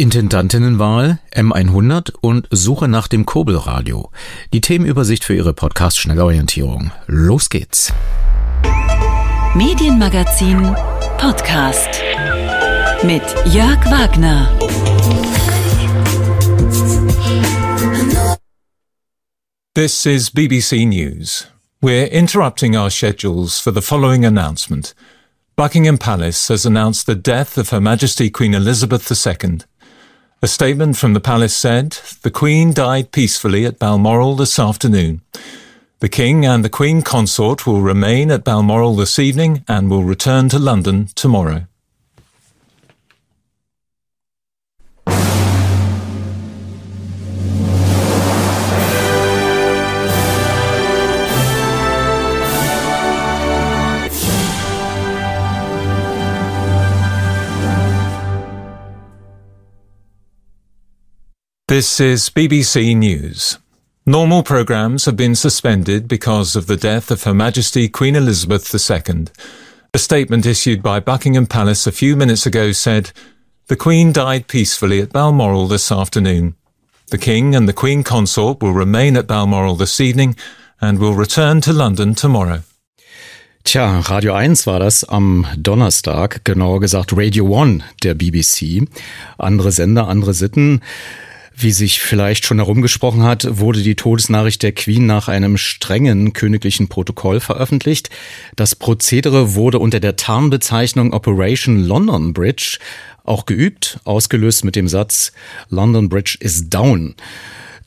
Intendantinnenwahl, M100 und Suche nach dem Kurbelradio. Die Themenübersicht für Ihre Podcast-Schnellorientierung. Los geht's. Medienmagazin Podcast mit Jörg Wagner. This is BBC News. We're interrupting our schedules for the following announcement. Buckingham Palace has announced the death of Her Majesty Queen Elizabeth II. A statement from the palace said, the Queen died peacefully at Balmoral this afternoon. The King and the Queen Consort will remain at Balmoral this evening and will return to London tomorrow. This is BBC News. Normal programmes have been suspended because of the death of Her Majesty Queen Elizabeth II. A statement issued by Buckingham Palace a few minutes ago said, The Queen died peacefully at Balmoral this afternoon. The King and the Queen Consort will remain at Balmoral this evening and will return to London tomorrow. Tja, Radio 1 war das am Donnerstag, genauer gesagt Radio 1 der BBC. Andere Sender, andere Sitten. Wie sich vielleicht schon herumgesprochen hat, wurde die Todesnachricht der Queen nach einem strengen königlichen Protokoll veröffentlicht. Das Prozedere wurde unter der Tarnbezeichnung Operation London Bridge auch geübt, ausgelöst mit dem Satz London Bridge is down.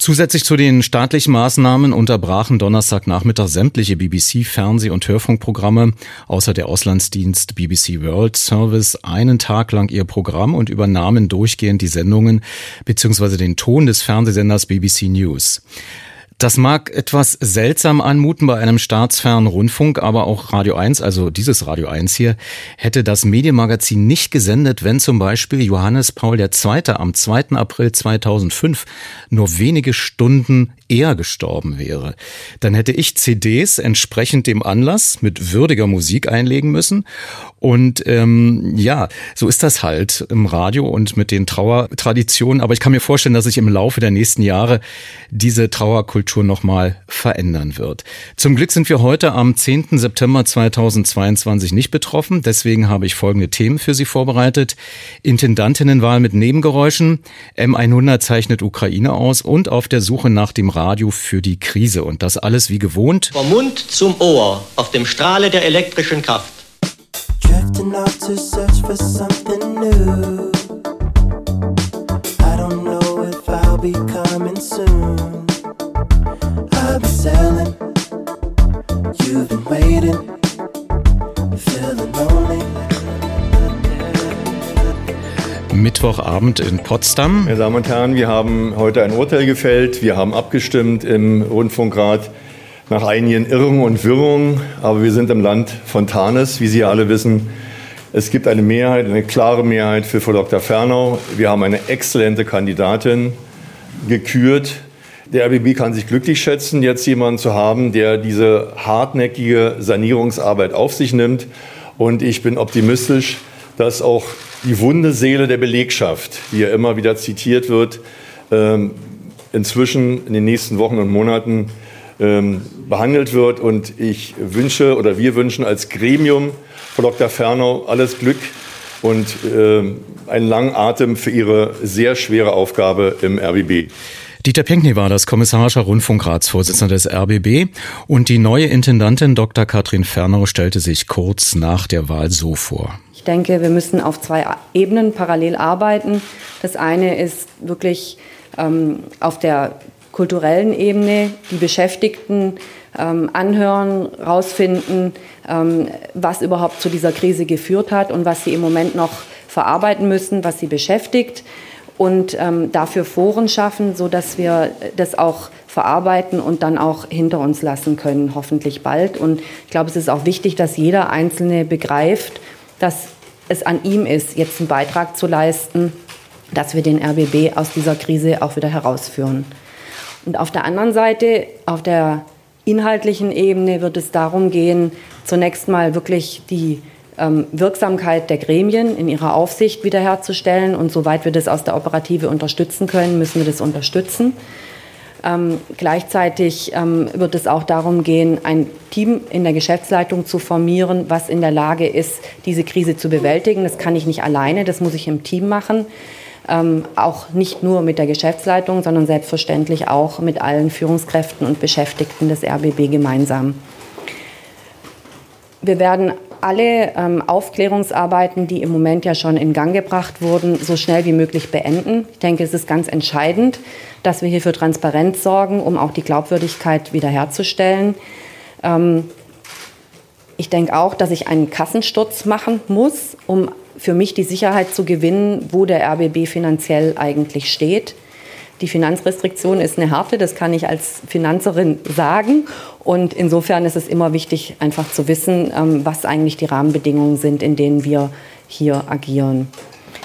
Zusätzlich zu den staatlichen Maßnahmen unterbrachen Donnerstagnachmittag sämtliche BBC Fernseh- und Hörfunkprogramme außer der Auslandsdienst BBC World Service einen Tag lang ihr Programm und übernahmen durchgehend die Sendungen bzw. den Ton des Fernsehsenders BBC News. Das mag etwas seltsam anmuten bei einem staatsfernen Rundfunk, aber auch Radio 1, also dieses Radio 1 hier, hätte das Medienmagazin nicht gesendet, wenn zum Beispiel Johannes Paul II. am 2. April 2005 nur wenige Stunden eher gestorben wäre. Dann hätte ich CDs entsprechend dem Anlass mit würdiger Musik einlegen müssen. Und ähm, ja, so ist das halt im Radio und mit den Trauertraditionen. Aber ich kann mir vorstellen, dass sich im Laufe der nächsten Jahre diese Trauerkultur nochmal verändern wird. Zum Glück sind wir heute am 10. September 2022 nicht betroffen. Deswegen habe ich folgende Themen für Sie vorbereitet. Intendantinnenwahl mit Nebengeräuschen. M100 zeichnet Ukraine aus und auf der Suche nach dem Radio für die Krise. Und das alles wie gewohnt. Vom Mund zum Ohr auf dem Strahle der elektrischen Kraft. Drifting out to search for something new. I don't know if I'll be coming soon. I'll be sailing. You've been waiting. Feeling lonely. Mittwochabend in Potsdam. Meine Damen und Herren, wir haben heute ein Urteil gefällt. Wir haben abgestimmt im Rundfunkrat nach einigen Irrungen und Wirrungen. Aber wir sind im Land von Tarnes, wie Sie alle wissen. Es gibt eine Mehrheit, eine klare Mehrheit für Frau Dr. Fernau. Wir haben eine exzellente Kandidatin gekürt. Der RBB kann sich glücklich schätzen, jetzt jemanden zu haben, der diese hartnäckige Sanierungsarbeit auf sich nimmt. Und ich bin optimistisch, dass auch die wunde Seele der Belegschaft, die ja immer wieder zitiert wird, ähm, inzwischen in den nächsten Wochen und Monaten ähm, behandelt wird. Und ich wünsche oder wir wünschen als Gremium Frau Dr. Fernau alles Glück und ähm, einen langen Atem für Ihre sehr schwere Aufgabe im RBB. Dieter Penkny war das kommissarischer Rundfunkratsvorsitzender des RBB und die neue Intendantin Dr. Katrin Fernau stellte sich kurz nach der Wahl so vor. Ich denke, wir müssen auf zwei Ebenen parallel arbeiten. Das eine ist wirklich ähm, auf der kulturellen Ebene die Beschäftigten ähm, anhören, rausfinden, ähm, was überhaupt zu dieser Krise geführt hat und was sie im Moment noch verarbeiten müssen, was sie beschäftigt und ähm, dafür Foren schaffen, so dass wir das auch verarbeiten und dann auch hinter uns lassen können, hoffentlich bald. Und ich glaube, es ist auch wichtig, dass jeder Einzelne begreift, dass es an ihm ist, jetzt einen Beitrag zu leisten, dass wir den RBB aus dieser Krise auch wieder herausführen. Und auf der anderen Seite, auf der inhaltlichen Ebene, wird es darum gehen, zunächst mal wirklich die Wirksamkeit der Gremien in ihrer Aufsicht wiederherzustellen. Und soweit wir das aus der Operative unterstützen können, müssen wir das unterstützen. Ähm, gleichzeitig ähm, wird es auch darum gehen, ein Team in der Geschäftsleitung zu formieren, was in der Lage ist, diese Krise zu bewältigen. Das kann ich nicht alleine, das muss ich im Team machen. Ähm, auch nicht nur mit der Geschäftsleitung, sondern selbstverständlich auch mit allen Führungskräften und Beschäftigten des RBB gemeinsam. Wir werden alle ähm, Aufklärungsarbeiten, die im Moment ja schon in Gang gebracht wurden, so schnell wie möglich beenden. Ich denke, es ist ganz entscheidend, dass wir hier für Transparenz sorgen, um auch die Glaubwürdigkeit wiederherzustellen. Ähm, ich denke auch, dass ich einen Kassensturz machen muss, um für mich die Sicherheit zu gewinnen, wo der RBB finanziell eigentlich steht. Die Finanzrestriktion ist eine harte, das kann ich als Finanzerin sagen. Und insofern ist es immer wichtig, einfach zu wissen, ähm, was eigentlich die Rahmenbedingungen sind, in denen wir hier agieren.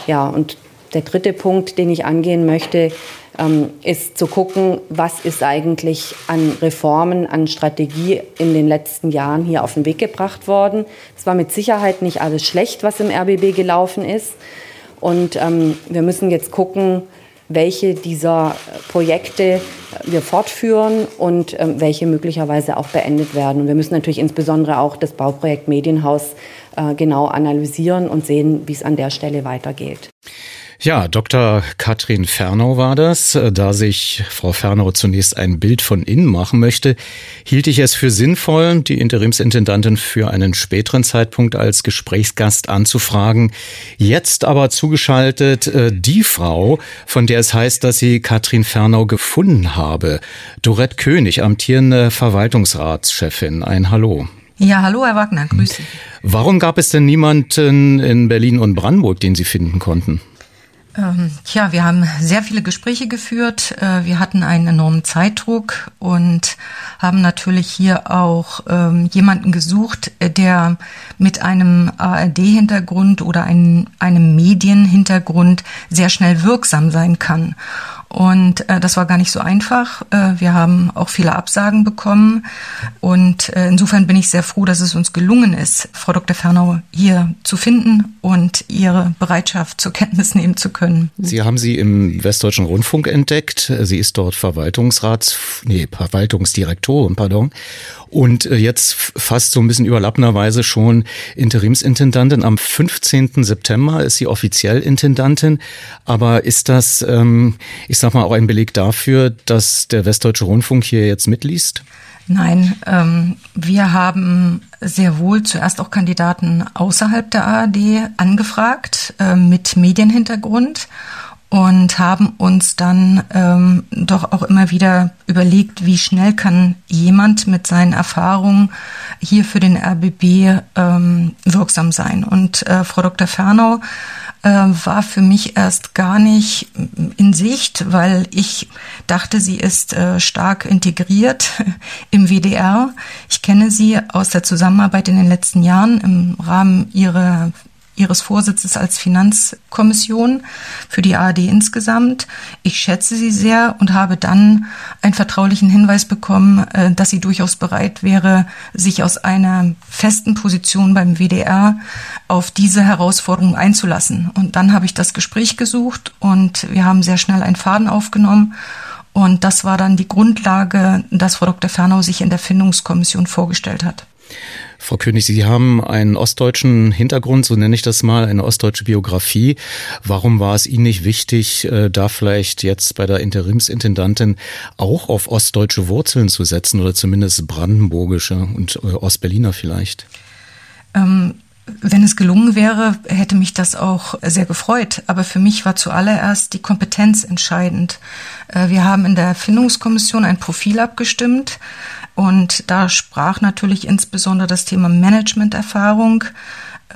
Ja, und der dritte Punkt, den ich angehen möchte, ähm, ist zu gucken, was ist eigentlich an Reformen, an Strategie in den letzten Jahren hier auf den Weg gebracht worden. Es war mit Sicherheit nicht alles schlecht, was im RBB gelaufen ist. Und ähm, wir müssen jetzt gucken, welche dieser Projekte wir fortführen und ähm, welche möglicherweise auch beendet werden. Und wir müssen natürlich insbesondere auch das Bauprojekt Medienhaus äh, genau analysieren und sehen, wie es an der Stelle weitergeht. Ja, Dr. Katrin Fernau war das. Da sich Frau Fernau zunächst ein Bild von innen machen möchte, hielt ich es für sinnvoll, die Interimsintendantin für einen späteren Zeitpunkt als Gesprächsgast anzufragen. Jetzt aber zugeschaltet äh, die Frau, von der es heißt, dass sie Katrin Fernau gefunden habe. Dorette König, amtierende Verwaltungsratschefin. Ein Hallo. Ja, hallo, Herr Wagner, grüße. Warum gab es denn niemanden in Berlin und Brandenburg, den Sie finden konnten? Ähm, tja, wir haben sehr viele Gespräche geführt. Äh, wir hatten einen enormen Zeitdruck und haben natürlich hier auch ähm, jemanden gesucht, äh, der mit einem ARD-Hintergrund oder einem, einem Medienhintergrund sehr schnell wirksam sein kann. Und äh, das war gar nicht so einfach. Äh, wir haben auch viele Absagen bekommen. Und äh, insofern bin ich sehr froh, dass es uns gelungen ist, Frau Dr. Fernau hier zu finden und ihre Bereitschaft zur Kenntnis nehmen zu können. Sie haben sie im Westdeutschen Rundfunk entdeckt. Sie ist dort Verwaltungsrats, nee, Verwaltungsdirektorin, pardon. Und äh, jetzt fast so ein bisschen überlappenderweise schon Interimsintendantin. Am 15. September ist sie offiziell Intendantin. Aber ist das, ähm, ich sag mal, auch ein Beleg dafür, dass der Westdeutsche Rundfunk hier jetzt mitliest? Nein, ähm, wir haben sehr wohl zuerst auch Kandidaten außerhalb der ARD angefragt äh, mit Medienhintergrund und haben uns dann ähm, doch auch immer wieder überlegt, wie schnell kann jemand mit seinen Erfahrungen hier für den RBB ähm, wirksam sein. Und äh, Frau Dr. Fernau äh, war für mich erst gar nicht in Sicht, weil ich dachte, sie ist äh, stark integriert im WDR. Ich kenne sie aus der Zusammenarbeit in den letzten Jahren im Rahmen ihrer ihres Vorsitzes als Finanzkommission für die ARD insgesamt. Ich schätze sie sehr und habe dann einen vertraulichen Hinweis bekommen, äh, dass sie durchaus bereit wäre, sich aus einer festen Position beim WDR auf diese Herausforderung einzulassen. Und dann habe ich das Gespräch gesucht und wir haben sehr schnell einen Faden aufgenommen. Und das war dann die Grundlage, dass Frau Dr. Fernau sich in der Findungskommission vorgestellt hat. Frau König, Sie haben einen ostdeutschen Hintergrund, so nenne ich das mal, eine ostdeutsche Biografie. Warum war es Ihnen nicht wichtig, äh, da vielleicht jetzt bei der Interimsintendantin auch auf ostdeutsche Wurzeln zu setzen oder zumindest brandenburgische und äh, Ostberliner vielleicht? Ähm wenn es gelungen wäre, hätte mich das auch sehr gefreut. Aber für mich war zuallererst die Kompetenz entscheidend. Äh, wir haben in der Erfindungskommission ein Profil abgestimmt und da sprach natürlich insbesondere das Thema Managementerfahrung,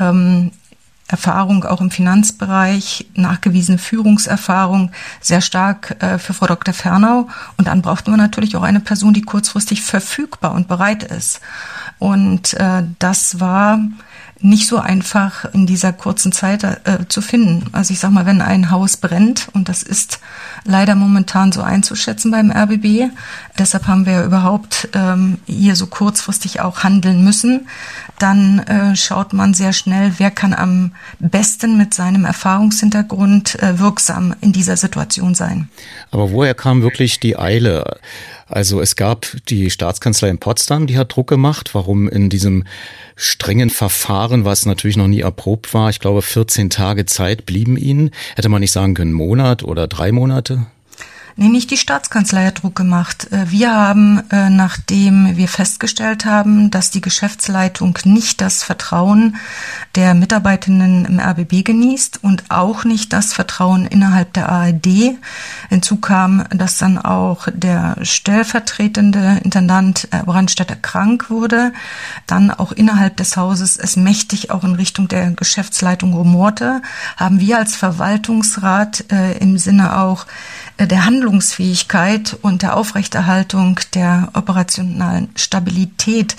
ähm, Erfahrung auch im Finanzbereich, nachgewiesene Führungserfahrung sehr stark äh, für Frau Dr. Fernau. Und dann brauchten wir natürlich auch eine Person, die kurzfristig verfügbar und bereit ist. Und äh, das war nicht so einfach in dieser kurzen Zeit äh, zu finden. Also ich sag mal, wenn ein Haus brennt, und das ist leider momentan so einzuschätzen beim RBB, deshalb haben wir überhaupt ähm, hier so kurzfristig auch handeln müssen, dann äh, schaut man sehr schnell, wer kann am besten mit seinem Erfahrungshintergrund äh, wirksam in dieser Situation sein. Aber woher kam wirklich die Eile? Also es gab die Staatskanzlei in Potsdam, die hat Druck gemacht. Warum in diesem strengen Verfahren, was natürlich noch nie erprobt war, ich glaube 14 Tage Zeit blieben ihnen. Hätte man nicht sagen können, Monat oder drei Monate? Nee, nicht die Staatskanzlei hat Druck gemacht. Äh, wir haben, äh, nachdem wir festgestellt haben, dass die Geschäftsleitung nicht das Vertrauen der Mitarbeitenden im RBB genießt und auch nicht das Vertrauen innerhalb der ARD. Hinzu kam, dass dann auch der stellvertretende Intendant äh, Brandstätter krank wurde, dann auch innerhalb des Hauses es mächtig auch in Richtung der Geschäftsleitung rumorte, haben wir als Verwaltungsrat im Sinne auch der Handlungsfähigkeit und der Aufrechterhaltung der operationalen Stabilität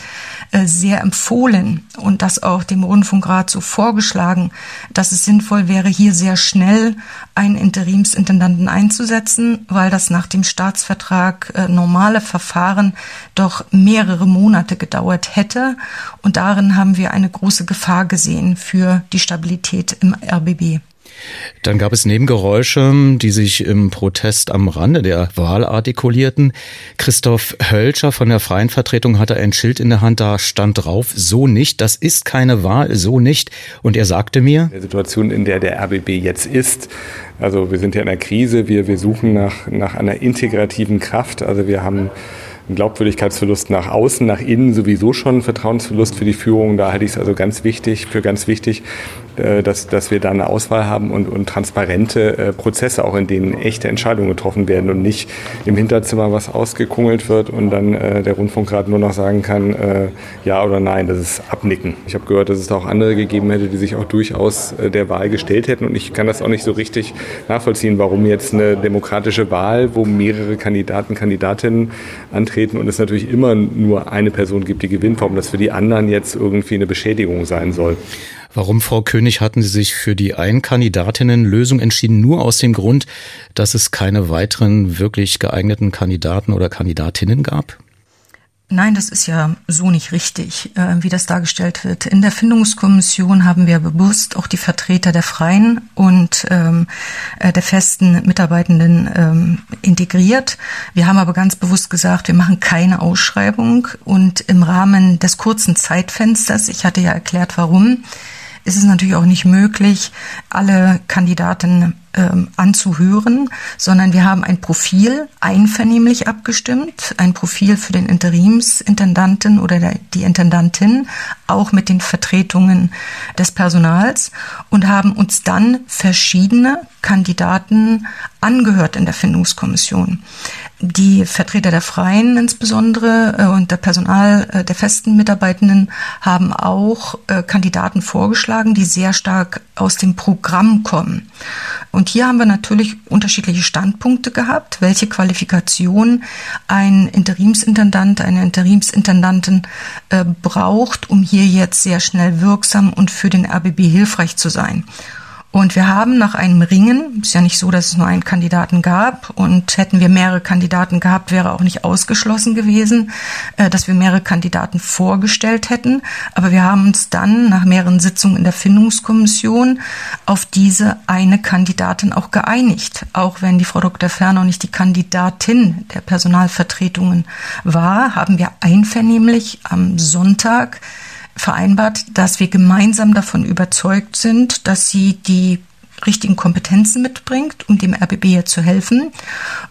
äh, sehr empfohlen und das auch dem Rundfunkrat so vorgeschlagen, dass es sinnvoll wäre, hier sehr schnell einen Interimsintendanten einzusetzen, weil das nach dem Staatsvertrag äh, normale Verfahren doch mehrere Monate gedauert hätte. Und darin haben wir eine große Gefahr gesehen für die Stabilität im RBB. Dann gab es Nebengeräusche, die sich im Protest am Rande der Wahl artikulierten. Christoph Hölscher von der Freien Vertretung hatte ein Schild in der Hand, da stand drauf, so nicht, das ist keine Wahl, so nicht. Und er sagte mir, der Situation, in der der RBB jetzt ist, also wir sind ja in einer Krise, wir, wir suchen nach, nach einer integrativen Kraft, also wir haben einen Glaubwürdigkeitsverlust nach außen, nach innen sowieso schon, Vertrauensverlust für die Führung. Da halte ich es also ganz wichtig, für ganz wichtig, dass, dass wir da eine Auswahl haben und, und transparente äh, Prozesse, auch in denen echte Entscheidungen getroffen werden und nicht im Hinterzimmer was ausgekungelt wird und dann äh, der Rundfunkrat nur noch sagen kann, äh, ja oder nein, das ist Abnicken. Ich habe gehört, dass es da auch andere gegeben hätte, die sich auch durchaus äh, der Wahl gestellt hätten und ich kann das auch nicht so richtig nachvollziehen, warum jetzt eine demokratische Wahl, wo mehrere Kandidaten, Kandidatinnen antreten und es natürlich immer nur eine Person gibt, die gewinnt, warum das für die anderen jetzt irgendwie eine Beschädigung sein soll. Warum, Frau König, hatten Sie sich für die Einkandidatinnen-Lösung entschieden? Nur aus dem Grund, dass es keine weiteren wirklich geeigneten Kandidaten oder Kandidatinnen gab? Nein, das ist ja so nicht richtig, äh, wie das dargestellt wird. In der Findungskommission haben wir bewusst auch die Vertreter der Freien und ähm, äh, der festen Mitarbeitenden ähm, integriert. Wir haben aber ganz bewusst gesagt, wir machen keine Ausschreibung und im Rahmen des kurzen Zeitfensters, ich hatte ja erklärt, warum, ist es natürlich auch nicht möglich, alle Kandidaten ähm, anzuhören, sondern wir haben ein Profil einvernehmlich abgestimmt, ein Profil für den Interimsintendanten oder der, die Intendantin, auch mit den Vertretungen des Personals und haben uns dann verschiedene Kandidaten angehört in der Findungskommission. Die Vertreter der Freien insbesondere äh, und der Personal äh, der festen Mitarbeitenden haben auch äh, Kandidaten vorgeschlagen, die sehr stark aus dem Programm kommen. Und hier haben wir natürlich unterschiedliche Standpunkte gehabt, welche Qualifikation ein Interimsintendant, eine Interimsintendantin braucht, um hier jetzt sehr schnell wirksam und für den RBB hilfreich zu sein. Und wir haben nach einem Ringen, ist ja nicht so, dass es nur einen Kandidaten gab, und hätten wir mehrere Kandidaten gehabt, wäre auch nicht ausgeschlossen gewesen, äh, dass wir mehrere Kandidaten vorgestellt hätten. Aber wir haben uns dann nach mehreren Sitzungen in der Findungskommission auf diese eine Kandidatin auch geeinigt. Auch wenn die Frau Dr. Ferner nicht die Kandidatin der Personalvertretungen war, haben wir einvernehmlich am Sonntag vereinbart, dass wir gemeinsam davon überzeugt sind, dass sie die richtigen Kompetenzen mitbringt, um dem RBB hier zu helfen.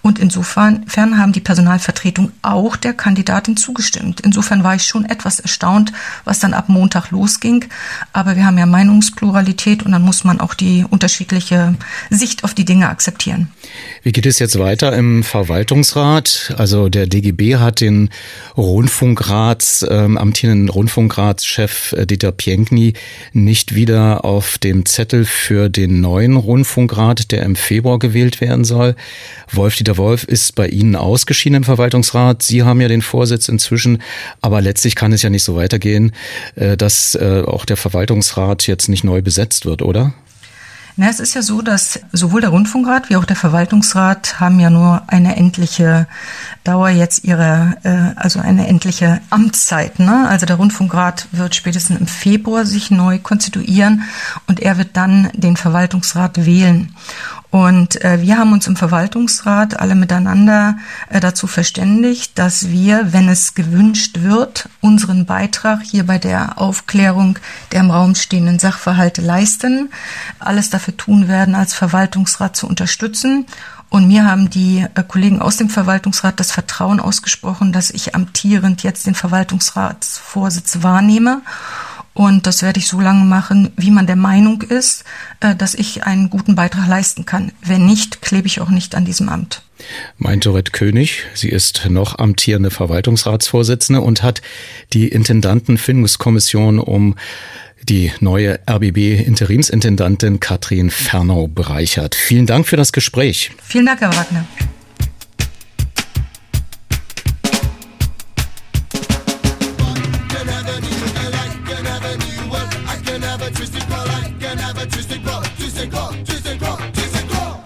Und insofern haben die Personalvertretung auch der Kandidatin zugestimmt. Insofern war ich schon etwas erstaunt, was dann ab Montag losging. Aber wir haben ja Meinungspluralität und dann muss man auch die unterschiedliche Sicht auf die Dinge akzeptieren. Wie geht es jetzt weiter im Verwaltungsrat? Also der DGB hat den Rundfunkrats, ähm, amtierenden Rundfunkratschef äh, Dieter Pienkny nicht wieder auf dem Zettel für den neuen neuen Rundfunkrat, der im Februar gewählt werden soll. Wolf-Dieter Wolf ist bei Ihnen ausgeschieden im Verwaltungsrat. Sie haben ja den Vorsitz inzwischen, aber letztlich kann es ja nicht so weitergehen, äh, dass äh, auch der Verwaltungsrat jetzt nicht neu besetzt wird, oder? Na, es ist ja so, dass sowohl der Rundfunkrat wie auch der Verwaltungsrat haben ja nur eine endliche Dauer jetzt ihre, äh, also eine endliche Amtszeit. Ne? Also der Rundfunkrat wird spätestens im Februar sich neu konstituieren und er wird dann den Verwaltungsrat wählen. Und äh, wir haben uns im Verwaltungsrat alle miteinander äh, dazu verständigt, dass wir, wenn es gewünscht wird, unseren Beitrag hier bei der Aufklärung der im Raum stehenden Sachverhalte leisten, alles dafür tun werden, als Verwaltungsrat zu unterstützen. Und mir haben die äh, Kollegen aus dem Verwaltungsrat das Vertrauen ausgesprochen, dass ich amtierend jetzt den Verwaltungsratsvorsitz wahrnehme und das werde ich so lange machen, wie man der Meinung ist, äh, dass ich einen guten Beitrag leisten kann. Wenn nicht, klebe ich auch nicht an diesem Amt. Meint Dorette König. Sie ist noch amtierende Verwaltungsratsvorsitzende und hat die Intendantenfindungskommission um die neue RBB-Interimsintendantin Katrin Fernau bereichert. Vielen Dank für das Gespräch. Vielen Dank, Herr Wagner.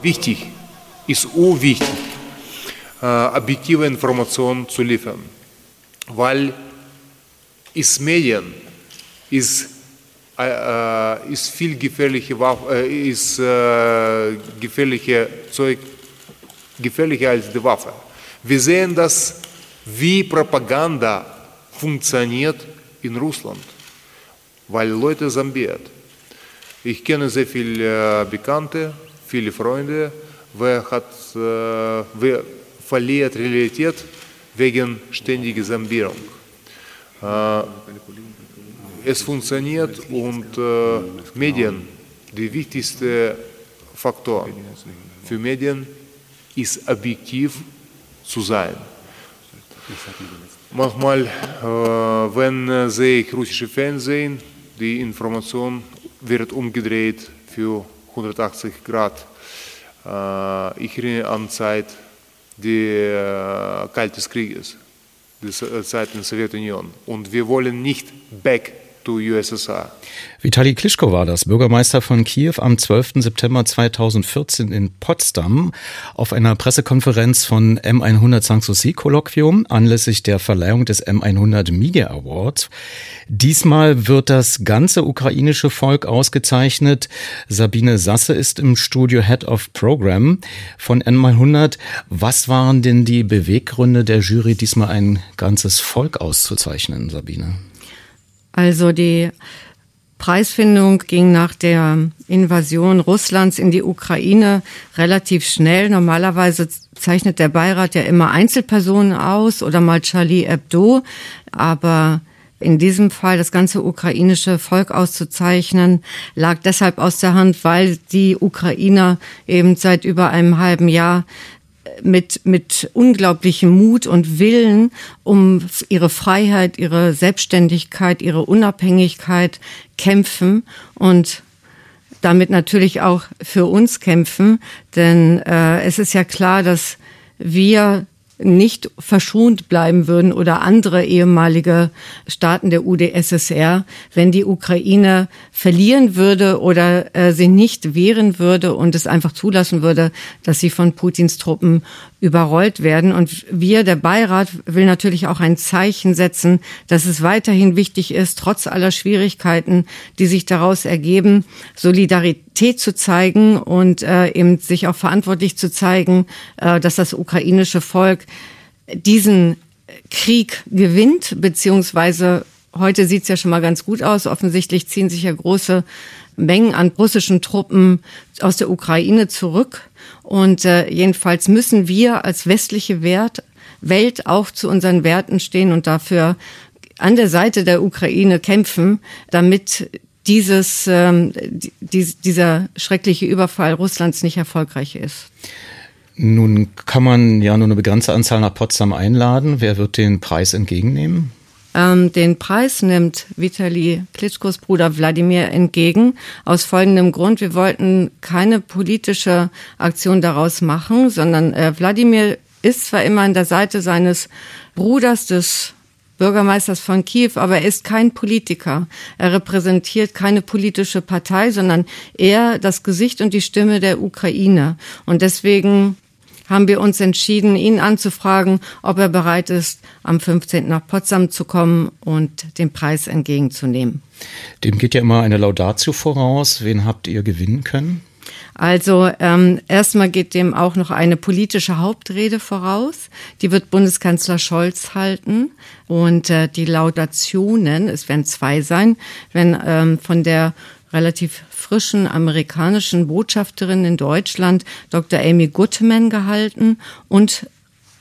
Wichtig, ist urwichtig, äh, objektive Informationen zu liefern, weil ist Medien ist, äh, ist viel gefährliche Waffe, äh, ist äh, gefährliche Zeug gefährlicher als die Waffe. Wir sehen das, wie Propaganda funktioniert in Russland, weil Leute zambiert. Ich kenne sehr viele äh, Bekannte, viele Freunde, wer, hat, äh, wer verliert Realität wegen ständiger Sambierung. Äh, es funktioniert und äh, Medien, der wichtigste Faktor für Medien ist objektiv zu sein. Manchmal, äh, wenn sehe ich russische Fernsehen, die Information wird umgedreht für 180 Grad. Ich erinnere an Zeit des Kalten Krieges, die Zeit der Sowjetunion. Und wir wollen nicht back to USSR. Vitali Klitschko war das, Bürgermeister von Kiew am 12. September 2014 in Potsdam auf einer Pressekonferenz von M100 Sanssouci Kolloquium anlässlich der Verleihung des M100 Media Awards. Diesmal wird das ganze ukrainische Volk ausgezeichnet. Sabine Sasse ist im Studio Head of Program von M100. Was waren denn die Beweggründe der Jury, diesmal ein ganzes Volk auszuzeichnen, Sabine? Also die Preisfindung ging nach der Invasion Russlands in die Ukraine relativ schnell. Normalerweise zeichnet der Beirat ja immer Einzelpersonen aus oder mal Charlie Hebdo, aber in diesem Fall das ganze ukrainische Volk auszuzeichnen, lag deshalb aus der Hand, weil die Ukrainer eben seit über einem halben Jahr mit, mit unglaublichem Mut und Willen um ihre Freiheit, ihre Selbstständigkeit, ihre Unabhängigkeit kämpfen und damit natürlich auch für uns kämpfen. Denn äh, es ist ja klar, dass wir nicht verschont bleiben würden oder andere ehemalige Staaten der UdSSR, wenn die Ukraine verlieren würde oder äh, sie nicht wehren würde und es einfach zulassen würde, dass sie von Putins Truppen überrollt werden. Und wir, der Beirat, will natürlich auch ein Zeichen setzen, dass es weiterhin wichtig ist, trotz aller Schwierigkeiten, die sich daraus ergeben, Solidarität zu zeigen und äh, eben sich auch verantwortlich zu zeigen, äh, dass das ukrainische Volk diesen Krieg gewinnt, beziehungsweise heute sieht's ja schon mal ganz gut aus. Offensichtlich ziehen sich ja große Mengen an russischen Truppen aus der Ukraine zurück. Und äh, jedenfalls müssen wir als westliche Wert, Welt auch zu unseren Werten stehen und dafür an der Seite der Ukraine kämpfen, damit dieses, ähm, die, dieser schreckliche Überfall Russlands nicht erfolgreich ist. Nun kann man ja nur eine begrenzte Anzahl nach Potsdam einladen. Wer wird den Preis entgegennehmen? Ähm, den Preis nimmt Vitali Klitschkos Bruder Wladimir entgegen. Aus folgendem Grund. Wir wollten keine politische Aktion daraus machen, sondern äh, Wladimir ist zwar immer an der Seite seines Bruders, des Bürgermeisters von Kiew, aber er ist kein Politiker. Er repräsentiert keine politische Partei, sondern eher das Gesicht und die Stimme der Ukraine. Und deswegen haben wir uns entschieden, ihn anzufragen, ob er bereit ist, am 15. nach Potsdam zu kommen und den Preis entgegenzunehmen. Dem geht ja immer eine Laudatio voraus. Wen habt ihr gewinnen können? Also ähm, erstmal geht dem auch noch eine politische Hauptrede voraus. Die wird Bundeskanzler Scholz halten. Und äh, die Laudationen, es werden zwei sein, wenn ähm, von der relativ frischen amerikanischen Botschafterin in Deutschland, Dr. Amy Goodman, gehalten und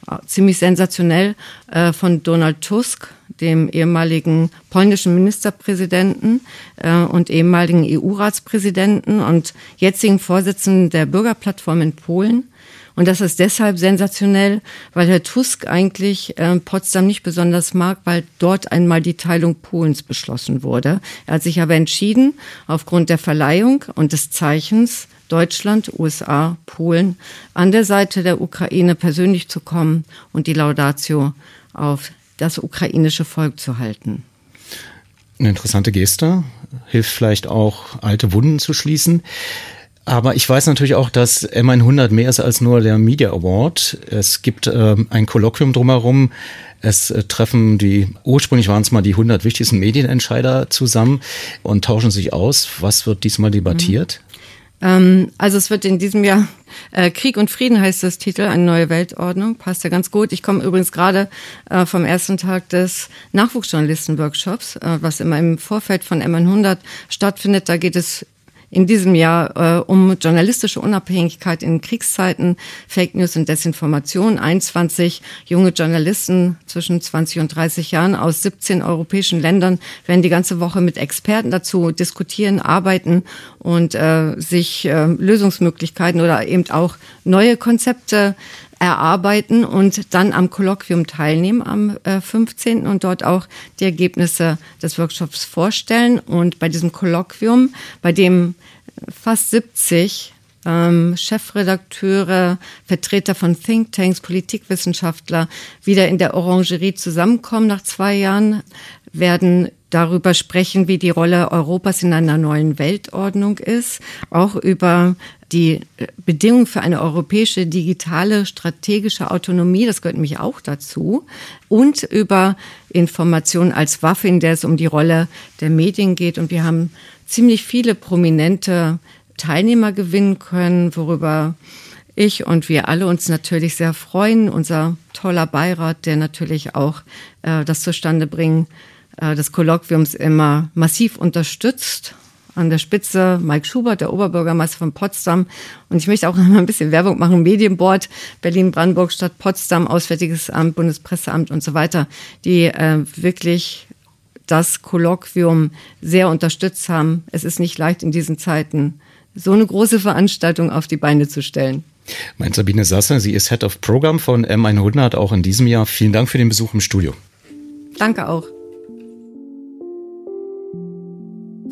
äh, ziemlich sensationell äh, von Donald Tusk, dem ehemaligen polnischen Ministerpräsidenten äh, und ehemaligen EU-Ratspräsidenten und jetzigen Vorsitzenden der Bürgerplattform in Polen. Und das ist deshalb sensationell, weil Herr Tusk eigentlich äh, Potsdam nicht besonders mag, weil dort einmal die Teilung Polens beschlossen wurde. Er hat sich aber entschieden, aufgrund der Verleihung und des Zeichens Deutschland, USA, Polen an der Seite der Ukraine persönlich zu kommen und die Laudatio auf das ukrainische Volk zu halten. Eine interessante Geste, hilft vielleicht auch, alte Wunden zu schließen. Aber ich weiß natürlich auch, dass M100 mehr ist als nur der Media Award. Es gibt äh, ein Kolloquium drumherum. Es äh, treffen die, ursprünglich waren es mal die 100 wichtigsten Medienentscheider zusammen und tauschen sich aus. Was wird diesmal debattiert? Mhm. Ähm, also es wird in diesem Jahr äh, Krieg und Frieden heißt das Titel, eine neue Weltordnung. Passt ja ganz gut. Ich komme übrigens gerade äh, vom ersten Tag des Nachwuchsjournalisten-Workshops, äh, was immer im Vorfeld von M100 stattfindet. Da geht es in diesem Jahr äh, um journalistische Unabhängigkeit in Kriegszeiten, Fake News und Desinformation. 21 junge Journalisten zwischen 20 und 30 Jahren aus 17 europäischen Ländern werden die ganze Woche mit Experten dazu diskutieren, arbeiten und äh, sich äh, Lösungsmöglichkeiten oder eben auch neue Konzepte erarbeiten und dann am Kolloquium teilnehmen am äh, 15. und dort auch die Ergebnisse des Workshops vorstellen. Und bei diesem Kolloquium, bei dem fast 70 ähm, Chefredakteure, Vertreter von Thinktanks, Politikwissenschaftler wieder in der Orangerie zusammenkommen nach zwei Jahren, werden darüber sprechen, wie die Rolle Europas in einer neuen Weltordnung ist, auch über die äh, Bedingungen für eine europäische digitale strategische Autonomie, das gehört nämlich auch dazu, und über Information als Waffe, in der es um die Rolle der Medien geht. Und wir haben ziemlich viele prominente Teilnehmer gewinnen können, worüber ich und wir alle uns natürlich sehr freuen. Unser toller Beirat, der natürlich auch äh, das zustande bringen äh, des Kolloquiums immer massiv unterstützt an der Spitze Mike Schubert, der Oberbürgermeister von Potsdam. Und ich möchte auch noch mal ein bisschen Werbung machen. Medienboard, Berlin-Brandenburg, Stadt Potsdam, Auswärtiges Amt, Bundespresseamt und so weiter, die äh, wirklich das Kolloquium sehr unterstützt haben. Es ist nicht leicht in diesen Zeiten, so eine große Veranstaltung auf die Beine zu stellen. Meint Sabine Sasse, sie ist Head of Program von M100 auch in diesem Jahr. Vielen Dank für den Besuch im Studio. Danke auch.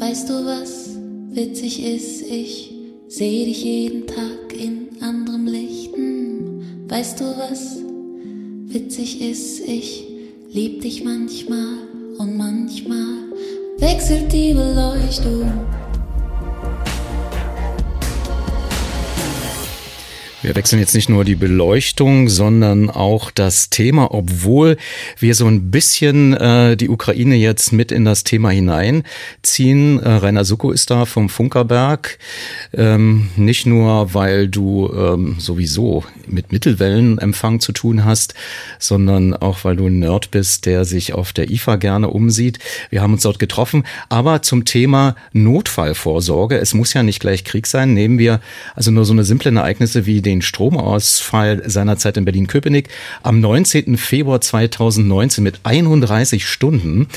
Weißt du, was witzig ist? Ich sehe dich jeden Tag in anderem Lichten. Weißt du, was witzig ist? Ich lieb dich manchmal und manchmal wechselt die Beleuchtung. Wir wechseln jetzt nicht nur die Beleuchtung, sondern auch das Thema, obwohl wir so ein bisschen äh, die Ukraine jetzt mit in das Thema hineinziehen. Äh, Rainer Sucko ist da vom Funkerberg. Ähm, nicht nur, weil du ähm, sowieso mit Mittelwellenempfang zu tun hast, sondern auch, weil du ein Nerd bist, der sich auf der IFA gerne umsieht. Wir haben uns dort getroffen. Aber zum Thema Notfallvorsorge, es muss ja nicht gleich Krieg sein, nehmen wir also nur so eine simple Ereignisse wie den den Stromausfall seinerzeit in Berlin-Köpenick am 19. Februar 2019 mit 31 Stunden.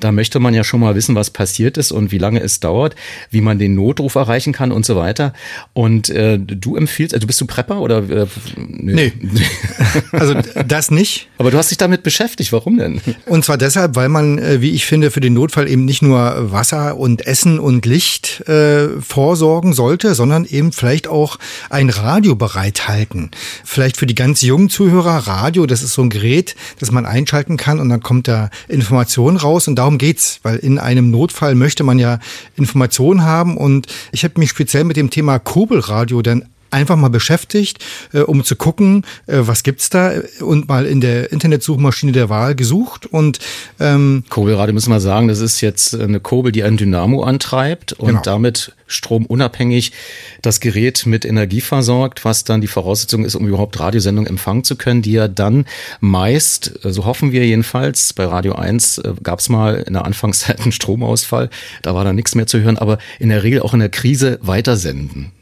Da möchte man ja schon mal wissen, was passiert ist und wie lange es dauert, wie man den Notruf erreichen kann und so weiter. Und äh, du empfiehlst, also bist du Prepper oder? Äh, nee. nee. also das nicht. Aber du hast dich damit beschäftigt. Warum denn? Und zwar deshalb, weil man, äh, wie ich finde, für den Notfall eben nicht nur Wasser und Essen und Licht äh, vorsorgen sollte, sondern eben vielleicht auch ein Radio bereithalten. Vielleicht für die ganz jungen Zuhörer Radio, das ist so ein Gerät, das man einschalten kann und dann kommt da Information raus und darum geht's, weil in einem Notfall möchte man ja Informationen haben und ich habe mich speziell mit dem Thema Kurbelradio dann einfach mal beschäftigt, äh, um zu gucken, äh, was gibt's da und mal in der Internetsuchmaschine der Wahl gesucht und ähm, Kurbelradio müssen wir sagen, das ist jetzt eine Kurbel, die ein Dynamo antreibt und genau. damit stromunabhängig das Gerät mit Energie versorgt, was dann die Voraussetzung ist, um überhaupt Radiosendungen empfangen zu können, die ja dann meist, so hoffen wir jedenfalls, bei Radio 1 äh, gab es mal in der Anfangszeit einen Stromausfall, da war dann nichts mehr zu hören, aber in der Regel auch in der Krise weitersenden.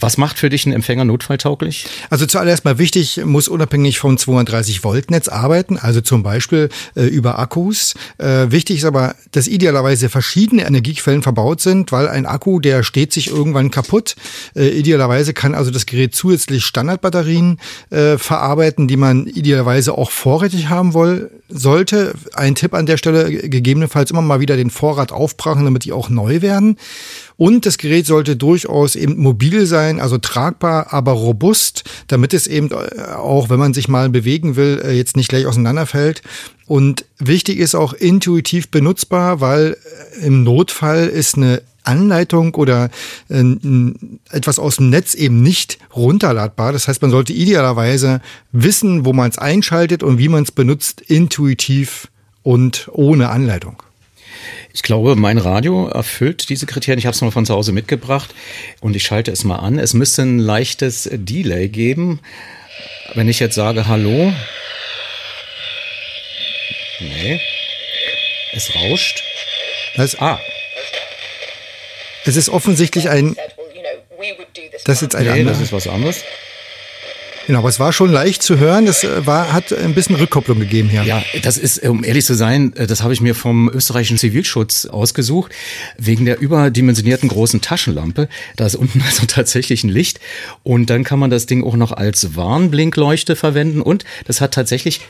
Was macht für dich einen Empfänger notfalltauglich? Also zuallererst mal wichtig, muss unabhängig vom 230 Volt Netz arbeiten, also zum Beispiel äh, über Akkus. Äh, wichtig ist aber, dass idealerweise verschiedene Energiequellen verbaut sind, weil ein Akku, der steht sich irgendwann kaputt. Äh, idealerweise kann also das Gerät zusätzlich Standardbatterien äh, verarbeiten, die man idealerweise auch vorrätig haben woll, sollte. Ein Tipp an der Stelle, gegebenenfalls immer mal wieder den Vorrat aufbrachen, damit die auch neu werden. Und das Gerät sollte durchaus eben mobil sein, also tragbar, aber robust, damit es eben äh, auch, wenn man sich mal bewegen will, äh, jetzt nicht gleich auseinanderfällt. Und wichtig ist auch intuitiv benutzbar, weil äh, im Notfall ist eine Anleitung oder etwas aus dem Netz eben nicht runterladbar. Das heißt, man sollte idealerweise wissen, wo man es einschaltet und wie man es benutzt, intuitiv und ohne Anleitung. Ich glaube, mein Radio erfüllt diese Kriterien. Ich habe es mal von zu Hause mitgebracht und ich schalte es mal an. Es müsste ein leichtes Delay geben. Wenn ich jetzt sage Hallo. Nee. Es rauscht. Das, ah. Es ist offensichtlich ein. Das ist jetzt ein nee, anderer. das ist was anderes. Genau, aber es war schon leicht zu hören. Das äh, war, hat ein bisschen Rückkopplung gegeben hier. Ja, das ist, um ehrlich zu sein, äh, das habe ich mir vom österreichischen Zivilschutz ausgesucht, wegen der überdimensionierten großen Taschenlampe. Da ist unten also tatsächlich ein Licht. Und dann kann man das Ding auch noch als Warnblinkleuchte verwenden. Und das hat tatsächlich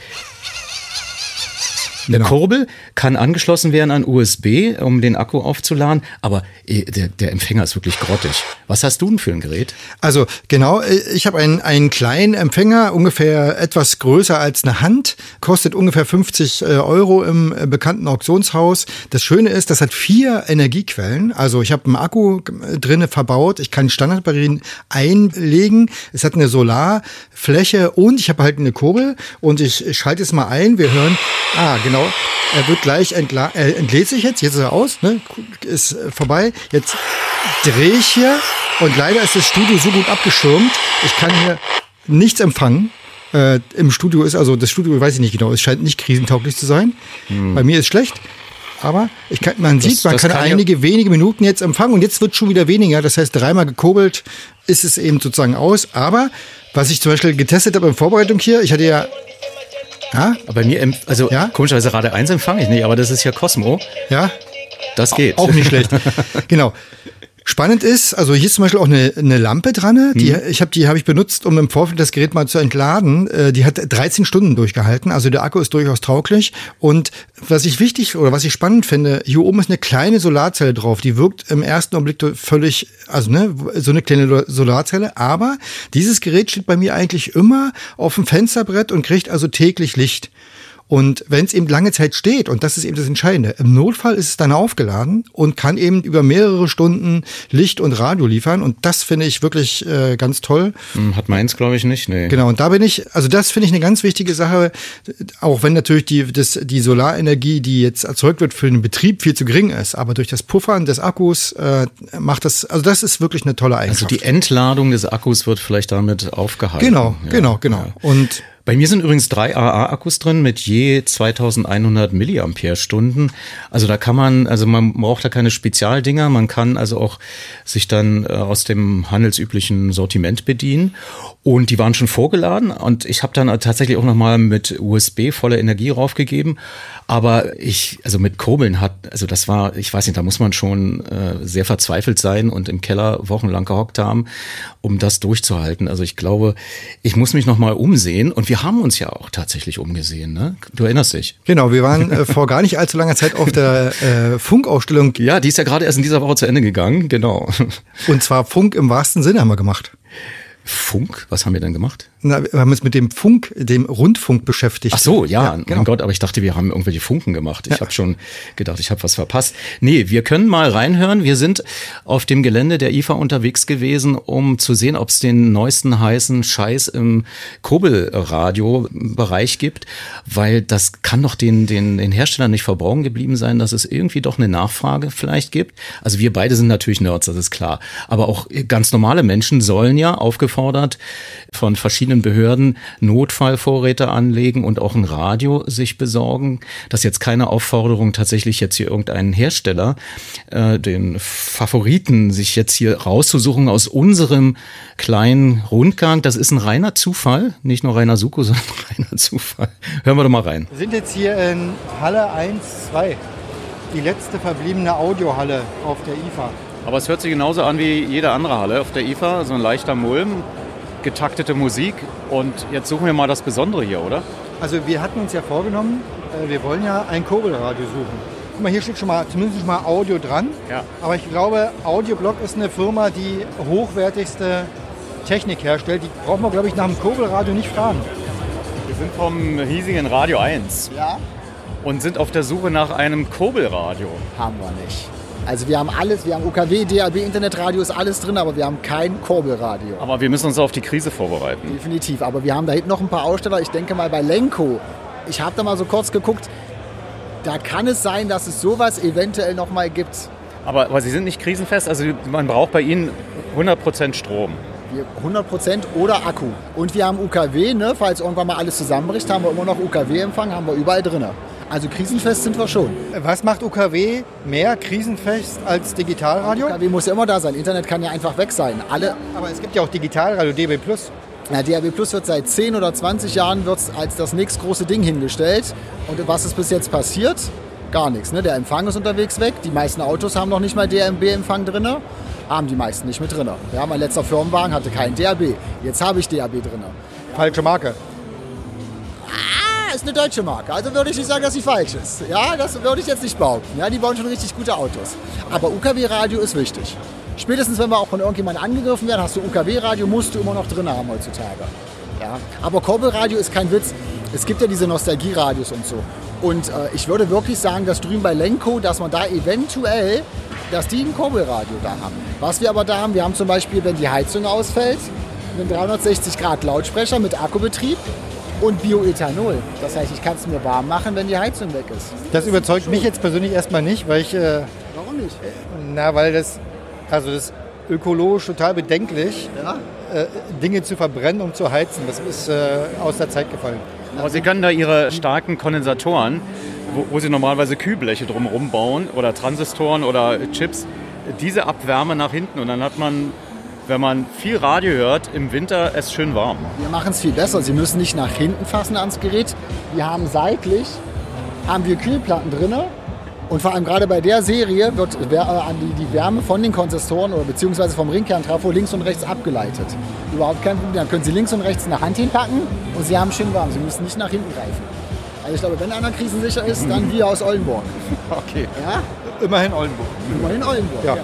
eine genau. Kurbel kann angeschlossen werden an USB, um den Akku aufzuladen, aber äh, der, der Empfänger ist wirklich grottig. Was hast du denn für ein Gerät? Also genau, äh, ich habe einen, einen kleinen Empfänger, ungefähr etwas größer als eine Hand, kostet ungefähr 50 äh, Euro im bekannten Auktionshaus. Das Schöne ist, das hat vier Energiequellen. Also ich habe einen Akku drinne verbaut, ich kann Standardbatterien einlegen, es hat eine Solarfläche und ich habe halt eine Kurbel und ich schalte es mal ein. Wir hören, ah genau, genau. Er wird gleich entla er entlädt sich jetzt. Jetzt ist er aus, ne? Ist äh, vorbei. Jetzt drehe ich hier und leider ist das Studio so gut abgeschirmt. Ich kann hier nichts empfangen. Äh, Im Studio ist also das Studio, weiß ich nicht genau, es scheint nicht krisentauglich zu sein. Hm. Bei mir ist schlecht. Aber ich kann, man das, sieht, man kann, kann einige ja wenige Minuten jetzt empfangen und jetzt wird schon wieder weniger. Das heißt, dreimal gekurbelt ist es eben sozusagen aus. Aber was ich zum Beispiel getestet habe in Vorbereitung hier, ich hatte ja ja? Bei mir, also ja? komischerweise Radio 1 empfange ich nicht, aber das ist ja Cosmo. Ja. Das geht. Auch nicht schlecht. genau. Spannend ist, also hier ist zum Beispiel auch eine, eine Lampe dran. Die, hm. ich habe die habe ich benutzt, um im Vorfeld das Gerät mal zu entladen. Äh, die hat 13 Stunden durchgehalten, also der Akku ist durchaus tauglich. Und was ich wichtig oder was ich spannend finde, hier oben ist eine kleine Solarzelle drauf. Die wirkt im ersten Augenblick völlig, also ne, so eine kleine Solarzelle. Aber dieses Gerät steht bei mir eigentlich immer auf dem Fensterbrett und kriegt also täglich Licht. Und wenn es eben lange Zeit steht, und das ist eben das Entscheidende, im Notfall ist es dann aufgeladen und kann eben über mehrere Stunden Licht und Radio liefern. Und das finde ich wirklich äh, ganz toll. Hm, hat meins, glaube ich, nicht. Nee. Genau, und da bin ich, also das finde ich eine ganz wichtige Sache, auch wenn natürlich die, das, die Solarenergie, die jetzt erzeugt wird, für den Betrieb viel zu gering ist. Aber durch das Puffern des Akkus äh, macht das, also das ist wirklich eine tolle Eigenschaft. Also die Entladung des Akkus wird vielleicht damit aufgehalten. Genau, ja. genau, genau. Und Bei mir sind übrigens drei AA-Akkus drin mit je 2100 Milliampere-Stunden. Also da kann man, also man braucht da keine Spezialdinger, man kann also auch sich dann äh, aus dem handelsüblichen Sortiment bedienen. Und die waren schon vorgeladen und ich habe dann tatsächlich auch nochmal mit USB volle Energie raufgegeben. Aber ich, also mit Kurbeln hat, also das war, ich weiß nicht, da muss man schon äh, sehr verzweifelt sein und im Keller wochenlang gehockt haben, um das durchzuhalten. Also ich glaube, ich muss mich nochmal umsehen und wir haben uns ja auch tatsächlich umgesehen, ne? Du erinnerst dich. Genau, wir waren äh, vor gar nicht allzu langer Zeit auf der äh, Funkausstellung. Ja, die ist ja gerade erst in dieser Woche zu Ende gegangen, genau. Und zwar Funk im wahrsten Sinne haben wir gemacht. Funk? Was haben wir denn gemacht? Na, wir haben uns mit dem Funk, dem Rundfunk beschäftigt. Ach so, ja, ja genau. mein Gott, aber ich dachte, wir haben irgendwelche Funken gemacht. Ich ja. habe schon gedacht, ich habe was verpasst. Nee, wir können mal reinhören. Wir sind auf dem Gelände der IFA unterwegs gewesen, um zu sehen, ob es den neuesten heißen Scheiß im Kurbelradio-Bereich gibt, weil das kann doch den, den, den Herstellern nicht verborgen geblieben sein, dass es irgendwie doch eine Nachfrage vielleicht gibt. Also wir beide sind natürlich Nerds, das ist klar. Aber auch ganz normale Menschen sollen ja aufgefordert von verschiedenen verschiedenen Behörden Notfallvorräte anlegen und auch ein Radio sich besorgen. Das ist jetzt keine Aufforderung, tatsächlich jetzt hier irgendeinen Hersteller, äh, den Favoriten sich jetzt hier rauszusuchen aus unserem kleinen Rundgang. Das ist ein reiner Zufall, nicht nur reiner Suko, sondern reiner Zufall. Hören wir doch mal rein. Wir sind jetzt hier in Halle 1, 2, die letzte verbliebene Audiohalle auf der IFA. Aber es hört sich genauso an wie jede andere Halle auf der IFA, so ein leichter Mulm getaktete Musik. Und jetzt suchen wir mal das Besondere hier, oder? Also wir hatten uns ja vorgenommen, äh, wir wollen ja ein Kurbelradio suchen. Guck mal, hier steht schon mal zumindest schon mal Audio dran. Ja. Aber ich glaube, Audioblock ist eine Firma, die hochwertigste Technik herstellt. Die brauchen wir, glaube ich, nach dem Kurbelradio nicht fragen. Wir sind vom hiesigen Radio 1. Ja. Und sind auf der Suche nach einem Kurbelradio. Haben wir nicht. Also wir haben alles, wir haben UKW, DAB, Internetradio ist alles drin, aber wir haben kein Kurbelradio. Aber wir müssen uns auf die Krise vorbereiten. Definitiv, aber wir haben da hinten noch ein paar Aussteller. Ich denke mal bei Lenko, ich habe da mal so kurz geguckt, da kann es sein, dass es sowas eventuell noch mal gibt. Aber, aber Sie sind nicht krisenfest, also man braucht bei Ihnen 100% Strom. 100% oder Akku. Und wir haben UKW, ne? falls irgendwann mal alles zusammenbricht, haben wir immer noch UKW-Empfang, haben wir überall drin. Also krisenfest sind wir schon. Was macht UKW mehr krisenfest als Digitalradio? UKW muss ja immer da sein. Internet kann ja einfach weg sein. Alle Aber es gibt ja auch Digitalradio, DB+. Ja, DAB Plus wird seit 10 oder 20 Jahren wird's als das nächste große Ding hingestellt. Und was ist bis jetzt passiert? Gar nichts. Ne? Der Empfang ist unterwegs weg. Die meisten Autos haben noch nicht mal DMB-Empfang drin. Haben die meisten nicht mit drin. Ja, mein letzter Firmenwagen hatte keinen DAB. Jetzt habe ich DAB drin. Falsche Marke ist eine deutsche Marke. Also würde ich nicht sagen, dass sie falsch ist. Ja, das würde ich jetzt nicht behaupten. Ja, die bauen schon richtig gute Autos. Aber UKW-Radio ist wichtig. Spätestens, wenn wir auch von irgendjemandem angegriffen werden, hast du UKW-Radio, musst du immer noch drin haben heutzutage. Ja, aber Kurbelradio ist kein Witz. Es gibt ja diese Nostalgie-Radios und so. Und äh, ich würde wirklich sagen, dass drüben bei Lenko, dass man da eventuell, dass die ein Kurbelradio da haben. Was wir aber da haben, wir haben zum Beispiel, wenn die Heizung ausfällt, einen 360 Grad Lautsprecher mit Akkubetrieb und Bioethanol. Das heißt, ich kann es mir warm machen, wenn die Heizung weg ist. Das überzeugt mich jetzt persönlich erstmal nicht, weil ich. Äh, Warum nicht? Na, weil das, also das ökologisch total bedenklich, ja? äh, Dinge zu verbrennen, um zu heizen. Das ist äh, aus der Zeit gefallen. Aber Sie können da Ihre starken Kondensatoren, wo, wo Sie normalerweise Kühlbleche drumherum bauen oder Transistoren oder Chips, diese Abwärme nach hinten und dann hat man wenn man viel Radio hört, im Winter es schön warm. Wir machen es viel besser. Sie müssen nicht nach hinten fassen ans Gerät. Wir haben seitlich haben wir Kühlplatten drin. Und vor allem gerade bei der Serie wird äh, die Wärme von den Konsistoren oder beziehungsweise vom Ringkerntrafo links und rechts abgeleitet. Überhaupt kein Problem. Dann können Sie links und rechts eine Hand hinpacken und Sie haben schön warm. Sie müssen nicht nach hinten greifen. Also ich glaube, wenn einer krisensicher ist, dann wir aus Oldenburg. Okay. Ja? Immerhin Oldenburg. Immerhin Oldenburg, ja. ja.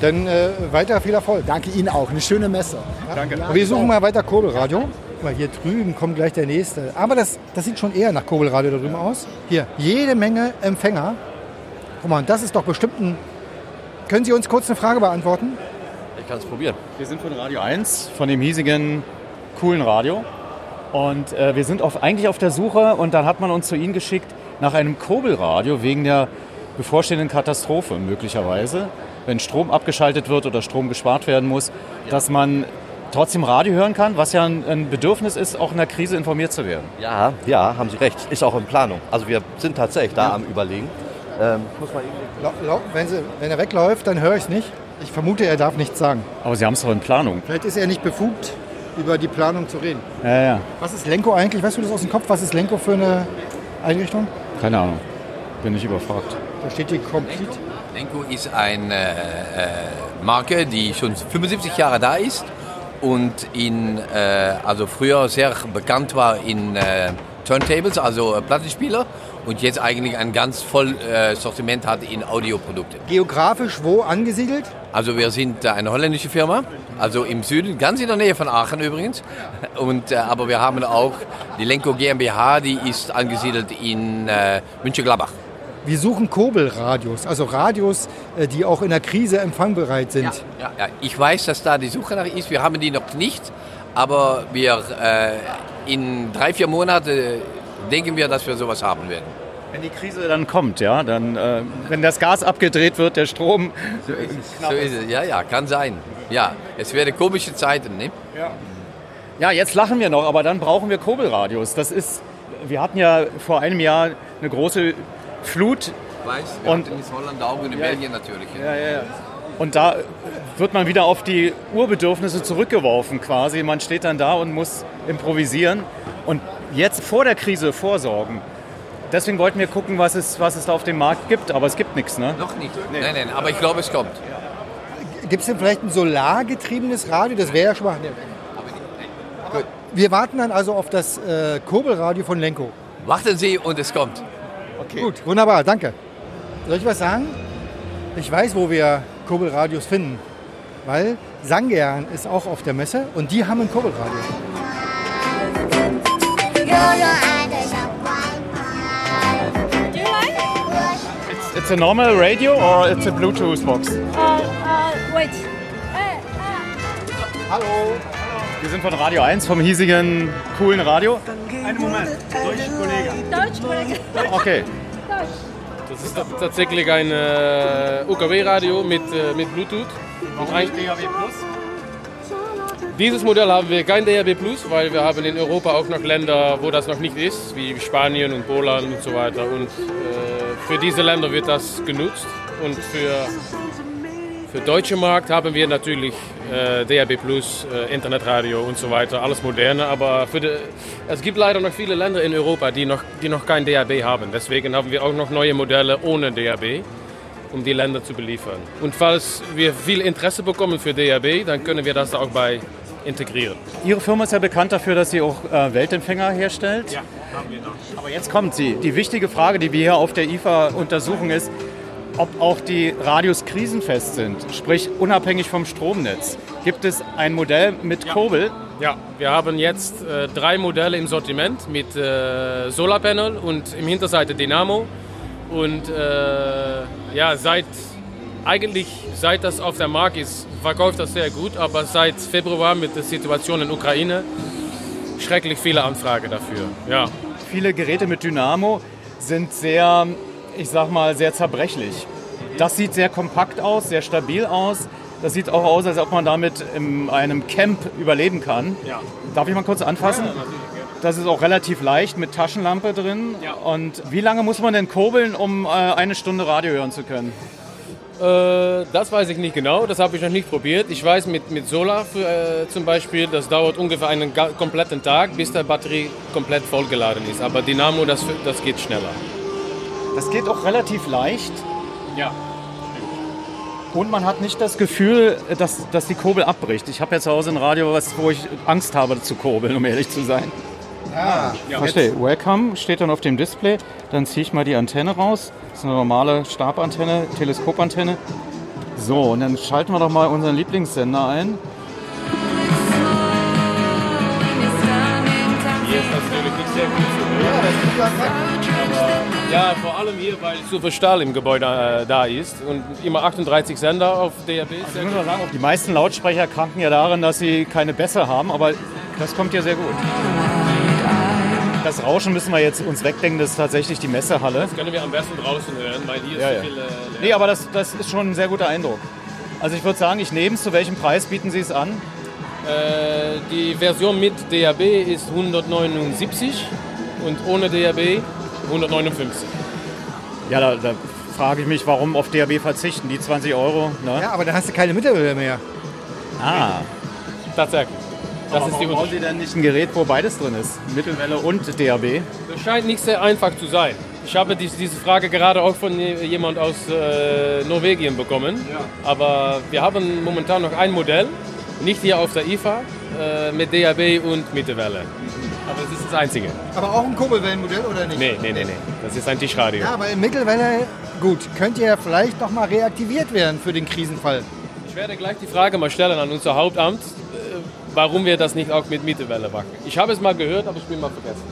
Dann äh, weiter viel Erfolg. Danke Ihnen auch. Eine schöne Messe. Ja? Danke. Ja, wir suchen mal weiter Kurbelradio. Mal hier drüben kommt gleich der nächste. Aber das, das sieht schon eher nach Kurbelradio da drüben aus. Hier, jede Menge Empfänger. Guck mal, das ist doch bestimmt ein. Können Sie uns kurz eine Frage beantworten? Ich kann es probieren. Wir sind von Radio 1, von dem hiesigen coolen Radio. Und äh, wir sind auf, eigentlich auf der Suche und dann hat man uns zu Ihnen geschickt nach einem Kurbelradio wegen der bevorstehenden Katastrophe möglicherweise wenn Strom abgeschaltet wird oder Strom gespart werden muss, dass man trotzdem Radio hören kann, was ja ein, ein, Bedürfnis ist, auch in der Krise informiert zu werden. Ja, ja, haben Sie recht. Ist auch in Planung. Also wir sind tatsächlich da ja. am Überlegen. Ähm, muss man wenn, Sie, wenn er wegläuft, dann höre ich es nicht. Ich vermute, er darf nichts sagen. Aber Sie haben es doch in Planung. Vielleicht ist er nicht befugt, über die Planung zu reden. Ja, ja. Was ist Lenko eigentlich? Weißt du das aus dem Kopf? Was ist Lenko für eine Einrichtung? Keine Ahnung. Bin ich überfragt. Da steht die Complete. Lenko ist eine äh, Marke, die schon 75 Jahre da ist und in, äh, also früher sehr bekannt war in äh, Turntables, also Plattenspieler und jetzt eigentlich ein ganz voll äh, Sortiment hat in Audioprodukte. Geografisch wo angesiedelt? Also wir sind eine holländische Firma, also im Süden, ganz in der Nähe von Aachen übrigens. Und, äh, aber wir haben auch die Lenko GmbH, die ist angesiedelt in äh, München-Gladbach. Wir suchen Kobelradios, also Radios, äh, die auch in der Krise empfangbereit sind. Ja, ja, ja, ich weiß, dass da die Suche nach ist. Wir haben die noch nicht, aber wir äh, in drei, vier Monaten denken wir, dass wir sowas haben werden. Wenn die Krise dann kommt, ja, dann, äh, wenn das Gas abgedreht wird, der Strom. So ist, es. so ist es. Ja, ja, kann sein. Ja, es werden komische Zeiten, ne? Ja. Ja, jetzt lachen wir noch, aber dann brauchen wir Kurbelradios. Das ist, wir hatten ja vor einem Jahr eine große Flut. Weiß, ja, und in Holland auch und in ja, Belgien natürlich. Ja, ja, ja. Und da wird man wieder auf die Urbedürfnisse zurückgeworfen quasi. Man steht dann da und muss improvisieren. Und jetzt vor der Krise vorsorgen. Deswegen wollten wir gucken, was es, was es da auf dem Markt gibt, aber es gibt nichts, ne? Noch nicht. Nee. Nein, nein, aber ich glaube, es kommt. Gibt es denn vielleicht ein solargetriebenes Radio? Das wäre ja schon mal. Nee. Wir warten dann also auf das äh, Kurbelradio von Lenko. Warten Sie und es kommt. Okay. Gut, wunderbar, danke. Soll ich was sagen? Ich weiß, wo wir Kurbelradios finden. Weil Sangern ist auch auf der Messe und die haben ein Kurbelradio. It's, it's a normal radio or it's a Bluetooth box? Uh, uh, wait. Hallo. Wir sind von Radio 1, vom hiesigen, coolen Radio. Einen Moment. Deutsch Kollege. Deutsch Kollege. Okay. Das ist tatsächlich ein äh, UKW-Radio mit, äh, mit Bluetooth. Warum nicht DAB Plus? Dieses Modell haben wir kein DRB Plus, weil wir haben in Europa auch noch Länder, wo das noch nicht ist, wie Spanien und Polen und so weiter. Und äh, für diese Länder wird das genutzt. Und für, für deutsche Markt haben wir natürlich äh, Plus, äh, Internetradio und so weiter, alles moderne. Aber für die, es gibt leider noch viele Länder in Europa, die noch, die noch kein DRB haben. Deswegen haben wir auch noch neue Modelle ohne DRB um die Länder zu beliefern. Und falls wir viel Interesse bekommen für DAB, dann können wir das auch bei integrieren. Ihre Firma ist ja bekannt dafür, dass sie auch äh, Weltempfänger herstellt. Ja, haben wir noch. Aber jetzt kommt sie. Die wichtige Frage, die wir hier auf der IFA untersuchen, ist, ob auch die Radios krisenfest sind, sprich unabhängig vom Stromnetz. Gibt es ein Modell mit ja. Kurbel? Ja, wir haben jetzt äh, drei Modelle im Sortiment mit äh, Solarpanel und im Hinterseite Dynamo. Und äh, ja, seit eigentlich seit das auf der Markt ist, verkauft das sehr gut, aber seit Februar mit der Situation in Ukraine schrecklich viele Anfragen dafür. Ja. Viele Geräte mit Dynamo sind sehr, ich sag mal, sehr zerbrechlich. Das sieht sehr kompakt aus, sehr stabil aus. Das sieht auch aus, als ob man damit in einem Camp überleben kann. Ja. Darf ich mal kurz anfassen? Ja, das ist auch relativ leicht mit Taschenlampe drin. Ja. Und wie lange muss man denn kurbeln, um äh, eine Stunde Radio hören zu können? Äh, das weiß ich nicht genau, das habe ich noch nicht probiert. Ich weiß mit, mit Solar für, äh, zum Beispiel, das dauert ungefähr einen kompletten Tag, bis der Batterie komplett vollgeladen ist. Aber Dynamo, das, das geht schneller. Das geht auch relativ leicht. Ja. Und man hat nicht das Gefühl, dass, dass die Kurbel abbricht. Ich habe ja zu Hause ein Radio, was, wo ich Angst habe zu kurbeln, um ehrlich zu sein. Ah, ja. Verstehe. Welcome steht dann auf dem Display. Dann ziehe ich mal die Antenne raus. Das ist eine normale Stabantenne, Teleskopantenne. So, und dann schalten wir doch mal unseren Lieblingssender ein. Hier ist natürlich nicht sehr gut. Aber ja, vor allem hier, weil so viel Stahl im Gebäude äh, da ist und immer 38 Sender auf DRB. Also ich muss mal sagen, die meisten Lautsprecher kranken ja daran, dass sie keine Bässe haben, aber das kommt ja sehr gut. Das Rauschen müssen wir jetzt uns wegdenken, das ist tatsächlich die Messehalle. Das können wir am besten draußen hören, weil hier ja, ist ja. so viel. Äh, nee, aber das, das ist schon ein sehr guter Eindruck. Also ich würde sagen, ich nehme es. Zu welchem Preis bieten Sie es an? Äh, die Version mit DAB ist 179 und ohne DAB 159. Ja, da, da frage ich mich, warum auf DAB verzichten, die 20 Euro. Ne? Ja, aber dann hast du keine Mittelwelle mehr. Ah. Tatsächlich. Das Aber ist die warum bauen Sie denn nicht ein Gerät, wo beides drin ist? Mittelwelle und DAB? Das scheint nicht sehr einfach zu sein. Ich habe dies- diese Frage gerade auch von je- jemand aus äh, Norwegen bekommen. Aber wir haben momentan noch ein Modell, nicht hier auf der IFA, äh, mit DAB und Mittelwelle. Aber das ist das einzige. Aber auch ein Kurbelwellenmodell oder nicht? Nee, nee, nee, nee. Das ist ein Tischradio. Ja, aber in Mittelwelle, gut, könnt ihr vielleicht noch mal reaktiviert werden für den Krisenfall. Ich werde gleich die Frage mal stellen an unser Hauptamt, äh, warum wir das nicht auch mit Mittelwelle machen. Ich habe es mal gehört, aber ich bin mal vergessen.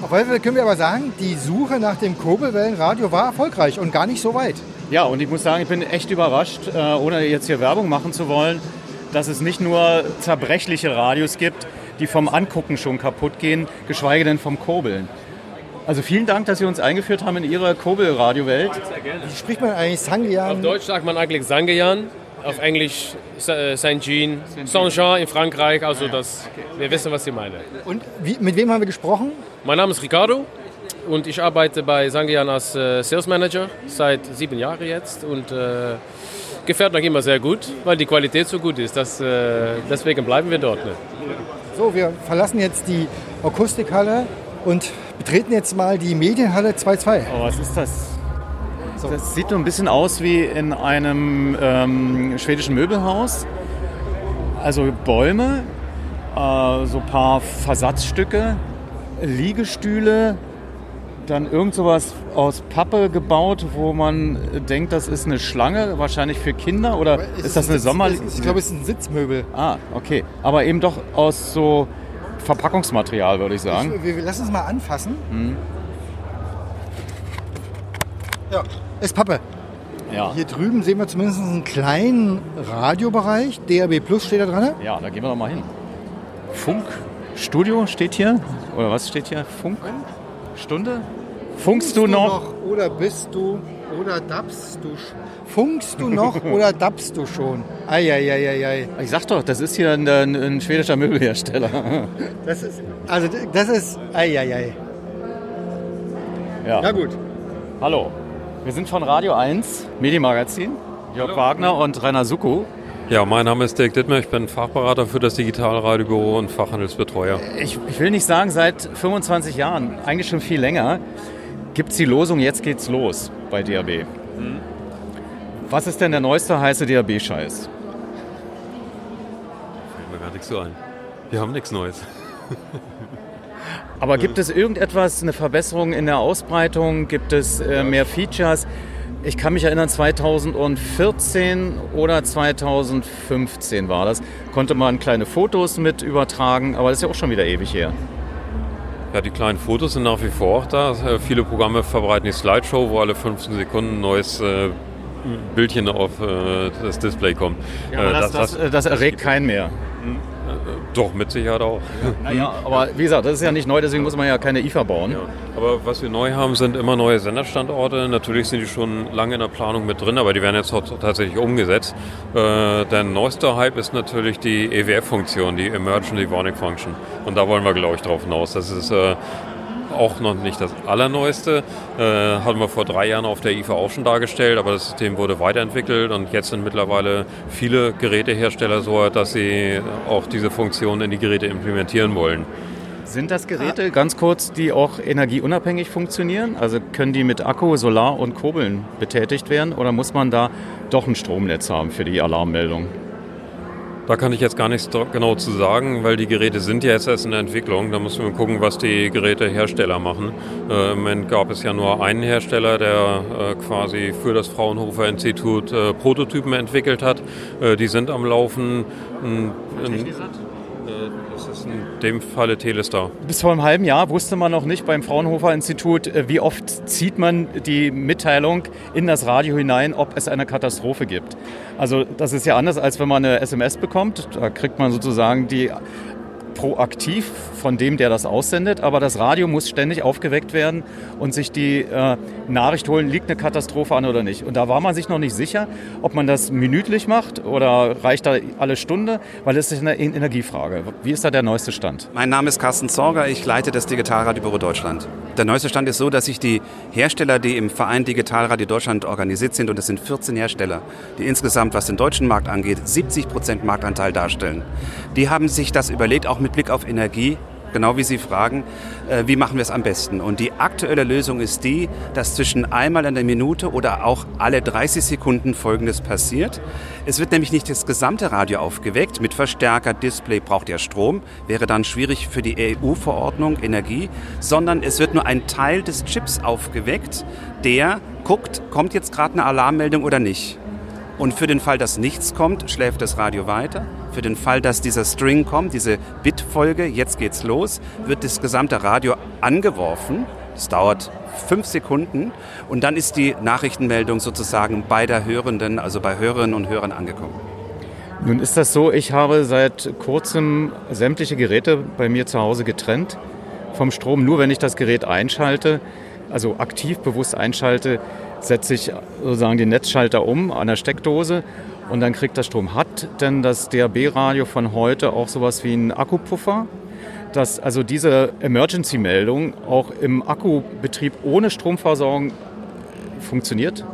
Auf jeden Fall können wir aber sagen, die Suche nach dem Kurbelwellenradio war erfolgreich und gar nicht so weit. Ja, und ich muss sagen, ich bin echt überrascht, äh, ohne jetzt hier Werbung machen zu wollen, dass es nicht nur zerbrechliche Radios gibt, die vom Angucken schon kaputt gehen, geschweige denn vom Kurbeln. Also vielen Dank, dass Sie uns eingeführt haben in Ihre Kurbelradiowelt. Wie spricht man eigentlich Sangian? Auf Deutsch sagt man eigentlich Sangean, auf Englisch äh, Saint-Jean, Saint-Jean in Frankreich, also das, wir wissen, was Sie meinen. Und wie, mit wem haben wir gesprochen? Mein Name ist Ricardo und ich arbeite bei Sangean als äh, Sales Manager seit sieben Jahren jetzt und äh, gefällt noch immer sehr gut, weil die Qualität so gut ist. Das, äh, deswegen bleiben wir dort. Ne? So, wir verlassen jetzt die Akustikhalle und betreten jetzt mal die Medienhalle 2.2. Oh, was ist das? Das sieht so ein bisschen aus wie in einem ähm, schwedischen Möbelhaus. Also Bäume, äh, so ein paar Versatzstücke, Liegestühle, dann irgend sowas aus Pappe gebaut, wo man denkt, das ist eine Schlange, wahrscheinlich für Kinder oder ist, das eine Sitz- Sommer... ist- Ich glaube, es ist ein Sitzmöbel. Ah, okay. Aber eben doch aus so Verpackungsmaterial, würde ich sagen. Ich, wir, lassen es mal anfassen. Hm. Ja, ist Pappe. Ja. Hier drüben sehen wir zumindest einen kleinen Radiobereich. DAB Plus steht da dran. Ja, da gehen wir doch mal hin. Funkstudio steht hier. Oder was steht hier? Funk? Stunde? Funkst du noch? Oder bist du oder dabst du sch- Funkst du noch oder dabst du schon? Eieieiei. Ich sag doch, das ist hier ein, ein, ein schwedischer Möbelhersteller. Das ist, also das ist, eieiei. Ja. Na gut. Hallo. Wir sind von Radio 1, Medienmagazin. Jörg Wagner und Rainer Suko. Ja, mein Name ist Dirk Dittmer, ich bin Fachberater für das Digitalradiobüro und Fachhandelsbetreuer. Ich, ich will nicht sagen seit 25 Jahren, eigentlich schon viel länger, gibt es die Losung, jetzt geht's los bei DAB. Was ist denn der neueste heiße DAB-Scheiß? Fällt mir gar nichts so ein. Wir haben nichts Neues. Aber gibt es irgendetwas, eine Verbesserung in der Ausbreitung? Gibt es äh, mehr Features? Ich kann mich erinnern, 2014 oder 2015 war das, konnte man kleine Fotos mit übertragen, aber das ist ja auch schon wieder ewig her. Ja, die kleinen Fotos sind nach wie vor auch da. Äh, Viele Programme verbreiten die Slideshow, wo alle 15 Sekunden ein neues äh, Bildchen auf äh, das Display kommt. Ja, aber Äh, das, das, das, das erregt keinen mehr. Doch, mit Sicherheit auch. Naja, aber wie gesagt, das ist ja nicht neu, deswegen muss man ja keine IFA bauen. Aber was wir neu haben, sind immer neue Senderstandorte. Natürlich sind die schon lange in der Planung mit drin, aber die werden jetzt auch tatsächlich umgesetzt. Äh, der neueste Hype ist natürlich die EWF-Funktion, die Emergent Evonik Function. Und da wollen wir, glaube ich, drauf hinaus. Das ist äh, auch noch nicht das Allerneueste. Äh, hatten wir vor drei Jahren auf der IFA auch schon dargestellt, aber das System wurde weiterentwickelt und jetzt sind mittlerweile viele Gerätehersteller so dass sie auch diese Funktion in die Geräte implementieren wollen. Sind das Geräte, ganz kurz, die auch energieunabhängig funktionieren? Also können die mit Akku, Solar und Kurbeln betätigt werden oder muss man da doch ein Stromnetz haben für die Alarmmeldung? Da kann ich jetzt gar nichts genau zu sagen, weil die Geräte sind ja jetzt erst in der Entwicklung. Da müssen wir gucken, was die Gerätehersteller machen. Äh, Im Moment gab es ja nur einen Hersteller, der äh, quasi für das Fraunhofer Institut äh, Prototypen entwickelt hat. Äh, die sind am Laufen. Ein- ein- Äh, Das ist in dem Falle Telestar. Bis vor einem halben Jahr wusste man noch nicht beim Fraunhofer Institut, äh, wie oft zieht man die Mitteilung in das Radio hinein, ob es eine Katastrophe gibt. Also das ist ja anders, als wenn man eine SMS bekommt. Da kriegt man sozusagen die proaktiv von dem, der das aussendet, aber das Radio muss ständig aufgeweckt werden und sich die äh, Nachricht holen, liegt eine Katastrophe an oder nicht. Und da war man sich noch nicht sicher, ob man das minütlich macht oder reicht da alle Stunde, weil es ist eine Energiefrage. Wie ist da der neueste Stand? Mein Name ist Carsten Zorger, ich leite das Digitalradiobüro Deutschland. Der neueste Stand ist so, dass sich die Hersteller, die im Verein Digitalradio Deutschland organisiert sind, und es sind 14 Hersteller, die insgesamt, was den deutschen Markt angeht, 70 Prozent Marktanteil darstellen, die haben sich das überlegt, auch mit Blick auf Energie, genau wie Sie fragen, äh, wie machen wir es am besten. Und die aktuelle Lösung ist die, dass zwischen einmal in der Minute oder auch alle 30 Sekunden Folgendes passiert. Es wird nämlich nicht das gesamte Radio aufgeweckt. Mit Verstärker, Display braucht ja Strom, wäre dann schwierig für die EU-Verordnung Energie, sondern es wird nur ein Teil des Chips aufgeweckt, der guckt, kommt jetzt gerade eine Alarmmeldung oder nicht. Und für den Fall, dass nichts kommt, schläft das Radio weiter. Für den Fall, dass dieser String kommt, diese Bitfolge, jetzt geht's los, wird das gesamte Radio angeworfen. Das dauert fünf Sekunden und dann ist die Nachrichtenmeldung sozusagen bei der Hörenden, also bei Hörerinnen und Hörern angekommen. Nun ist das so, ich habe seit kurzem sämtliche Geräte bei mir zu Hause getrennt vom Strom. Nur wenn ich das Gerät einschalte, also aktiv bewusst einschalte, setze ich sozusagen den Netzschalter um an der Steckdose und dann kriegt das Strom. Hat denn das DAB-Radio von heute auch sowas wie einen Akkupuffer? Dass also diese Emergency-Meldung auch im Akkubetrieb ohne Stromversorgung funktioniert?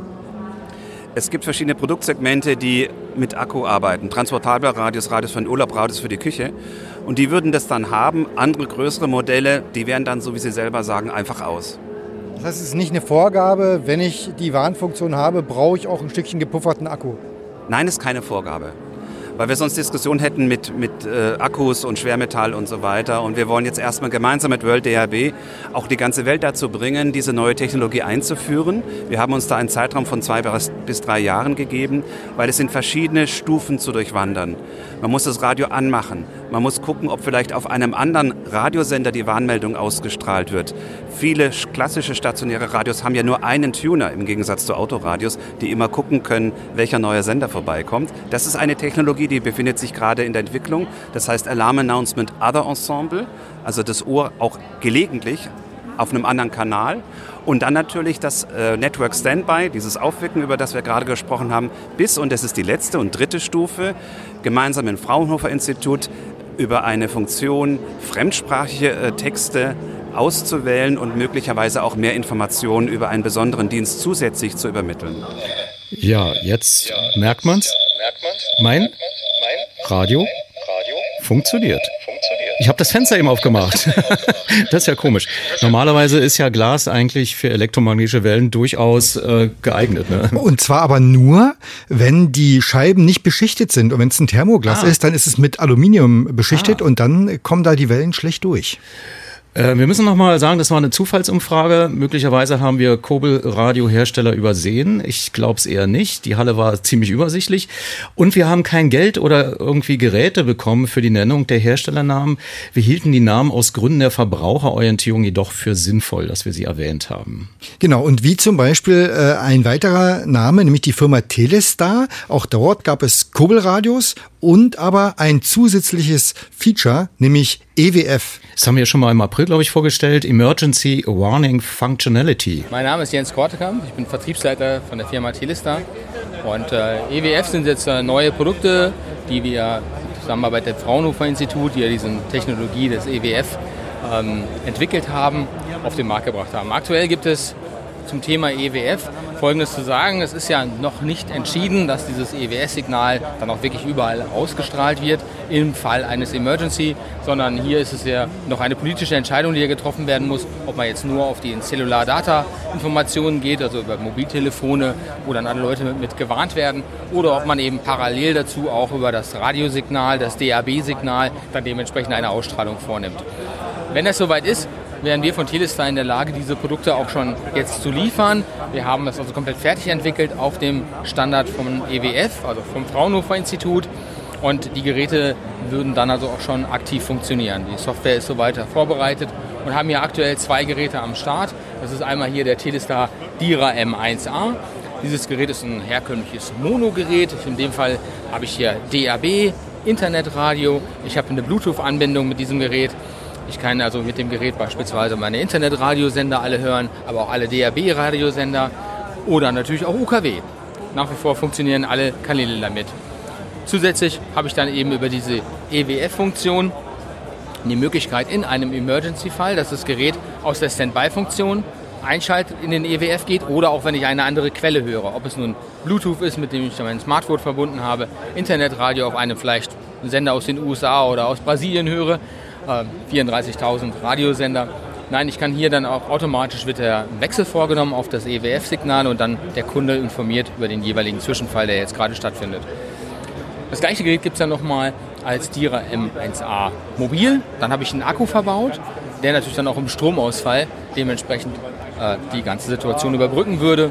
Es gibt verschiedene Produktsegmente, die mit Akku arbeiten. Transportable Radios, Radios für den Urlaub, Radios für die Küche. Und die würden das dann haben. Andere größere Modelle, die wären dann, so wie Sie selber sagen, einfach aus. Das ist nicht eine Vorgabe, wenn ich die Warnfunktion habe, brauche ich auch ein Stückchen gepufferten Akku. Nein, ist keine Vorgabe. Weil wir sonst Diskussionen hätten mit, mit äh, Akkus und Schwermetall und so weiter. Und wir wollen jetzt erstmal gemeinsam mit World DHB auch die ganze Welt dazu bringen, diese neue Technologie einzuführen. Wir haben uns da einen Zeitraum von zwei bis drei Jahren gegeben, weil es sind verschiedene Stufen zu durchwandern. Man muss das Radio anmachen. Man muss gucken, ob vielleicht auf einem anderen Radiosender die Warnmeldung ausgestrahlt wird. Viele klassische stationäre Radios haben ja nur einen Tuner im Gegensatz zu Autoradios, die immer gucken können, welcher neue Sender vorbeikommt. Das ist eine Technologie, die befindet sich gerade in der Entwicklung. Das heißt Alarm Announcement Other Ensemble, also das Ohr auch gelegentlich auf einem anderen Kanal. Und dann natürlich das äh, Network Standby, dieses Aufwecken, über das wir gerade gesprochen haben, bis, und das ist die letzte und dritte Stufe, gemeinsam im Fraunhofer Institut über eine Funktion, fremdsprachige äh, Texte auszuwählen und möglicherweise auch mehr Informationen über einen besonderen Dienst zusätzlich zu übermitteln. Ja, jetzt ja, merkt man's. Merkt man's. Mein, mein Radio, Radio funktioniert. Ich habe das Fenster eben aufgemacht. das ist ja komisch. Normalerweise ist ja Glas eigentlich für elektromagnetische Wellen durchaus äh, geeignet. Ne? Und zwar aber nur, wenn die Scheiben nicht beschichtet sind. Und wenn es ein Thermoglas ah. ist, dann ist es mit Aluminium beschichtet ah. und dann kommen da die Wellen schlecht durch. Äh, wir müssen noch mal sagen, das war eine Zufallsumfrage. Möglicherweise haben wir Kobel-Radiohersteller übersehen. Ich glaube es eher nicht. Die Halle war ziemlich übersichtlich. Und wir haben kein Geld oder irgendwie Geräte bekommen für die Nennung der Herstellernamen. Wir hielten die Namen aus Gründen der Verbraucherorientierung jedoch für sinnvoll, dass wir sie erwähnt haben. Genau. Und wie zum Beispiel äh, ein weiterer Name, nämlich die Firma Telestar. Auch dort gab es Kobelradios und aber ein zusätzliches Feature, nämlich EWF. Das haben wir schon mal im April, glaube ich, vorgestellt. Emergency Warning Functionality. Mein Name ist Jens Kortekamp. Ich bin Vertriebsleiter von der Firma Telestar. Und äh, EWF sind jetzt äh, neue Produkte, die wir zusammen mit dem Fraunhofer Institut, die ja diese Technologie des EWF ähm, entwickelt haben, auf den Markt gebracht haben. Aktuell gibt es zum Thema EWF Folgendes zu sagen. Es ist ja noch nicht entschieden, dass dieses EWS-Signal dann auch wirklich überall ausgestrahlt wird im Fall eines Emergency, sondern hier ist es ja noch eine politische Entscheidung, die hier getroffen werden muss, ob man jetzt nur auf die Cellular-Data-Informationen geht, also über Mobiltelefone, wo dann alle Leute mit, mit gewarnt werden, oder ob man eben parallel dazu auch über das Radiosignal, das DAB-Signal, dann dementsprechend eine Ausstrahlung vornimmt. Wenn das soweit ist, wären wir von Telestar in der Lage, diese Produkte auch schon jetzt zu liefern. Wir haben das also komplett fertig entwickelt auf dem Standard vom EWF, also vom Fraunhofer Institut. Und die Geräte würden dann also auch schon aktiv funktionieren. Die Software ist soweit vorbereitet und haben hier aktuell zwei Geräte am Start. Das ist einmal hier der Telestar Dira M1A. Dieses Gerät ist ein herkömmliches Mono-Gerät. In dem Fall habe ich hier DAB Internetradio, ich habe eine Bluetooth-Anbindung mit diesem Gerät. Ich kann also mit dem Gerät beispielsweise meine Internetradiosender alle hören, aber auch alle DAB-Radiosender oder natürlich auch UKW. Nach wie vor funktionieren alle Kanäle damit. Zusätzlich habe ich dann eben über diese EWF-Funktion die Möglichkeit in einem Emergency-Fall, dass das Gerät aus der Standby-Funktion einschaltet, in den EWF geht oder auch wenn ich eine andere Quelle höre. Ob es nun Bluetooth ist, mit dem ich mein Smartphone verbunden habe, Internetradio auf einem vielleicht Sender aus den USA oder aus Brasilien höre, äh, 34.000 Radiosender. Nein, ich kann hier dann auch automatisch wird der Wechsel vorgenommen auf das EWF-Signal und dann der Kunde informiert über den jeweiligen Zwischenfall, der jetzt gerade stattfindet. Das gleiche Gerät gibt es dann nochmal als Dira M1A mobil. Dann habe ich einen Akku verbaut, der natürlich dann auch im Stromausfall dementsprechend äh, die ganze Situation überbrücken würde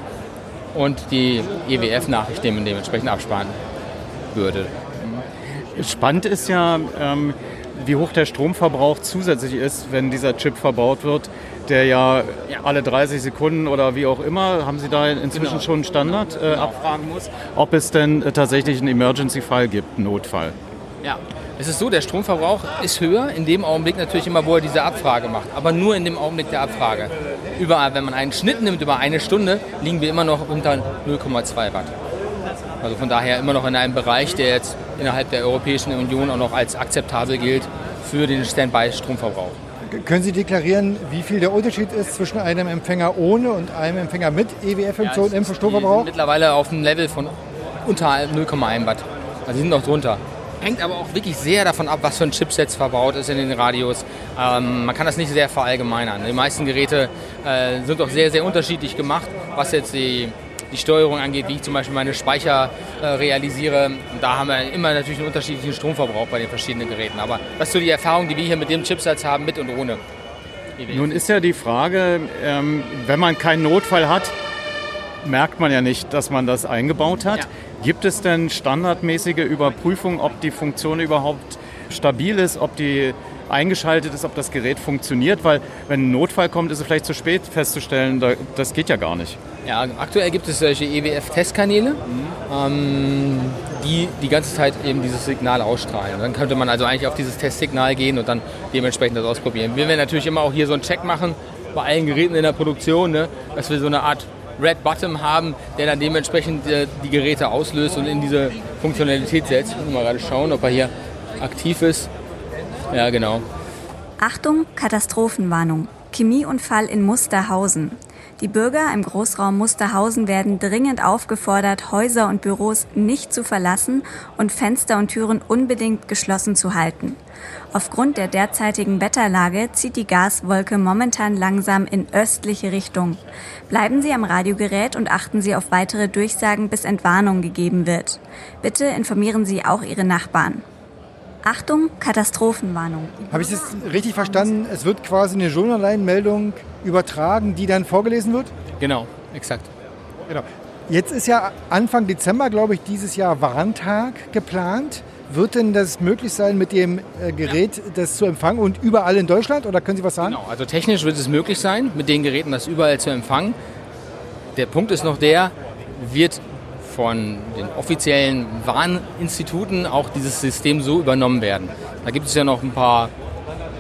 und die EWF-Nachrichten dementsprechend absparen würde. Spannend ist ja, ähm, wie hoch der Stromverbrauch zusätzlich ist, wenn dieser Chip verbaut wird, der ja, alle 30 Sekunden oder wie auch immer, haben Sie da inzwischen Genau. schon einen Standard, äh, abfragen muss, ob es denn äh, tatsächlich einen Emergency-Fall gibt, einen Notfall. Ja, es ist so, der Stromverbrauch ist höher, in dem Augenblick natürlich immer, wo er diese Abfrage macht, aber nur in dem Augenblick der Abfrage. Überall, wenn man einen Schnitt nimmt über eine Stunde, liegen wir immer noch unter 0,2 Watt. Also von daher immer noch in einem Bereich, der jetzt innerhalb der Europäischen Union auch noch als akzeptabel gilt für den Standby-Stromverbrauch. Können Sie deklarieren, wie viel der Unterschied ist zwischen einem Empfänger ohne und einem Empfänger mit EWF-Funktion Ja, im Stromverbrauch? Mittlerweile auf einem Level von unter 0,1 Watt. Also die sind noch drunter. Hängt aber auch wirklich sehr davon ab, was für ein Chipset verbaut ist in den Radios. Ähm, man kann das nicht sehr verallgemeinern. Die meisten Geräte äh, sind auch sehr, sehr unterschiedlich gemacht, was jetzt die, die Steuerung angeht, wie ich zum Beispiel meine Speicher äh, realisiere. Und da haben wir immer natürlich einen unterschiedlichen Stromverbrauch bei den verschiedenen Geräten. Aber das ist so die Erfahrung, die wir hier mit dem Chipsatz haben, mit und ohne. Nun ist ja die Frage, ähm, wenn man keinen Notfall hat, merkt man ja nicht, dass man das eingebaut hat. Gibt es denn standardmäßige Überprüfungen, ob die Funktion überhaupt stabil ist, ob die eingeschaltet ist, ob das Gerät funktioniert? Weil wenn ein Notfall kommt, ist es vielleicht zu spät festzustellen, da- das geht ja gar nicht. Ja, aktuell gibt es solche EWF-Testkanäle, ähm, die die ganze Zeit eben dieses Signal ausstrahlen. Dann könnte man also eigentlich auf dieses Testsignal gehen und dann dementsprechend das ausprobieren. Wir werden natürlich immer auch hier so einen Check machen bei allen Geräten in der Produktion, ne, dass wir so eine Art Red Button haben, der dann dementsprechend äh, die Geräte auslöst und in diese Funktionalität setzt. Mal gerade schauen, ob er hier aktiv ist. Ja, genau. Achtung, Katastrophenwarnung. Chemieunfall in Musterhausen. Die Bürger im Großraum Musterhausen werden dringend aufgefordert, Häuser und Büros nicht zu verlassen und Fenster und Türen unbedingt geschlossen zu halten. Aufgrund der derzeitigen Wetterlage zieht die Gaswolke momentan langsam in östliche Richtung. Bleiben Sie am Radiogerät und achten Sie auf weitere Durchsagen, bis Entwarnung gegeben wird. Bitte informieren Sie auch Ihre Nachbarn. Achtung, Katastrophenwarnung. Habe ich das richtig verstanden? Es wird quasi eine Journalline-Meldung übertragen, die dann vorgelesen wird? Genau, exakt. Genau. Jetzt ist ja Anfang Dezember, glaube ich, dieses Jahr Warntag geplant. Wird denn das möglich sein, mit dem äh, Gerät das zu empfangen und überall in Deutschland? Oder können Sie was sagen? Genau, also technisch wird es möglich sein, mit den Geräten das überall zu empfangen. Der Punkt ist noch der, wird von den offiziellen Warninstituten auch dieses System so übernommen werden. Da gibt es ja noch ein paar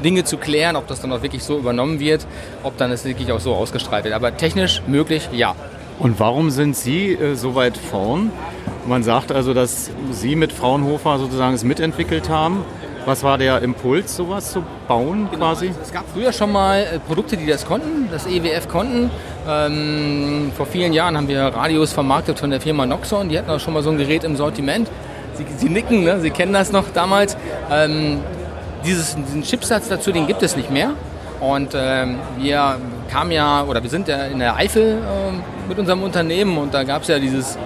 Dinge zu klären, ob das dann auch wirklich so übernommen wird, ob dann es wirklich auch so ausgestrahlt wird. Aber technisch möglich, ja. Und warum sind Sie äh, so weit vorn? Man sagt also, dass Sie mit Fraunhofer sozusagen es mitentwickelt haben. Was war der Impuls, sowas zu bauen quasi? Es gab früher schon mal äh, Produkte, die das konnten, das EWF konnten. Ähm, vor vielen Jahren haben wir Radios vermarktet von der Firma Noxon. Die hatten auch schon mal so ein Gerät im Sortiment. Sie, Sie nicken, ne? Sie kennen das noch damals. Ähm, dieses, diesen Chipsatz dazu, den gibt es nicht mehr. Und ähm, wir kamen ja, oder wir sind ja in der Eifel ähm, mit unserem Unternehmen und da gab es ja dieses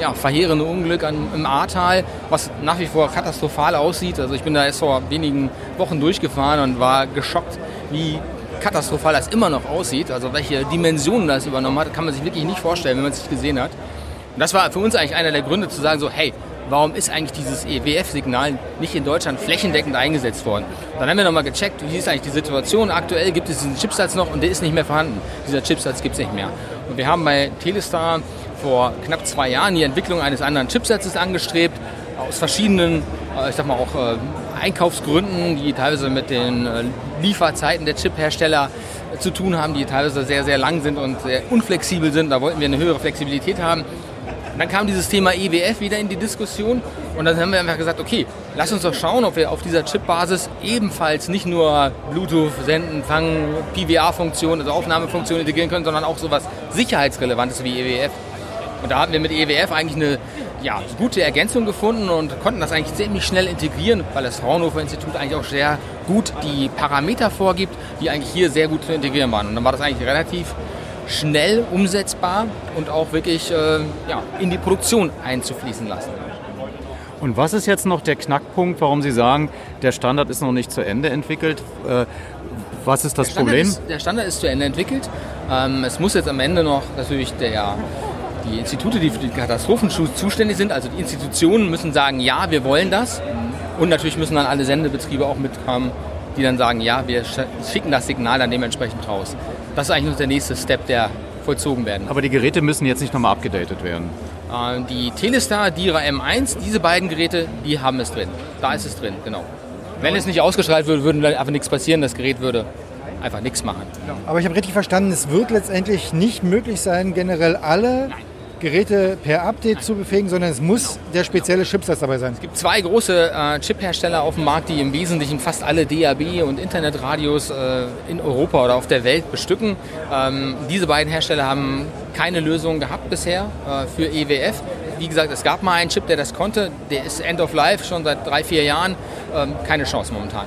ja, verheerende Unglück an, im Ahrtal, was nach wie vor katastrophal aussieht. Also ich bin da erst vor wenigen Wochen durchgefahren und war geschockt, wie katastrophal das immer noch aussieht. Also welche Dimensionen das übernommen hat, kann man sich wirklich nicht vorstellen, wenn man es nicht gesehen hat. Und das war für uns eigentlich einer der Gründe zu sagen, so hey, warum ist eigentlich dieses EWF-Signal nicht in Deutschland flächendeckend eingesetzt worden? Dann haben wir nochmal gecheckt, wie ist eigentlich die Situation. Aktuell gibt es diesen Chipsatz noch und der ist nicht mehr vorhanden. Dieser Chipsatz gibt es nicht mehr. Und wir haben bei Telestar vor knapp zwei Jahren die Entwicklung eines anderen Chipsatzes angestrebt, aus verschiedenen äh, ich sag mal auch äh, Einkaufsgründen, die teilweise mit den äh, Lieferzeiten der Chiphersteller zu tun haben, die teilweise sehr, sehr lang sind und sehr unflexibel sind. Da wollten wir eine höhere Flexibilität haben. Dann kam dieses Thema EWF wieder in die Diskussion und dann haben wir einfach gesagt, okay, lass uns doch schauen, ob wir auf dieser Chip-Basis ebenfalls nicht nur Bluetooth, Senden, Fangen, PWA-Funktionen, also Aufnahmefunktionen integrieren können, sondern auch sowas Sicherheitsrelevantes wie EWF. Und da hatten wir mit EWF eigentlich eine ja, gute Ergänzung gefunden und konnten das eigentlich ziemlich schnell integrieren, weil das Fraunhofer Institut eigentlich auch sehr gut die Parameter vorgibt, die eigentlich hier sehr gut zu integrieren waren. Und dann war das eigentlich relativ schnell umsetzbar und auch wirklich äh, ja, in die Produktion einzufließen lassen. Und was ist jetzt noch der Knackpunkt, warum Sie sagen, der Standard ist noch nicht zu Ende entwickelt? Äh, was ist das der Problem? Ist, der Standard ist zu Ende entwickelt. Ähm, es muss jetzt am Ende noch natürlich der, die Institute, die für den Katastrophenschutz zuständig sind, also die Institutionen müssen sagen, ja, wir wollen das. Und natürlich müssen dann alle Sendebetriebe auch mitkommen, die dann sagen, ja, wir schicken das Signal dann dementsprechend raus. Das ist eigentlich noch der nächste Step, der vollzogen werden. Aber die Geräte müssen jetzt nicht nochmal abgedatet werden. Äh, Die Telestar, Dira M1, diese beiden Geräte, die haben es drin. Da ist es drin, genau. Wenn es nicht ausgestrahlt würde, würde einfach nichts passieren. Das Gerät würde einfach nichts machen. Aber ich habe richtig verstanden, es wird letztendlich nicht möglich sein, generell alle Geräte per Update zu befähigen, sondern es muss der spezielle Chipsatz dabei sein. Es gibt zwei große äh, Chip-Hersteller auf dem Markt, die im Wesentlichen fast alle DAB- und Internetradios äh, in Europa oder auf der Welt bestücken. Ähm, diese beiden Hersteller haben keine Lösung gehabt bisher äh, für EWF. Wie gesagt, es gab mal einen Chip, der das konnte. Der ist End of Life schon seit drei, vier Jahren. Ähm, keine Chance momentan.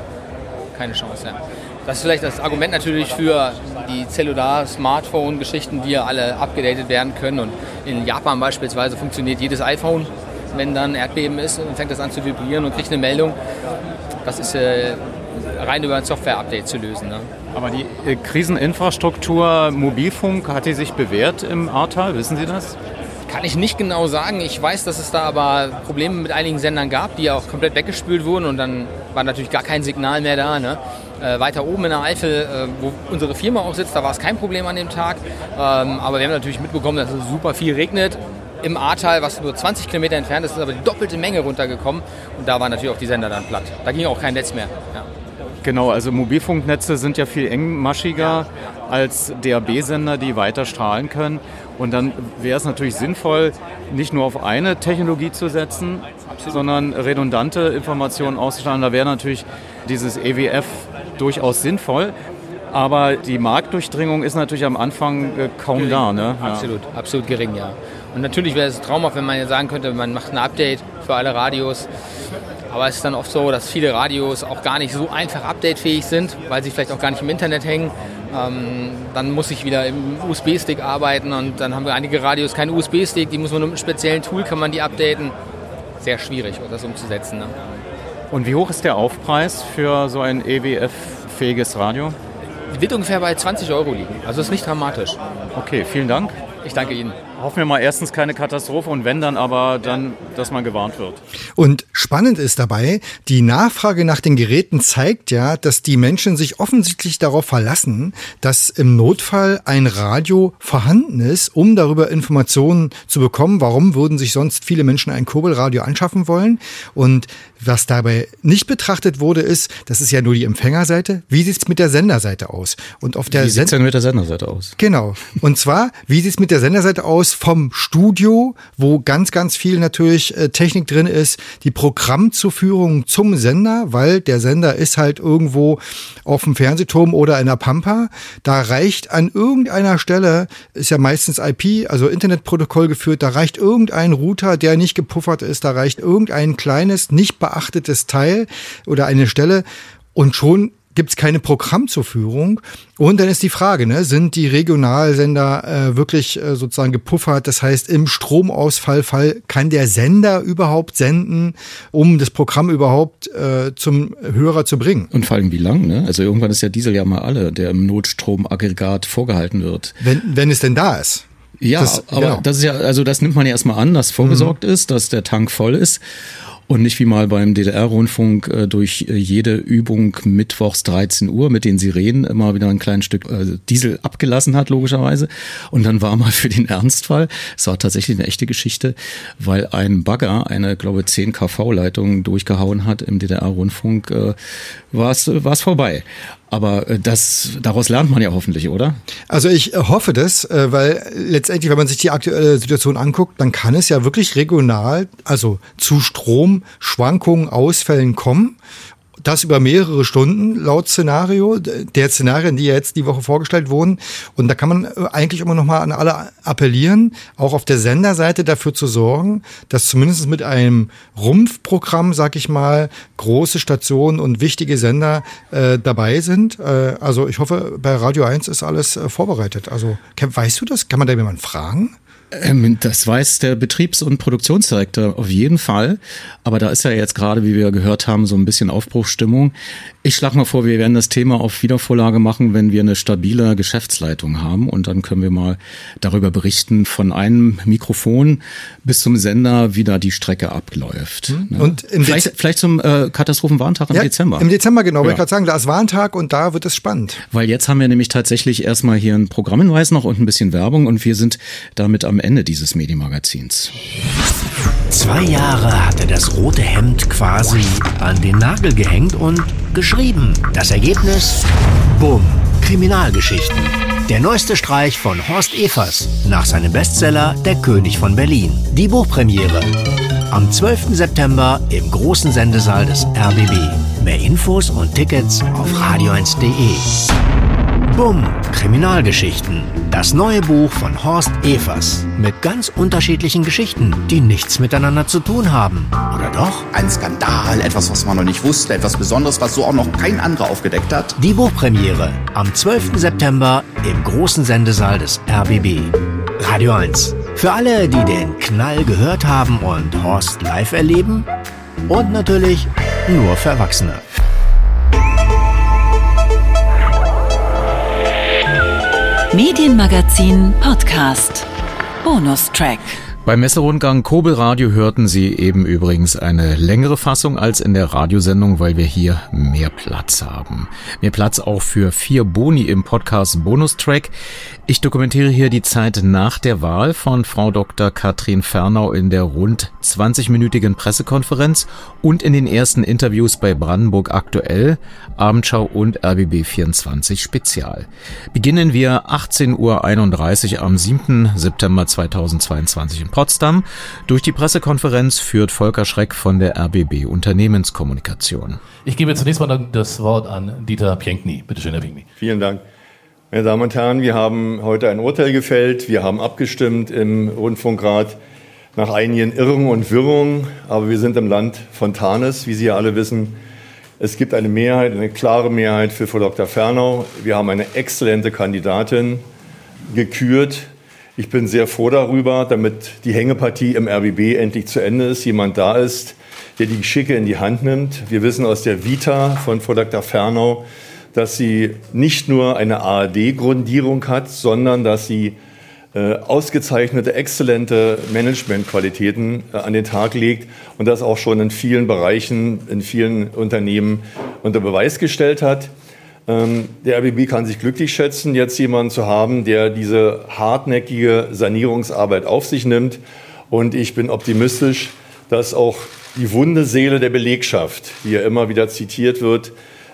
Keine Chance, ja. Das ist vielleicht das Argument natürlich für die Cellular-Smartphone-Geschichten, die ja alle abgedatet werden können. Und in Japan beispielsweise funktioniert jedes iPhone, wenn dann Erdbeben ist, und fängt das an zu vibrieren und kriegt eine Meldung. Das ist äh, rein über ein Software-Update zu lösen. Ne? Aber die äh, Kriseninfrastruktur Mobilfunk, hat die sich bewährt im Ahrtal? Wissen Sie das? Kann ich nicht genau sagen. Ich weiß, dass es da aber Probleme mit einigen Sendern gab, die auch komplett weggespült wurden und dann war natürlich gar kein Signal mehr da. Ne? Äh, weiter oben in der Eifel, äh, wo unsere Firma auch sitzt, da war es kein Problem an dem Tag. Ähm, aber wir haben natürlich mitbekommen, dass es super viel regnet. Im Ahrtal, was nur 20 Kilometer entfernt ist, ist aber die doppelte Menge runtergekommen. Und da waren natürlich auch die Sender dann platt. Da ging auch kein Netz mehr. Ja. Genau, also Mobilfunknetze sind ja viel engmaschiger als DAB-Sender, die weiter strahlen können. Und dann wäre es natürlich sinnvoll, nicht nur auf eine Technologie zu setzen, sondern redundante Informationen auszustrahlen. Da wäre natürlich dieses EWF durchaus sinnvoll. Aber die Marktdurchdringung ist natürlich am Anfang äh, kaum Gering. da. Ne? Ja. Absolut, absolut gering, ja. Und natürlich wäre es traumhaft, wenn man jetzt sagen könnte, man macht ein Update für alle Radios. Aber es ist dann oft so, dass viele Radios auch gar nicht so einfach updatefähig sind, weil sie vielleicht auch gar nicht im Internet hängen. Ähm, dann muss ich wieder im USB-Stick arbeiten und dann haben wir einige Radios keinen USB-Stick, die muss man nur mit einem speziellen Tool kann man die updaten. Sehr schwierig, das umzusetzen. Ne? Und wie hoch ist der Aufpreis für so ein EWF-fähiges Radio? Wird ungefähr bei 20 Euro liegen, also ist nicht dramatisch. Okay, vielen Dank. Ich danke Ihnen. Hoffen wir mal erstens keine Katastrophe und wenn dann aber dann, dass man gewarnt wird. Und spannend ist dabei, die Nachfrage nach den Geräten zeigt ja, dass die Menschen sich offensichtlich darauf verlassen, dass im Notfall ein Radio vorhanden ist, um darüber Informationen zu bekommen. Warum würden sich sonst viele Menschen ein Kurbelradio anschaffen wollen? Und was dabei nicht betrachtet wurde, ist, das ist ja nur die Empfängerseite. Wie sieht's mit der Senderseite aus? Und auf der Wie sieht's denn mit der Senderseite aus? Genau. Und zwar, wie sieht's mit der Senderseite aus vom Studio, wo ganz, ganz viel natürlich äh, Technik drin ist, die Programmzuführung zum Sender, weil der Sender ist halt irgendwo auf dem Fernsehturm oder in der Pampa. Da reicht an irgendeiner Stelle, ist ja meistens IP, also Internetprotokoll geführt, da reicht irgendein Router, der nicht gepuffert ist, da reicht irgendein kleines, nicht beachtetes Teil oder eine Stelle und schon gibt es keine Programmzuführung. Und dann ist die Frage, ne, sind die Regionalsender äh, wirklich äh, sozusagen gepuffert? Das heißt, im Stromausfallfall kann der Sender überhaupt senden, um das Programm überhaupt äh, zum Hörer zu bringen? Und vor allem wie lang, ne? Also irgendwann ist der Diesel ja mal alle, der im Notstromaggregat vorgehalten wird. Wenn, wenn es denn da ist. Ja, Das- aber genau. das ist ja, also das nimmt man ja erstmal an, dass vorgesorgt ist, dass der Tank voll ist. Und nicht wie mal beim DDR-Rundfunk äh, durch äh, jede Übung mittwochs 13 Uhr mit den Sirenen immer wieder ein kleines Stück äh, Diesel abgelassen hat, logischerweise. Und dann war mal für den Ernstfall, es war tatsächlich eine echte Geschichte, weil ein Bagger eine, glaube 10 kV-Leitung durchgehauen hat im DDR-Rundfunk, äh, war es vorbei. Aber äh, das, daraus lernt man ja hoffentlich, oder? Also ich äh, hoffe das, äh, weil letztendlich, wenn man sich die aktuelle Situation anguckt, dann kann es ja wirklich regional, also zu Stromschwankungen, Ausfällen kommen das über mehrere Stunden laut Szenario, der Szenarien, die jetzt die Woche vorgestellt wurden. Und da kann man äh, eigentlich immer noch mal an alle appellieren, auch auf der Senderseite dafür zu sorgen, dass zumindest mit einem Rumpfprogramm, sag ich mal, große Stationen und wichtige Sender äh, dabei sind. Äh, also ich hoffe, bei Radio 1 ist alles äh, vorbereitet. Also weißt du das? Kann man da jemanden fragen? Ähm, das weiß der Betriebs- und Produktionsdirektor auf jeden Fall. Aber da ist ja jetzt gerade, wie wir gehört haben, so ein bisschen Aufbruchsstimmung. Ich schlage mal vor, wir werden das Thema auf Wiedervorlage machen, wenn wir eine stabile Geschäftsleitung haben. Und dann können wir mal darüber berichten, von einem Mikrofon bis zum Sender, wie da die Strecke abläuft. Mhm. Ne? Und vielleicht, vielleicht zum äh, Katastrophenwarntag im ja, Dezember. Im Dezember, genau. Ja. Wollte ich gerade sagen, da ist Warntag und da wird es spannend. Weil jetzt haben wir nämlich tatsächlich erstmal hier einen Programmhinweis noch und ein bisschen Werbung und wir sind damit am Ende dieses Medienmagazins. Zwei Jahre hatte das rote Hemd quasi an den Nagel gehängt und geschrieben. Das Ergebnis? Bumm. Kriminalgeschichten. Der neueste Streich von Horst Evers nach seinem Bestseller Der König von Berlin. Die Buchpremiere. Am 12. September im großen Sendesaal des RBB. Mehr Infos und Tickets auf radio1.de. Bumm, Kriminalgeschichten. Das neue Buch von Horst Evers. Mit ganz unterschiedlichen Geschichten, die nichts miteinander zu tun haben. Oder doch? Ein Skandal, etwas, was man noch nicht wusste, etwas Besonderes, was so auch noch kein anderer aufgedeckt hat. Die Buchpremiere am 12. September im großen Sendesaal des RBB. Radio 1. Für alle, die den Knall gehört haben und Horst live erleben. Und natürlich nur für Erwachsene. Medienmagazin Podcast. Bonustrack. Beim Messerundgang Kobelradio hörten Sie eben übrigens eine längere Fassung als in der Radiosendung, weil wir hier mehr Platz haben. Mehr Platz auch für vier Boni im Podcast Bonustrack. Ich dokumentiere hier die Zeit nach der Wahl von Frau Dr. Katrin Fernau in der rund 20-minütigen Pressekonferenz und in den ersten Interviews bei Brandenburg aktuell, Abendschau und RBB 24 Spezial. Beginnen wir 18.31 Uhr am 7. September 2022 in Potsdam. Durch die Pressekonferenz führt Volker Schreck von der RBB Unternehmenskommunikation. Ich gebe zunächst mal das Wort an Dieter Pienkny. Bitte schön, Herr Pienkny. Vielen Dank. Meine Damen und Herren, wir haben heute ein Urteil gefällt. Wir haben abgestimmt im Rundfunkrat nach einigen Irrungen und Wirrungen. Aber wir sind im Land von Tarnes, wie Sie ja alle wissen. Es gibt eine Mehrheit, eine klare Mehrheit für Frau Dr. Fernau. Wir haben eine exzellente Kandidatin gekürt. Ich bin sehr froh darüber, damit die Hängepartie im RBB endlich zu Ende ist. Jemand da ist, der die Geschicke in die Hand nimmt. Wir wissen aus der Vita von Frau Dr. Fernau, dass sie nicht nur eine ARD-Grundierung hat, sondern dass sie äh, ausgezeichnete, exzellente Managementqualitäten äh, an den Tag legt und das auch schon in vielen Bereichen, in vielen Unternehmen unter Beweis gestellt hat. Ähm, der RBB kann sich glücklich schätzen, jetzt jemanden zu haben, der diese hartnäckige Sanierungsarbeit auf sich nimmt. Und ich bin optimistisch, dass auch die wunde Seele der Belegschaft, die ja immer wieder zitiert wird,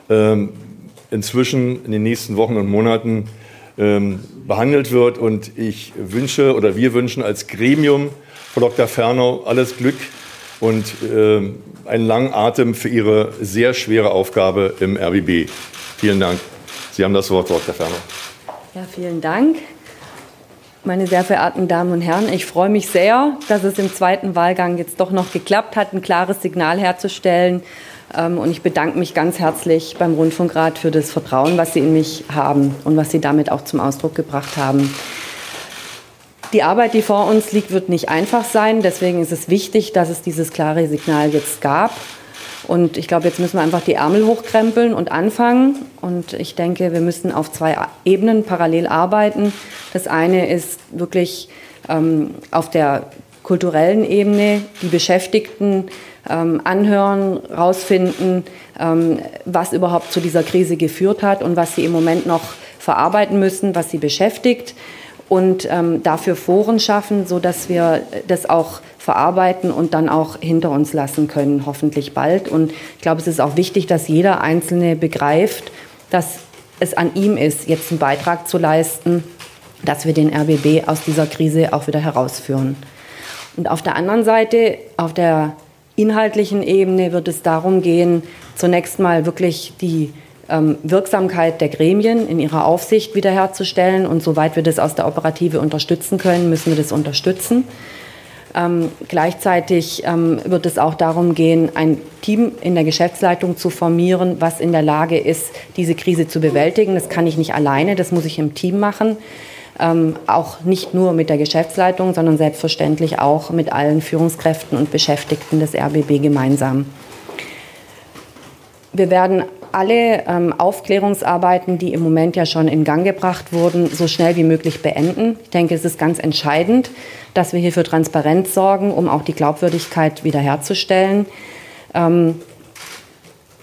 ähm, inzwischen in den nächsten Wochen und Monaten ähm, behandelt wird. Und ich wünsche oder wir wünschen als Gremium Frau Dr. Fernau alles Glück und einen langen Atem für Ihre sehr schwere Aufgabe im RBB. Vielen Dank. Sie haben das Wort, Dr. Fernau. Ja, vielen Dank. Meine sehr verehrten Damen und Herren, ich freue mich sehr, dass es im zweiten Wahlgang jetzt doch noch geklappt hat, ein klares Signal herzustellen ähm, und ich bedanke mich ganz herzlich beim Rundfunkrat für das Vertrauen, was Sie in mich haben und was Sie damit auch zum Ausdruck gebracht haben. Die Arbeit, die vor uns liegt, wird nicht einfach sein. Deswegen ist es wichtig, dass es dieses klare Signal jetzt gab. Und ich glaube, jetzt müssen wir einfach die Ärmel hochkrempeln und anfangen. Und ich denke, wir müssen auf zwei Ebenen parallel arbeiten. Das eine ist wirklich ähm, auf der kulturellen Ebene die Beschäftigten ähm, anhören, rausfinden, ähm, was überhaupt zu dieser Krise geführt hat und was sie im Moment noch verarbeiten müssen, was sie beschäftigt und ähm, dafür Foren schaffen, so dass wir das auch verarbeiten und dann auch hinter uns lassen können, hoffentlich bald. Und ich glaube, es ist auch wichtig, dass jeder Einzelne begreift, dass es an ihm ist, jetzt einen Beitrag zu leisten, dass wir den RBB aus dieser Krise auch wieder herausführen. Und auf der anderen Seite, auf der inhaltlichen Ebene wird es darum gehen, zunächst mal wirklich die ähm, Wirksamkeit der Gremien in ihrer Aufsicht wiederherzustellen. Und soweit wir das aus der Operative unterstützen können, müssen wir das unterstützen. Ähm, gleichzeitig ähm, wird es auch darum gehen, ein Team in der Geschäftsleitung zu formieren, was in der Lage ist, diese Krise zu bewältigen. Das kann ich nicht alleine, das muss ich im Team machen. Ähm, auch nicht nur mit der Geschäftsleitung, sondern selbstverständlich auch mit allen Führungskräften und Beschäftigten des RBB gemeinsam. Wir werden alle ähm, Aufklärungsarbeiten, die im Moment ja schon in Gang gebracht wurden, so schnell wie möglich beenden. Ich denke, es ist ganz entscheidend, dass wir hier für Transparenz sorgen, um auch die Glaubwürdigkeit wiederherzustellen. Ähm,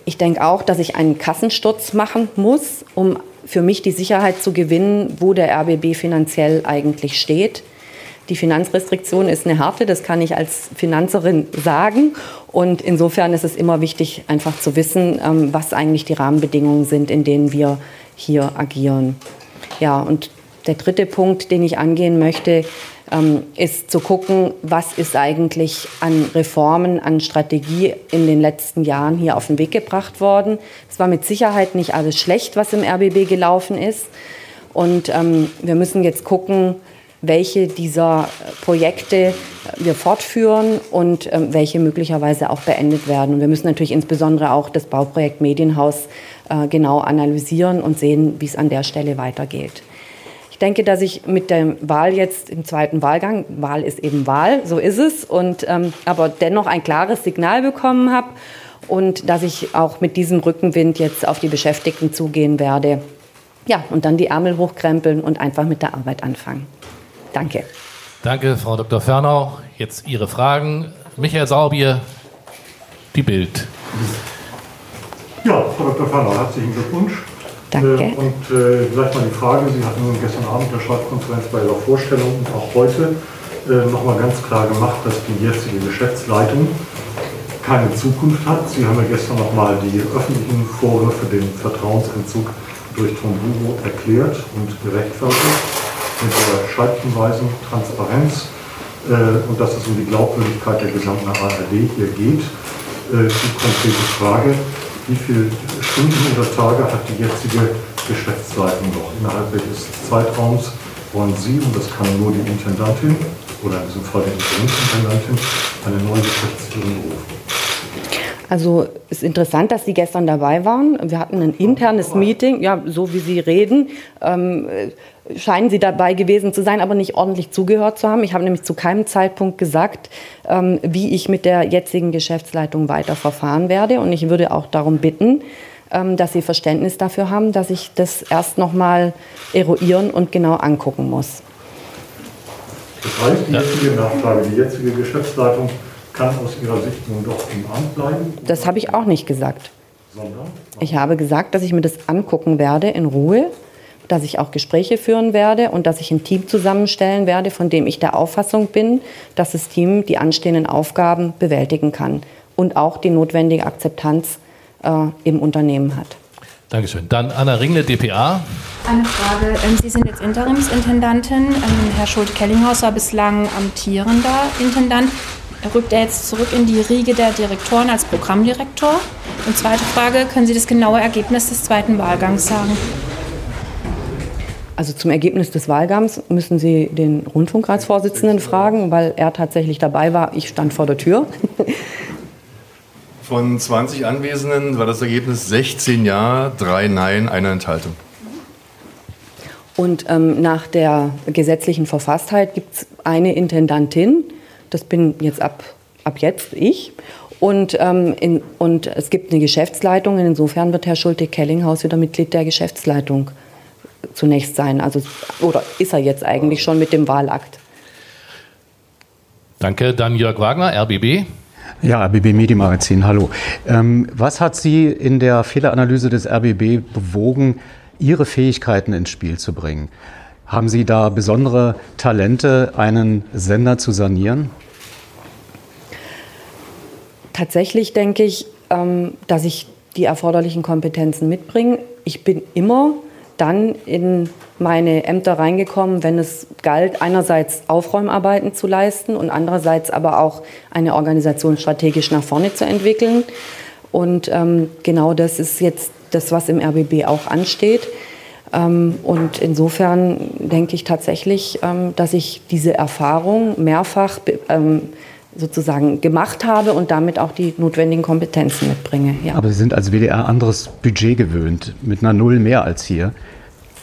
ich denke auch, dass ich einen Kassensturz machen muss, um für mich die Sicherheit zu gewinnen, wo der RBB finanziell eigentlich steht. Die Finanzrestriktion ist eine harte, das kann ich als Finanzerin sagen. Und insofern ist es immer wichtig, einfach zu wissen, ähm, was eigentlich die Rahmenbedingungen sind, in denen wir hier agieren. Ja, und der dritte Punkt, den ich angehen möchte, ähm, ist zu gucken, was ist eigentlich an Reformen, an Strategie in den letzten Jahren hier auf den Weg gebracht worden. Es war mit Sicherheit nicht alles schlecht, was im RBB gelaufen ist. Und ähm, wir müssen jetzt gucken, welche dieser Projekte wir fortführen und ähm, welche möglicherweise auch beendet werden. Und wir müssen natürlich insbesondere auch das Bauprojekt Medienhaus äh, genau analysieren und sehen, wie es an der Stelle weitergeht. Ich denke, dass ich mit der Wahl jetzt im zweiten Wahlgang, Wahl ist eben Wahl, so ist es, und ähm, aber dennoch ein klares Signal bekommen habe und dass ich auch mit diesem Rückenwind jetzt auf die Beschäftigten zugehen werde. Ja, und dann die Ärmel hochkrempeln und einfach mit der Arbeit anfangen. Danke. Danke, Frau Dr. Fernau. Jetzt Ihre Fragen. Michael Saubier, die Bild. Ja, Frau Dr. Fernau, herzlichen Glückwunsch. Danke. Äh, und äh, vielleicht mal die Frage, Sie hatten gestern Abend der Schreibkonferenz bei Ihrer Vorstellung und auch heute äh, nochmal ganz klar gemacht, dass die jetzige Geschäftsleitung keine Zukunft hat. Sie haben ja gestern nochmal die öffentlichen Vorwürfe, den Vertrauensentzug durch Tomburo erklärt und gerechtfertigt mit der scheibchenweisen Transparenz äh, und dass es um die Glaubwürdigkeit der gesamten ARD hier geht. Äh, die konkrete Frage, wie viele Stunden oder Tage hat die jetzige Geschäftsleitung noch? Innerhalb welches Zeitraums wollen Sie, und das kann nur die Intendantin oder in diesem Fall die Interimsintendantin, eine neue Geschäftsführung berufen? Also es ist interessant, dass Sie gestern dabei waren. Wir hatten ein internes Meeting, ja, so wie Sie reden. Ähm, scheinen Sie dabei gewesen zu sein, aber nicht ordentlich zugehört zu haben. Ich habe nämlich zu keinem Zeitpunkt gesagt, ähm, wie ich mit der jetzigen Geschäftsleitung weiter verfahren werde. Und ich würde auch darum bitten, ähm, dass Sie Verständnis dafür haben, dass ich das erst noch mal eruieren und genau angucken muss. Das heißt, die jetzige Nachfrage, die jetzige Geschäftsleitung kann aus Ihrer Sicht nun doch im Amt bleiben? Das habe ich auch nicht gesagt. Ich habe gesagt, dass ich mir das angucken werde in Ruhe, dass ich auch Gespräche führen werde und dass ich ein Team zusammenstellen werde, von dem ich der Auffassung bin, dass das Team die anstehenden Aufgaben bewältigen kann und auch die notwendige Akzeptanz äh, im Unternehmen hat. Dankeschön. Dann Anna Ringle, DPA. Eine Frage. Ähm, Sie sind jetzt Interimsintendantin. Ähm, Herr Schulte-Kellinghaus war bislang amtierender Intendant rückt er jetzt zurück in die Riege der Direktoren als Programmdirektor? Und zweite Frage, können Sie das genaue Ergebnis des zweiten Wahlgangs sagen? Also zum Ergebnis des Wahlgangs müssen Sie den Rundfunkratsvorsitzenden fragen, weil er tatsächlich dabei war. Ich stand vor der Tür. Von 20 Anwesenden war das Ergebnis 16 Ja, 3 Nein, eine Enthaltung. Und ähm, nach der gesetzlichen Verfasstheit gibt es eine Intendantin, das bin jetzt ab, ab jetzt ich. Und, ähm, in, und es gibt eine Geschäftsleitung. Insofern wird Herr Schulte-Kellinghaus wieder Mitglied der Geschäftsleitung zunächst sein. Also, oder ist er jetzt eigentlich schon mit dem Wahlakt? Danke. Dann Jörg Wagner, RBB. Ja, RBB Medienmagazin, hallo. Ähm, was hat Sie in der Fehleranalyse des RBB bewogen, Ihre Fähigkeiten ins Spiel zu bringen? Haben Sie da besondere Talente, einen Sender zu sanieren? Tatsächlich denke ich, ähm, dass ich die erforderlichen Kompetenzen mitbringe. Ich bin immer dann in meine Ämter reingekommen, wenn es galt, einerseits Aufräumarbeiten zu leisten und andererseits aber auch eine Organisation strategisch nach vorne zu entwickeln. Und ähm, genau das ist jetzt das, was im RBB auch ansteht. Ähm, und insofern denke ich tatsächlich, ähm, dass ich diese Erfahrung mehrfach ähm, sozusagen gemacht habe und damit auch die notwendigen Kompetenzen mitbringe. Ja. Aber Sie sind als WDR anderes Budget gewöhnt, mit einer Null mehr als hier.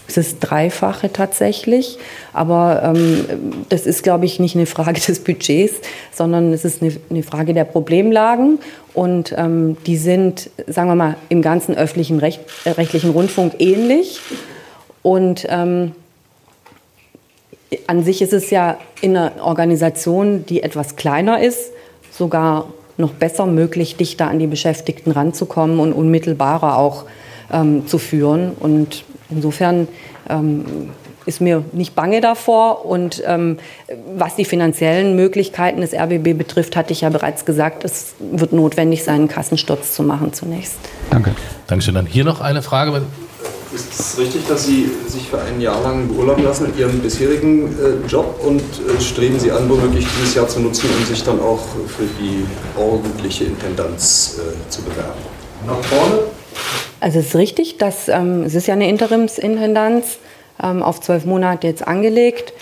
Es ist Dreifache tatsächlich, aber ähm, das ist, glaube ich, nicht eine Frage des Budgets, sondern es ist eine, eine Frage der Problemlagen und ähm, die sind, sagen wir mal, im ganzen öffentlichen Recht, äh, rechtlichen Rundfunk ähnlich und ähm, an sich ist es ja in einer Organisation, die etwas kleiner ist, sogar noch besser möglich, dichter an die Beschäftigten ranzukommen und unmittelbarer auch ähm, zu führen. Und insofern ähm, ist mir nicht bange davor. Und ähm, was die finanziellen Möglichkeiten des RBB betrifft, hatte ich ja bereits gesagt, es wird notwendig sein, einen Kassensturz zu machen zunächst. Danke. Dankeschön. Dann hier noch eine Frage. Ist es richtig, dass Sie sich für ein Jahr lang beurlauben lassen in Ihrem bisherigen äh, Job und äh, streben Sie an, womöglich dieses Jahr zu nutzen, um sich dann auch für die ordentliche Intendanz äh, zu bewerben? Nach vorne? Also es ist richtig, dass ähm, es ist ja eine Interimsintendanz ähm, auf zwölf Monate jetzt angelegt.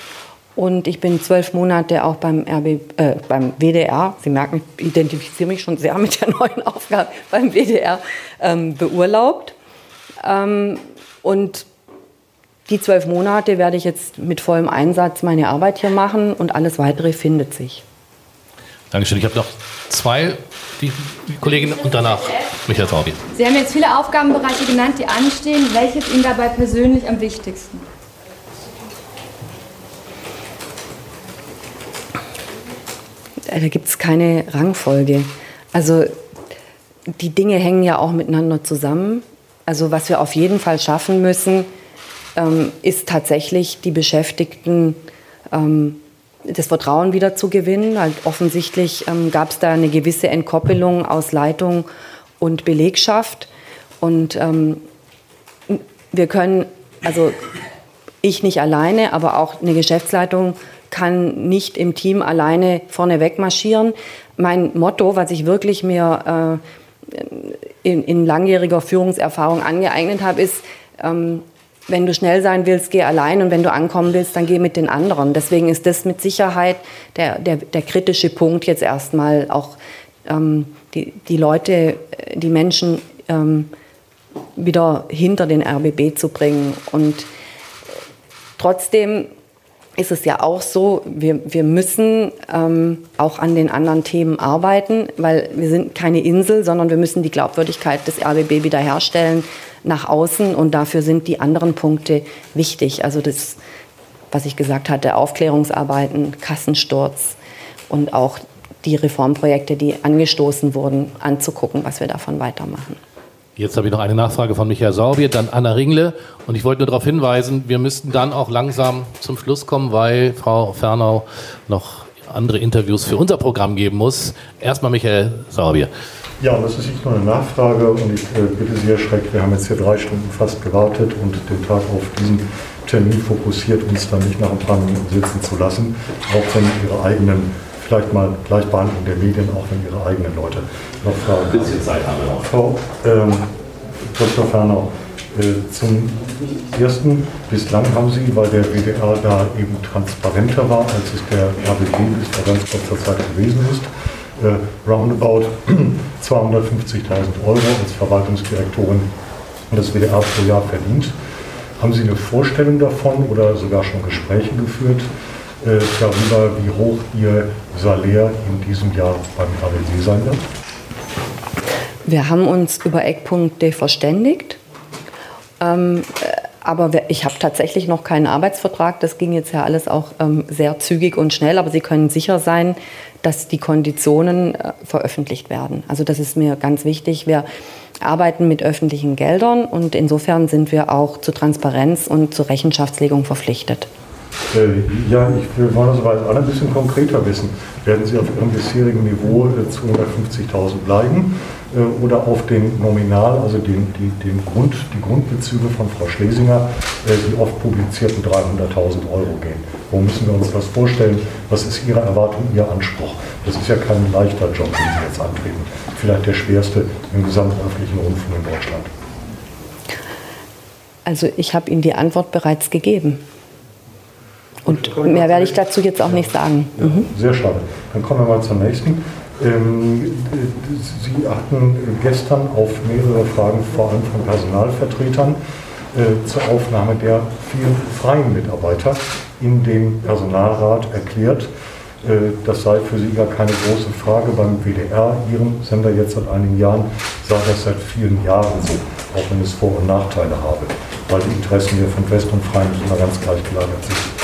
Und ich bin zwölf Monate auch beim, RB, äh, beim WDR, Sie merken, ich identifiziere mich schon sehr mit der neuen Aufgabe, beim WDR ähm, beurlaubt. Ähm, und die zwölf Monate werde ich jetzt mit vollem Einsatz meine Arbeit hier machen und alles weitere findet sich. Dankeschön. Ich habe noch zwei, die, Kollegin und danach Michael Traubi. Sie haben jetzt viele Aufgabenbereiche genannt, die anstehen. Welches Ihnen dabei persönlich am wichtigsten? Da gibt es keine Rangfolge. Also die Dinge hängen ja auch miteinander zusammen. Also was wir auf jeden Fall schaffen müssen, ähm, ist tatsächlich die Beschäftigten ähm, das Vertrauen wieder zu gewinnen. Weil offensichtlich ähm, gab es da eine gewisse Entkoppelung aus Leitung und Belegschaft. Und ähm, wir können, also ich nicht alleine, aber auch eine Geschäftsleitung kann nicht im Team alleine vorne wegmarschieren. Mein Motto, was ich wirklich mir äh, in, in, langjähriger Führungserfahrung angeeignet habe, ist, ähm, wenn du schnell sein willst, geh allein und wenn du ankommen willst, dann geh mit den anderen. Deswegen ist das mit Sicherheit der, der, der kritische Punkt jetzt erstmal auch ähm, die, die Leute, die Menschen ähm, wieder hinter den RBB zu bringen. Und trotzdem ist es ja auch so, wir, wir müssen ähm, auch an den anderen Themen arbeiten, weil wir sind keine Insel, sondern wir müssen die Glaubwürdigkeit des RBB wiederherstellen nach außen und dafür sind die anderen Punkte wichtig. Also das, was ich gesagt hatte, Aufklärungsarbeiten, Kassensturz und auch die Reformprojekte, die angestoßen wurden, anzugucken, was wir davon weitermachen. Jetzt habe ich noch eine Nachfrage von Michael Saubier, dann Anna Ringle. Und ich wollte nur darauf hinweisen, wir müssten dann auch langsam zum Schluss kommen, weil Frau Fernau noch andere Interviews für unser Programm geben muss. Erstmal Michael Saubier. Ja, das ist nicht nur eine Nachfrage und ich äh, bitte Sie, Herr Schreck, wir haben jetzt hier drei Stunden fast gewartet und den Tag auf diesen Termin fokussiert, uns dann nicht nach ein paar Minuten sitzen zu lassen, auch wenn Ihre eigenen vielleicht mal Gleichbehandlung der Medien, auch wenn Ihre eigenen Leute noch fragen. Ein bisschen Zeit haben wir noch. Frau ähm, Dr. Fernau, äh, zum Ersten, bislang haben Sie, weil der WDR da eben transparenter war, als es der RBB bis vor ganz kurzer Zeit gewesen ist, äh, roundabout 250.000 Euro als Verwaltungsdirektorin des WDR pro Jahr verdient. Haben Sie eine Vorstellung davon oder sogar schon Gespräche geführt, äh, darüber, wie hoch Ihr Salär in diesem Jahr beim RWD sein wird? Wir haben uns über Eckpunkte verständigt. Ähm, aber ich habe tatsächlich noch keinen Arbeitsvertrag. Das ging jetzt ja alles auch ähm, sehr zügig und schnell. Aber Sie können sicher sein, dass die Konditionen äh, veröffentlicht werden. Also das ist mir ganz wichtig. Wir arbeiten mit öffentlichen Geldern und insofern sind wir auch zur Transparenz und zur Rechenschaftslegung verpflichtet. Äh, ja, ich will wollen alle ein bisschen konkreter wissen. Werden Sie auf Ihrem bisherigen Niveau äh, 250.000 bleiben? Äh, oder auf den Nominal, also den, die, den Grund, die Grundbezüge von Frau Schlesinger, äh, die oft publizierten 300.000 Euro gehen. Wo müssen wir uns das vorstellen? Was ist Ihre Erwartung, Ihr Anspruch? Das ist ja kein leichter Job, den Sie jetzt antreten. Vielleicht der schwerste im gesamten öffentlichen Rundfunk in Deutschland. Also ich habe Ihnen die Antwort bereits gegeben. Und mehr werde ich dazu jetzt auch nicht sagen. Mhm. Sehr schade. Dann kommen wir mal zum nächsten. Ähm, Sie hatten gestern auf mehrere Fragen, vor allem von Personalvertretern, äh, zur Aufnahme der vielen freien Mitarbeiter in den Personalrat erklärt. Äh, das sei für Sie gar keine große Frage. Beim WDR, Ihrem Sender jetzt seit einigen Jahren, sei das seit vielen Jahren so, auch wenn es Vor- und Nachteile habe, weil die Interessen hier von Fest und Freien nicht immer ganz gleich gelagert sind.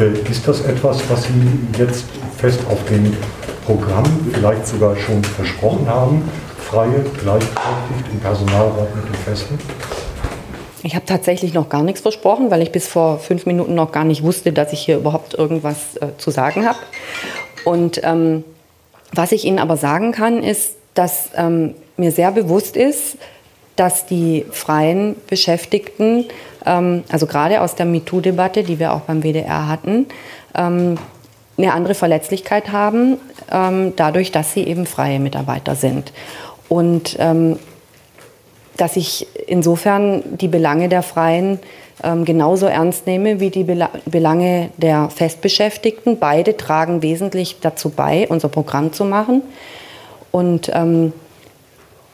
Äh, ist das etwas, was Sie jetzt fest auf den Programm vielleicht sogar schon versprochen haben, freie, gleichberechtigt im Personalrat mit den Festen? Ich habe tatsächlich noch gar nichts versprochen, weil ich bis vor fünf Minuten noch gar nicht wusste, dass ich hier überhaupt irgendwas äh, zu sagen habe. Und ähm, was ich Ihnen aber sagen kann, ist, dass ähm, mir sehr bewusst ist, dass die freien Beschäftigten, also gerade aus der MeToo-Debatte, die wir auch beim WDR hatten, ähm, eine andere Verletzlichkeit haben, ähm, dadurch, dass sie eben freie Mitarbeiter sind. Und ähm, dass ich insofern die Belange der Freien ähm, genauso ernst nehme wie die Bela Belange der Festbeschäftigten. Beide tragen wesentlich dazu bei, unser Programm zu machen. Und ähm,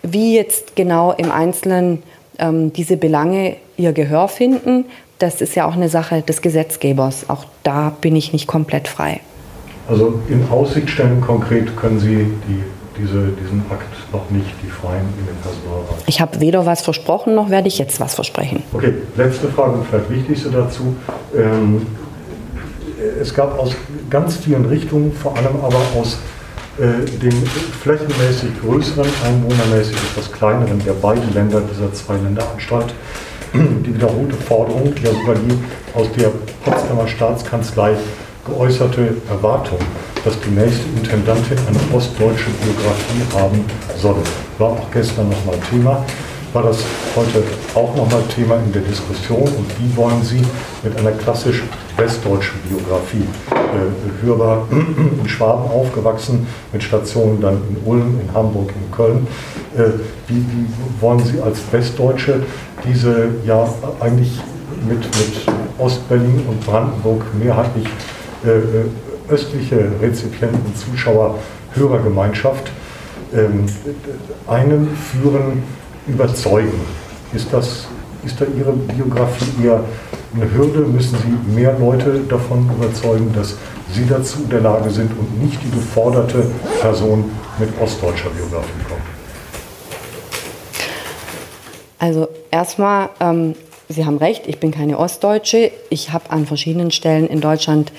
wie jetzt genau im Einzelnen ähm, diese Belange ihr Gehör finden, das ist ja auch eine Sache des Gesetzgebers. Auch da bin ich nicht komplett frei. Also in Aussicht stellen konkret können Sie die, diese, diesen Akt noch nicht, die Freien in den Personalrat. Ich habe weder was versprochen, noch werde ich jetzt was versprechen. Okay, letzte Frage und vielleicht wichtigste dazu. Ähm, es gab aus ganz vielen Richtungen, vor allem aber aus äh, dem flächenmäßig größeren, einwohnermäßig etwas kleineren der beiden Länder dieser zwei Länderanstalt, die wiederholte Forderung, ja sogar die aus der Potsdamer Staatskanzlei geäußerte Erwartung, dass die nächste Intendantin eine ostdeutsche Biografie haben soll. War auch gestern nochmal Thema. War das heute auch nochmal Thema in der Diskussion? Und wie wollen Sie mit einer klassisch westdeutschen Biografie, äh, hörbar in Schwaben aufgewachsen, mit Stationen dann in Ulm, in Hamburg, in Köln, äh, wie, wie wollen Sie als Westdeutsche diese ja eigentlich mit, mit Ostberlin und Brandenburg mehrheitlich äh, äh, östliche Rezipienten, Zuschauer, Hörergemeinschaft ähm, einen führen, überzeugen. Ist, das, ist da Ihre Biografie eher eine Hürde? Müssen Sie mehr Leute davon überzeugen, dass Sie dazu in der Lage sind und nicht die geforderte Person mit ostdeutscher Biografie kommt? Also erstmal, ähm, Sie haben recht, ich bin keine Ostdeutsche. Ich habe an verschiedenen Stellen in Deutschland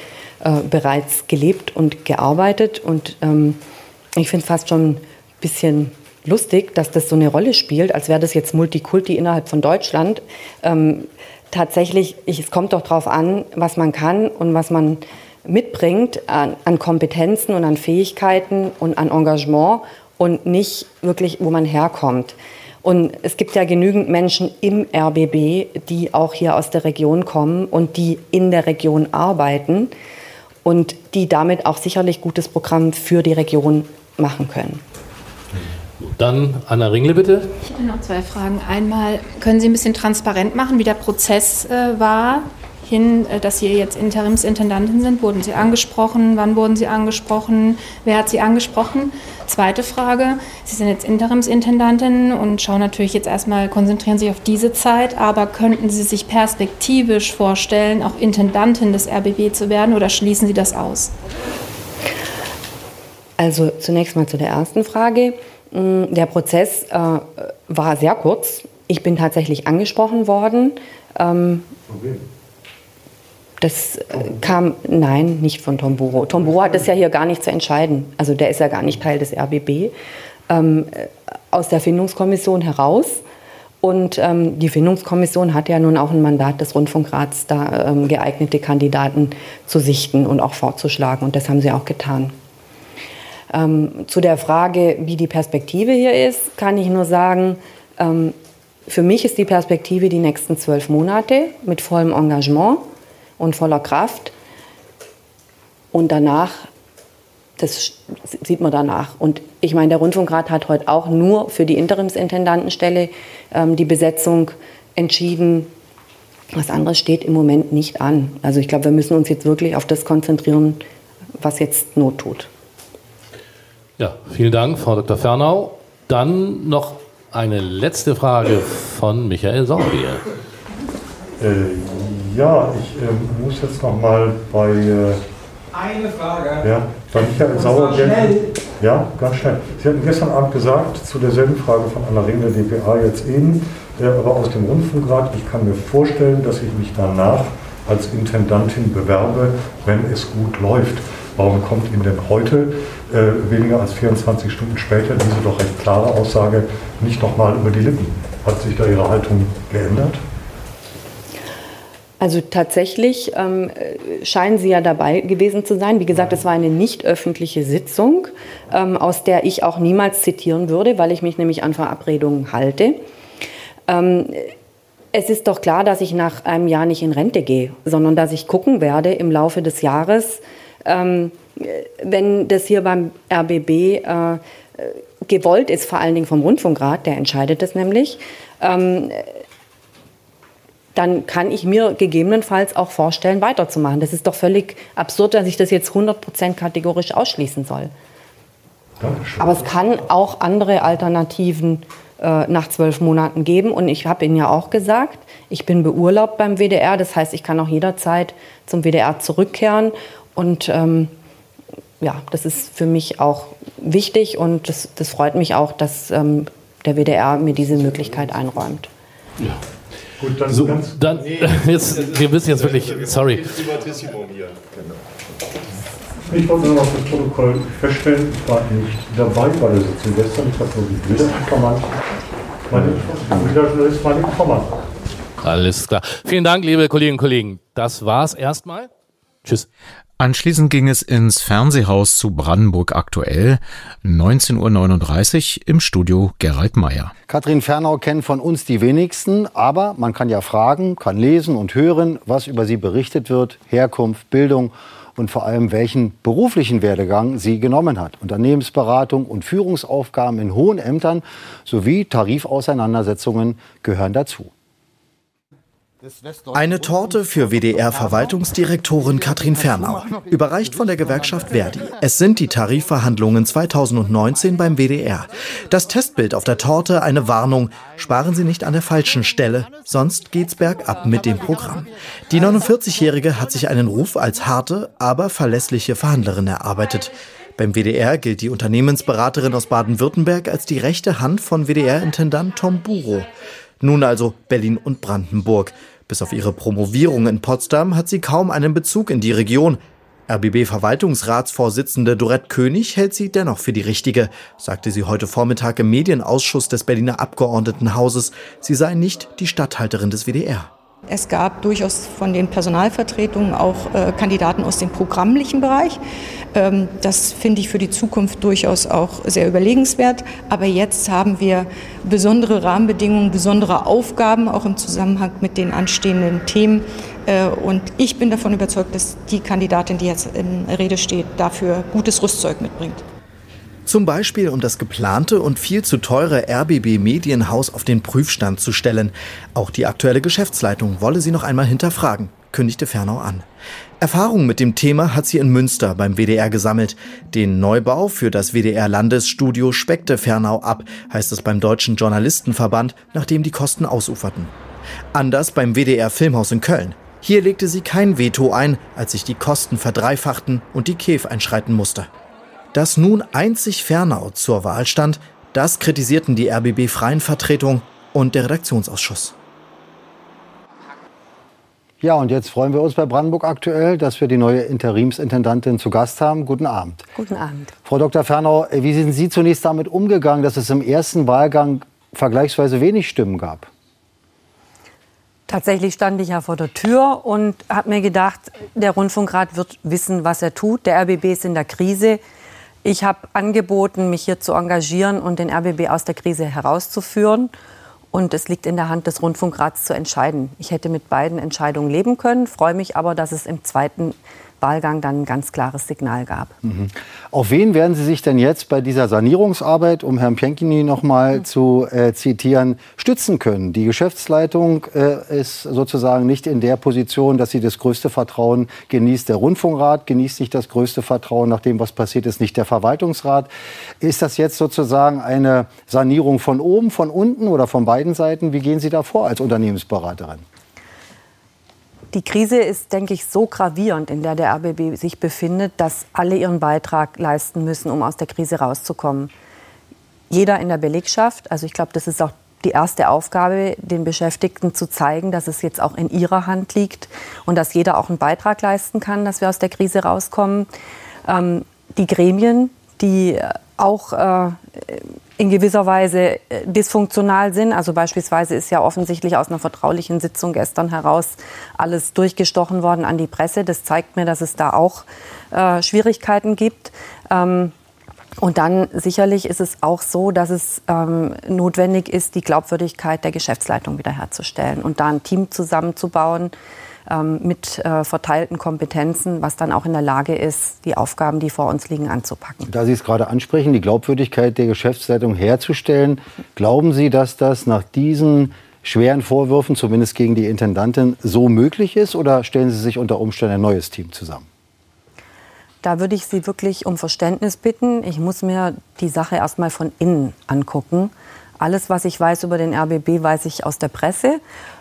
äh, bereits gelebt und gearbeitet. Und ähm, ich finde es fast schon ein bisschen lustig, dass das so eine Rolle spielt, als wäre das jetzt Multikulti innerhalb von Deutschland. Ähm, tatsächlich, ich, es kommt doch darauf an, was man kann und was man mitbringt an, an, Kompetenzen und an Fähigkeiten und an Engagement und nicht wirklich, wo man herkommt. Und es gibt ja genügend Menschen im RBB, die auch hier aus der Region kommen und die in der Region arbeiten und die damit auch sicherlich gutes Programm für die Region machen können. Dann Anna Ringle bitte. Ich habe noch zwei Fragen. Einmal, können Sie ein bisschen transparent machen, wie der Prozess äh, war, hin, äh, dass Sie jetzt Interimsintendantin sind? Wurden Sie angesprochen? Wann wurden Sie angesprochen? Wer hat Sie angesprochen? Zweite Frage, Sie sind jetzt Interimsintendantin und schauen natürlich jetzt erstmal, konzentrieren sich auf diese Zeit, aber könnten Sie sich perspektivisch vorstellen, auch Intendantin des RBB zu werden oder schließen Sie das aus? Also zunächst mal zu der ersten Frage. Mm, der Prozess äh, war sehr kurz. Ich bin tatsächlich angesprochen worden Ähm, das äh, kam, nein, nicht von Tomburo. Tomburo hat das ja hier gar nicht zu entscheiden. Also der ist ja gar nicht Teil des RBB. Ähm, äh, aus der Findungskommission heraus. Und ähm, die Findungskommission hat ja nun auch ein Mandat des Rundfunkrats, da ähm, geeignete Kandidaten zu sichten und auch vorzuschlagen. Und das haben sie auch getan. Ähm, zu der Frage, wie die Perspektive hier ist, kann ich nur sagen, ähm, für mich ist die Perspektive die nächsten zwölf Monate mit vollem Engagement und voller Kraft. Und danach, das sieht man danach. Und ich meine, der Rundfunkrat hat heute auch nur für die Interimsintendantenstelle ähm, die Besetzung entschieden. Was anderes steht im Moment nicht an. Also ich glaube, wir müssen uns jetzt wirklich auf das konzentrieren, was jetzt Not tut. Ja, vielen Dank, Frau Dr. Fernau. Dann noch eine letzte Frage von Michael Sorbier. Äh, ja, ich äh, muss jetzt noch mal bei. Äh, eine Frage. Ja, bei Michael Sauer. Ja, ganz schnell. Sie hatten gestern Abend gesagt, zu derselben Frage von Anna Ringler, DPA jetzt eben, äh, aber aus dem Rundfunkrat, ich kann mir vorstellen, dass ich mich danach als Intendantin bewerbe, wenn es gut läuft. Warum kommt Ihnen denn heute, äh, weniger als 24 Stunden später, diese doch recht klare Aussage nicht nochmal über die Lippen? Hat sich da Ihre Haltung geändert? Also tatsächlich ähm, scheinen Sie ja dabei gewesen zu sein. Wie gesagt, es war eine nicht öffentliche Sitzung, ähm, aus der ich auch niemals zitieren würde, weil ich mich nämlich an Verabredungen halte. Ähm, es ist doch klar, dass ich nach einem Jahr nicht in Rente gehe, sondern dass ich gucken werde im Laufe des Jahres, ähm, wenn das hier beim RBB äh, gewollt ist, vor allen Dingen vom Rundfunkrat, der entscheidet das nämlich, ähm, dann kann ich mir gegebenenfalls auch vorstellen, weiterzumachen. Das ist doch völlig absurd, dass ich das jetzt 100% kategorisch ausschließen soll. Aber es kann auch andere Alternativen äh, nach zwölf Monaten geben. Und ich habe Ihnen ja auch gesagt, ich bin beurlaubt beim WDR. Das heißt, ich kann auch jederzeit zum WDR zurückkehren. Und ähm, ja, das ist für mich auch wichtig und das, das freut mich auch, dass ähm, der WDR mir diese Möglichkeit einräumt. Ja. Gut, dann, so, dann jetzt, wir müssen jetzt wirklich, sorry. Ich wollte noch auf das Protokoll feststellen, ich war nicht dabei bei der Sitzung gestern, ich habe nur die Bilder Informant. Mein Journalist war Informant. Alles klar. Vielen Dank, liebe Kolleginnen und Kollegen. Das war's erstmal. Tschüss. Anschließend ging es ins Fernsehhaus zu Brandenburg aktuell, 19.39 Uhr im Studio Gerald Meyer. Katrin Fernau kennt von uns die wenigsten, aber man kann ja fragen, kann lesen und hören, was über sie berichtet wird, Herkunft, Bildung und vor allem welchen beruflichen Werdegang sie genommen hat. Unternehmensberatung und Führungsaufgaben in hohen Ämtern sowie Tarifauseinandersetzungen gehören dazu. Eine Torte für WDR-Verwaltungsdirektorin Katrin Fernau, überreicht von der Gewerkschaft Verdi. Es sind die Tarifverhandlungen 2019 beim WDR. Das Testbild auf der Torte eine Warnung, sparen Sie nicht an der falschen Stelle, sonst geht's bergab mit dem Programm. Die 49-Jährige hat sich einen Ruf als harte, aber verlässliche Verhandlerin erarbeitet. Beim WDR gilt die Unternehmensberaterin aus Baden-Württemberg als die rechte Hand von WDR-Intendant Tom Buro. Nun also Berlin und Brandenburg. Bis auf ihre Promovierung in Potsdam hat sie kaum einen Bezug in die Region. RBB-Verwaltungsratsvorsitzende Dorette König hält sie dennoch für die richtige, sagte sie heute Vormittag im Medienausschuss des Berliner Abgeordnetenhauses. Sie sei nicht die Statthalterin des WDR. Es gab durchaus von den Personalvertretungen auch äh, Kandidaten aus dem programmlichen Bereich. Ähm, das finde ich für die Zukunft durchaus auch sehr überlegenswert. Aber jetzt haben wir besondere Rahmenbedingungen, besondere Aufgaben, auch im Zusammenhang mit den anstehenden Themen. Äh, und ich bin davon überzeugt, dass die Kandidatin, die jetzt in Rede steht, dafür gutes Rüstzeug mitbringt. Zum Beispiel, um das geplante und viel zu teure RBB Medienhaus auf den Prüfstand zu stellen. Auch die aktuelle Geschäftsleitung wolle sie noch einmal hinterfragen, kündigte Fernau an. Erfahrung mit dem Thema hat sie in Münster beim WDR gesammelt. Den Neubau für das WDR Landesstudio speckte Fernau ab, heißt es beim Deutschen Journalistenverband, nachdem die Kosten ausuferten. Anders beim WDR Filmhaus in Köln. Hier legte sie kein Veto ein, als sich die Kosten verdreifachten und die KEF einschreiten musste. Dass nun einzig Fernau zur Wahl stand, das kritisierten die RBB-Freien Vertretung und der Redaktionsausschuss. Ja, und jetzt freuen wir uns bei Brandenburg aktuell, dass wir die neue Interimsintendantin zu Gast haben. Guten Abend. Guten Abend. Frau Dr. Fernau, wie sind Sie zunächst damit umgegangen, dass es im ersten Wahlgang vergleichsweise wenig Stimmen gab? Tatsächlich stand ich ja vor der Tür und habe mir gedacht, der Rundfunkrat wird wissen, was er tut. Der RBB ist in der Krise. Ich habe angeboten, mich hier zu engagieren und den RBB aus der Krise herauszuführen. Und es liegt in der Hand des Rundfunkrats zu entscheiden. Ich hätte mit beiden Entscheidungen leben können, freue mich aber, dass es im zweiten Wahlgang dann ein ganz klares Signal gab. Mhm. Auf wen werden Sie sich denn jetzt bei dieser Sanierungsarbeit, um Herrn Pienkini noch mal mhm. zu äh, zitieren, stützen können? Die Geschäftsleitung äh, ist sozusagen nicht in der Position, dass sie das größte Vertrauen genießt. Der Rundfunkrat genießt nicht das größte Vertrauen nach dem, was passiert ist, nicht der Verwaltungsrat. Ist das jetzt sozusagen eine Sanierung von oben, von unten oder von beiden Seiten? Wie gehen Sie da vor als Unternehmensberaterin? Die Krise ist, denke ich, so gravierend, in der der RBB sich befindet, dass alle ihren Beitrag leisten müssen, um aus der Krise rauszukommen. Jeder in der Belegschaft, also ich glaube, das ist auch die erste Aufgabe, den Beschäftigten zu zeigen, dass es jetzt auch in ihrer Hand liegt und dass jeder auch einen Beitrag leisten kann, dass wir aus der Krise rauskommen. Ähm, die Gremien, die auch äh, in gewisser Weise äh, dysfunktional sind. Also beispielsweise ist ja offensichtlich aus einer vertraulichen Sitzung gestern heraus alles durchgestochen worden an die Presse. Das zeigt mir, dass es da auch äh, Schwierigkeiten gibt. Ähm, und dann sicherlich ist es auch so, dass es ähm, notwendig ist, die Glaubwürdigkeit der Geschäftsleitung wiederherzustellen und da ein Team zusammenzubauen, ähm, mit äh, verteilten Kompetenzen, was dann auch in der Lage ist, die Aufgaben, die vor uns liegen, anzupacken. Da Sie es gerade ansprechen, die Glaubwürdigkeit der Geschäftsleitung herzustellen, glauben Sie, dass das nach diesen schweren Vorwürfen, zumindest gegen die Intendantin, so möglich ist? Oder stellen Sie sich unter Umständen ein neues Team zusammen? Da würde ich Sie wirklich um Verständnis bitten. Ich muss mir die Sache erst mal von innen angucken. Alles, was ich weiß über den RBB, weiß ich aus der Presse,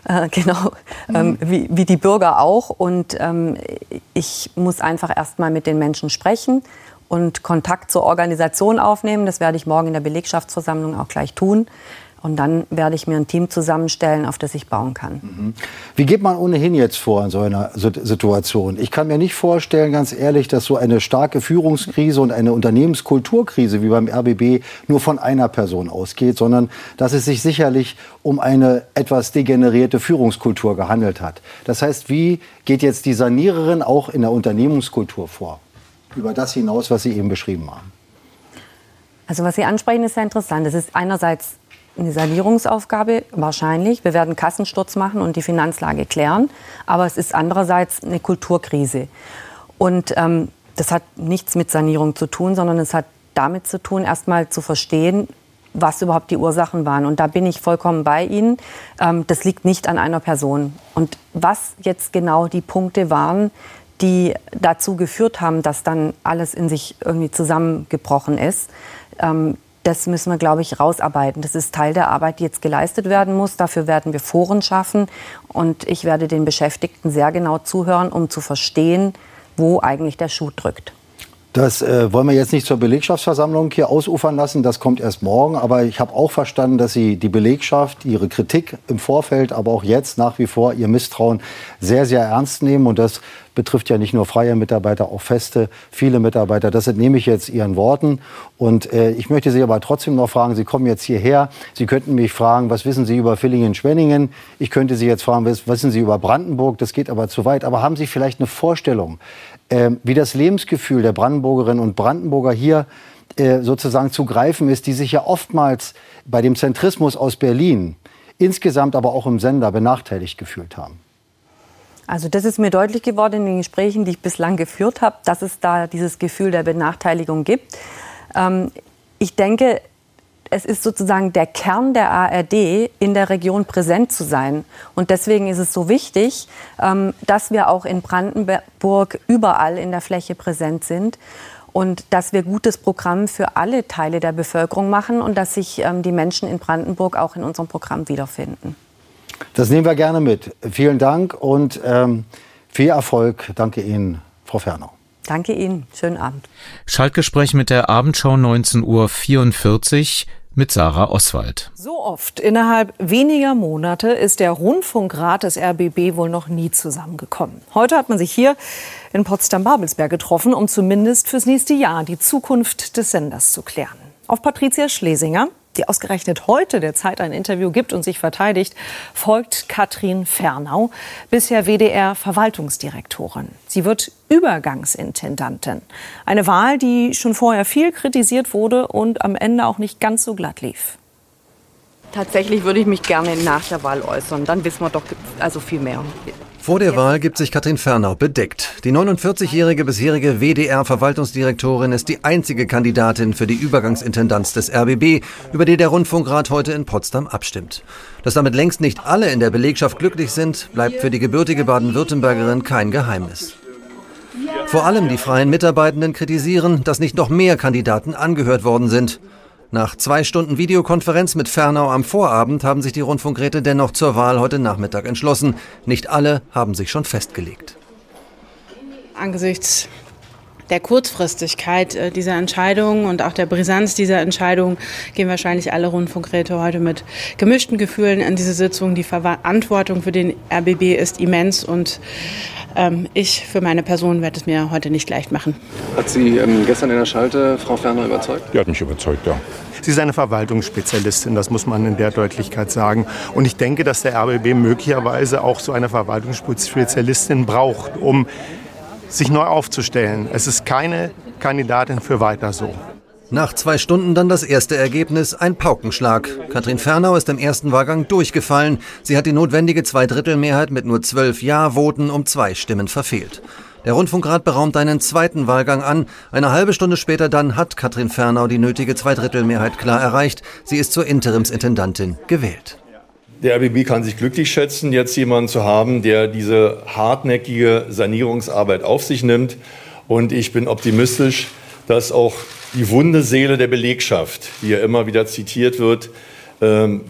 äh, genau ähm, mhm. wie, wie, die Bürger auch. Und ähm, ich muss einfach erst mal mit den Menschen sprechen und Kontakt zur Organisation aufnehmen. Das werde ich morgen in der Belegschaftsversammlung auch gleich tun. Und dann werde ich mir ein Team zusammenstellen, auf das ich bauen kann. Mhm. Wie geht man ohnehin jetzt vor in so einer Situation? Ich kann mir nicht vorstellen, ganz ehrlich, dass so eine starke Führungskrise und eine Unternehmenskulturkrise wie beim RBB nur von einer Person ausgeht, sondern dass es sich sicherlich um eine etwas degenerierte Führungskultur gehandelt hat. Das heißt, wie geht jetzt die Saniererin auch in der Unternehmenskultur vor? Über das hinaus, was Sie eben beschrieben haben. Also was Sie ansprechen, ist sehr interessant. Es ist einerseits eine Sanierungsaufgabe, wahrscheinlich. Wir werden Kassensturz machen und die Finanzlage klären. Aber es ist andererseits eine Kulturkrise. Und ähm, das hat nichts mit Sanierung zu tun, sondern es hat damit zu tun, erstmal zu verstehen, was überhaupt die Ursachen waren. Und da bin ich vollkommen bei Ihnen. Ähm, das liegt nicht an einer Person. Und was jetzt genau die Punkte waren, die dazu geführt haben, dass dann alles in sich irgendwie zusammengebrochen ist, ähm, das müssen wir, glaube ich, rausarbeiten. Das ist Teil der Arbeit, die jetzt geleistet werden muss. Dafür werden wir Foren schaffen. Und ich werde den Beschäftigten sehr genau zuhören, um zu verstehen, wo eigentlich der Schuh drückt. Das äh, wollen wir jetzt nicht zur Belegschaftsversammlung hier ausufern lassen. Das kommt erst morgen. Aber ich habe auch verstanden, dass Sie die Belegschaft, Ihre Kritik im Vorfeld, aber auch jetzt nach wie vor Ihr Misstrauen sehr, sehr ernst nehmen. Und das betrifft ja nicht nur freie Mitarbeiter, auch feste, viele Mitarbeiter. Das entnehme ich jetzt Ihren Worten. Und äh, ich möchte Sie aber trotzdem noch fragen, Sie kommen jetzt hierher. Sie könnten mich fragen, was wissen Sie über Villingen-Schwenningen? Ich könnte Sie jetzt fragen, was wissen Sie über Brandenburg? Das geht aber zu weit. Aber haben Sie vielleicht eine Vorstellung, wie das Lebensgefühl der Brandenburgerinnen und Brandenburger hier äh, sozusagen zu greifen ist, die sich ja oftmals bei dem Zentrismus aus Berlin insgesamt aber auch im Sender benachteiligt gefühlt haben. Also das ist mir deutlich geworden in den Gesprächen, die ich bislang geführt habe, dass es da dieses Gefühl der Benachteiligung gibt. Ähm, ich denke, es ist sozusagen der Kern der ARD, in der Region präsent zu sein. Und deswegen ist es so wichtig, ähm, dass wir auch in Brandenburg überall in der Fläche präsent sind und dass wir gutes Programm für alle Teile der Bevölkerung machen und dass sich ähm, die Menschen in Brandenburg auch in unserem Programm wiederfinden. Das nehmen wir gerne mit. Vielen Dank und ähm, viel Erfolg. Danke Ihnen, Frau Fernau. Danke Ihnen. Schönen Abend. Schaltgespräch mit der Abendschau 19.44 Uhr mit Sarah Oswald. So oft innerhalb weniger Monate ist der Rundfunkrat des RBB wohl noch nie zusammengekommen. Heute hat man sich hier in Potsdam-Babelsberg getroffen, um zumindest fürs nächste Jahr die Zukunft des Senders zu klären. Auf Patricia Schlesinger die ausgerechnet heute der Zeit ein Interview gibt und sich verteidigt, folgt Katrin Fernau, bisher WDR-Verwaltungsdirektorin. Sie wird Übergangsintendantin. Eine Wahl, die schon vorher viel kritisiert wurde und am Ende auch nicht ganz so glatt lief. Tatsächlich würde ich mich gerne nach der Wahl äußern. Dann wissen wir doch also viel mehr. Vor der Wahl gibt sich Katrin Fernau bedeckt. Die 49-jährige bisherige WDR-Verwaltungsdirektorin ist die einzige Kandidatin für die Übergangsintendanz des RBB, über die der Rundfunkrat heute in Potsdam abstimmt. Dass damit längst nicht alle in der Belegschaft glücklich sind, bleibt für die gebürtige Baden-Württembergerin kein Geheimnis. Vor allem die freien Mitarbeitenden kritisieren, dass nicht noch mehr Kandidaten angehört worden sind. Nach zwei Stunden Videokonferenz mit Fernau am Vorabend haben sich die Rundfunkräte dennoch zur Wahl heute Nachmittag entschlossen. Nicht alle haben sich schon festgelegt. Angesichts der Kurzfristigkeit äh, dieser Entscheidung und auch der Brisanz dieser Entscheidung gehen wahrscheinlich alle Rundfunkräte heute mit gemischten Gefühlen in diese Sitzung. Die Verantwortung für den RBB ist immens und ähm, ich für meine Person werde es mir heute nicht leicht machen. Hat Sie ähm, gestern in der Schalte Frau Ferner überzeugt? Die hat mich überzeugt, ja. Sie ist eine Verwaltungsspezialistin, das muss man in der Deutlichkeit sagen. Und ich denke, dass der RBB möglicherweise auch so eine Verwaltungsspezialistin braucht, um sich neu aufzustellen. Es ist keine Kandidatin für weiter so. Nach zwei Stunden dann das erste Ergebnis, ein Paukenschlag. Katrin Fernau ist im ersten Wahlgang durchgefallen. Sie hat die notwendige Zweidrittelmehrheit mit nur zwölf Ja-Voten um zwei Stimmen verfehlt. Der Rundfunkrat beraumt einen zweiten Wahlgang an. Eine halbe Stunde später dann hat Katrin Fernau die nötige Zweidrittelmehrheit klar erreicht. Sie ist zur Interimsintendantin gewählt. Der RBB kann sich glücklich schätzen, jetzt jemanden zu haben, der diese hartnäckige Sanierungsarbeit auf sich nimmt. Und ich bin optimistisch, dass auch die wunde Seele der Belegschaft, die ja immer wieder zitiert wird, ähm,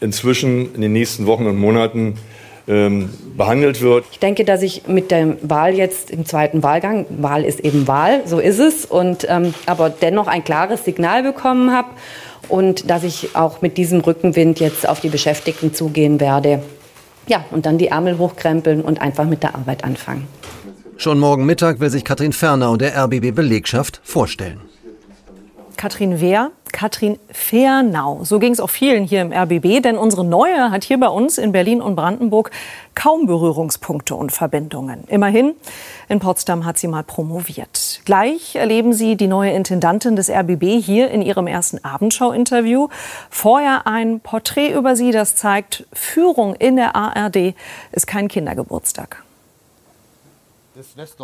inzwischen in den nächsten Wochen und Monaten ähm, behandelt wird. Ich denke, dass ich mit der Wahl jetzt im zweiten Wahlgang, Wahl ist eben Wahl, so ist es, und ähm, aber dennoch ein klares Signal bekommen habe und dass ich auch mit diesem Rückenwind jetzt auf die Beschäftigten zugehen werde. Ja, und dann die Ärmel hochkrempeln und einfach mit der Arbeit anfangen. Schon morgen Mittag will sich Katrin Ferner und der RBB-Belegschaft vorstellen. Katrin Wehr, Katrin Fernau. So ging es auch vielen hier im RBB, denn unsere Neue hat hier bei uns in Berlin und Brandenburg kaum Berührungspunkte und Verbindungen. Immerhin, in Potsdam hat sie mal promoviert. Gleich erleben Sie die neue Intendantin des RBB hier in ihrem ersten Abendschau-Interview. Vorher ein Porträt über sie, das zeigt, Führung in der ARD ist kein Kindergeburtstag.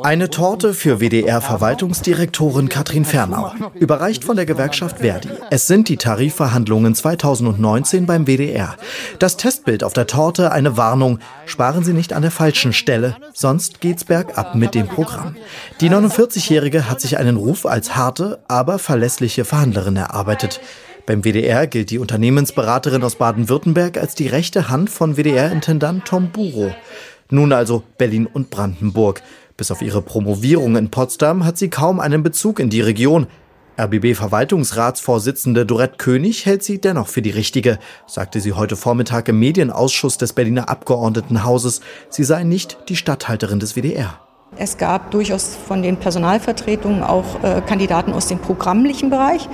Eine Torte für WDR-Verwaltungsdirektorin Katrin Fernau, überreicht von der Gewerkschaft Verdi. Es sind die Tarifverhandlungen 2019 beim WDR. Das Testbild auf der Torte eine Warnung, sparen Sie nicht an der falschen Stelle, sonst geht's bergab mit dem Programm. Die 49-Jährige hat sich einen Ruf als harte, aber verlässliche Verhandlerin erarbeitet. Beim WDR gilt die Unternehmensberaterin aus Baden-Württemberg als die rechte Hand von WDR-Intendant Tom Buro. Nun also Berlin und Brandenburg. Bis auf ihre Promovierung in Potsdam hat sie kaum einen Bezug in die Region. RBB-Verwaltungsratsvorsitzende Dorette König hält sie dennoch für die richtige, sagte sie heute Vormittag im Medienausschuss des Berliner Abgeordnetenhauses. Sie sei nicht die Statthalterin des WDR. Es gab durchaus von den Personalvertretungen auch äh, Kandidaten aus dem programmlichen Bereich.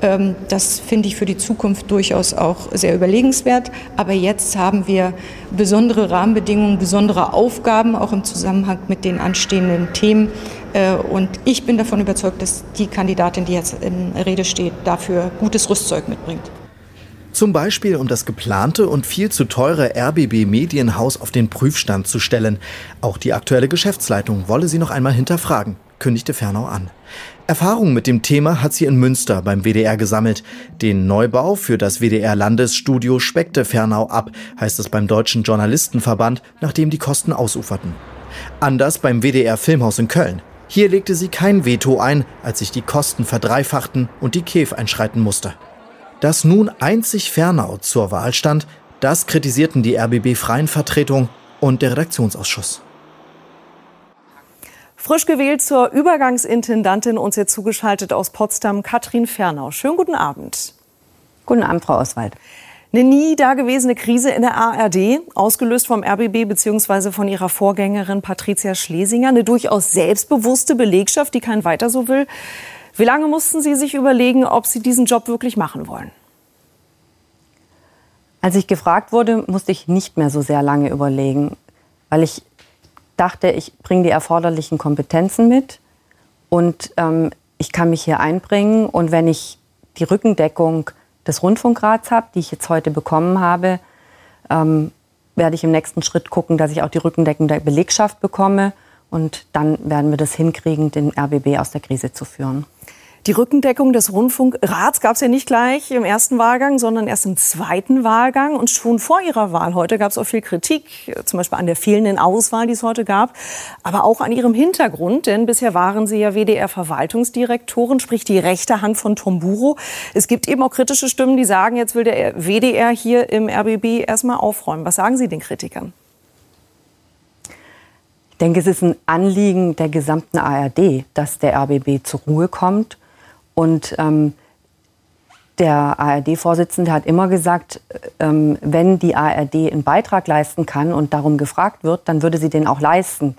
Ähm, das finde ich für die Zukunft durchaus auch sehr überlegenswert. Aber jetzt haben wir besondere Rahmenbedingungen, besondere Aufgaben, auch im Zusammenhang mit den anstehenden Themen. Äh, und ich bin davon überzeugt, dass die Kandidatin, die jetzt in Rede steht, dafür gutes Rüstzeug mitbringt. Zum Beispiel, um das geplante und viel zu teure RBB Medienhaus auf den Prüfstand zu stellen. Auch die aktuelle Geschäftsleitung wolle sie noch einmal hinterfragen, kündigte Fernau an. Erfahrung mit dem Thema hat sie in Münster beim WDR gesammelt. Den Neubau für das WDR Landesstudio speckte Fernau ab, heißt es beim Deutschen Journalistenverband, nachdem die Kosten ausuferten. Anders beim WDR Filmhaus in Köln. Hier legte sie kein Veto ein, als sich die Kosten verdreifachten und die KEF einschreiten musste. Dass nun einzig Fernau zur Wahl stand, das kritisierten die RBB-Freien Vertretung und der Redaktionsausschuss. Frisch gewählt zur Übergangsintendantin uns jetzt zugeschaltet aus Potsdam Katrin Fernau. Schönen guten Abend. Guten Abend, Frau Oswald. Eine nie dagewesene Krise in der ARD, ausgelöst vom RBB bzw. von ihrer Vorgängerin Patricia Schlesinger. Eine durchaus selbstbewusste Belegschaft, die kein weiter so will. Wie lange mussten Sie sich überlegen, ob Sie diesen Job wirklich machen wollen? Als ich gefragt wurde, musste ich nicht mehr so sehr lange überlegen, weil ich dachte, ich bringe die erforderlichen Kompetenzen mit und ähm, ich kann mich hier einbringen. Und wenn ich die Rückendeckung des Rundfunkrats habe, die ich jetzt heute bekommen habe, ähm, werde ich im nächsten Schritt gucken, dass ich auch die Rückendeckung der Belegschaft bekomme. Und dann werden wir das hinkriegen, den RBB aus der Krise zu führen. Die Rückendeckung des Rundfunkrats gab es ja nicht gleich im ersten Wahlgang, sondern erst im zweiten Wahlgang. Und schon vor ihrer Wahl heute gab es auch viel Kritik, zum Beispiel an der fehlenden Auswahl, die es heute gab, aber auch an ihrem Hintergrund. Denn bisher waren Sie ja WDR-Verwaltungsdirektorin, sprich die rechte Hand von Tom Buro. Es gibt eben auch kritische Stimmen, die sagen, jetzt will der WDR hier im RBB erstmal aufräumen. Was sagen Sie den Kritikern? Ich denke, es ist ein Anliegen der gesamten ARD, dass der RBB zur Ruhe kommt und ähm, der ARD-Vorsitzende hat immer gesagt, ähm, wenn die ARD einen Beitrag leisten kann und darum gefragt wird, dann würde sie den auch leisten.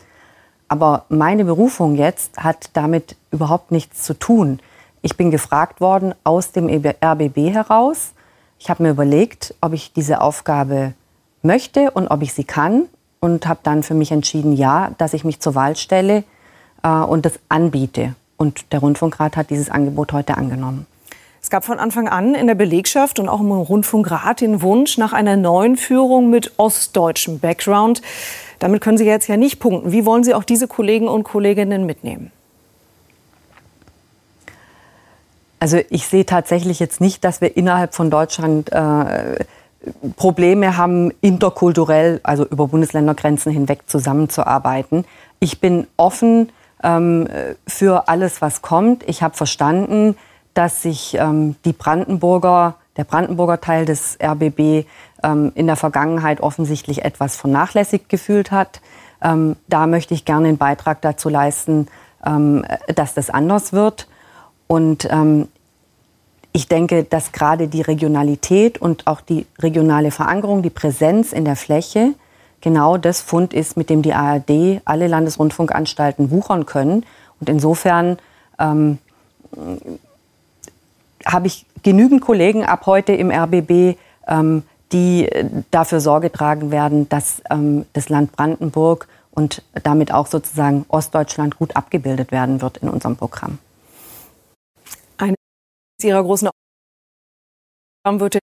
Aber meine Berufung jetzt hat damit überhaupt nichts zu tun. Ich bin gefragt worden aus dem RBB heraus. Ich habe mir überlegt, ob ich diese Aufgabe möchte und ob ich sie kann und habe dann für mich entschieden, ja, dass ich mich zur Wahl stelle äh, und das anbiete. Und der Rundfunkrat hat dieses Angebot heute angenommen. Es gab von Anfang an in der Belegschaft und auch im Rundfunkrat den Wunsch nach einer neuen Führung mit ostdeutschem Background. Damit können Sie jetzt ja nicht punkten. Wie wollen Sie auch diese Kollegen und Kolleginnen mitnehmen? Also ich sehe tatsächlich jetzt nicht, dass wir innerhalb von Deutschland äh, Probleme haben, interkulturell, also über Bundesländergrenzen hinweg zusammenzuarbeiten. Ich bin offen ähm, für alles, was kommt. Ich habe verstanden, dass sich ähm, die Brandenburger, der Brandenburger Teil des RBB ähm, in der Vergangenheit offensichtlich etwas vernachlässigt gefühlt hat. Ähm, da möchte ich gerne einen Beitrag dazu leisten, ähm, dass das anders wird. Und ähm, ich denke, dass gerade die Regionalität und auch die regionale Verankerung, die Präsenz in der Fläche genau das Fund ist, mit dem die ARD alle Landesrundfunkanstalten wuchern können. Und insofern ähm, habe ich genügend Kollegen ab heute im RBB, ähm, die dafür Sorge tragen werden, dass ähm, das Land Brandenburg und damit auch sozusagen Ostdeutschland gut abgebildet werden wird in unserem Programm. Eine Ihrer großen Aufgaben wird in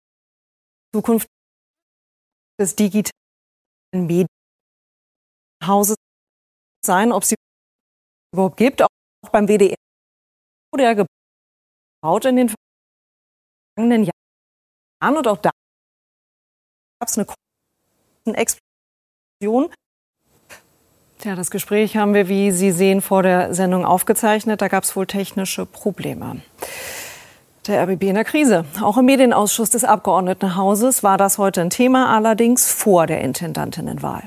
Zukunft das digitale Medienhauses sein, ob sie überhaupt gibt, auch beim WDR der gebaut in den vergangenen Jahren und auch da gab es eine Explosion. Ja, das Gespräch haben wir, wie Sie sehen, vor der Sendung aufgezeichnet. Da gab es wohl technische Probleme. Der RBB in der Krise. Auch im Medienausschuss des Abgeordnetenhauses war das heute ein Thema, allerdings vor der Intendantinnenwahl.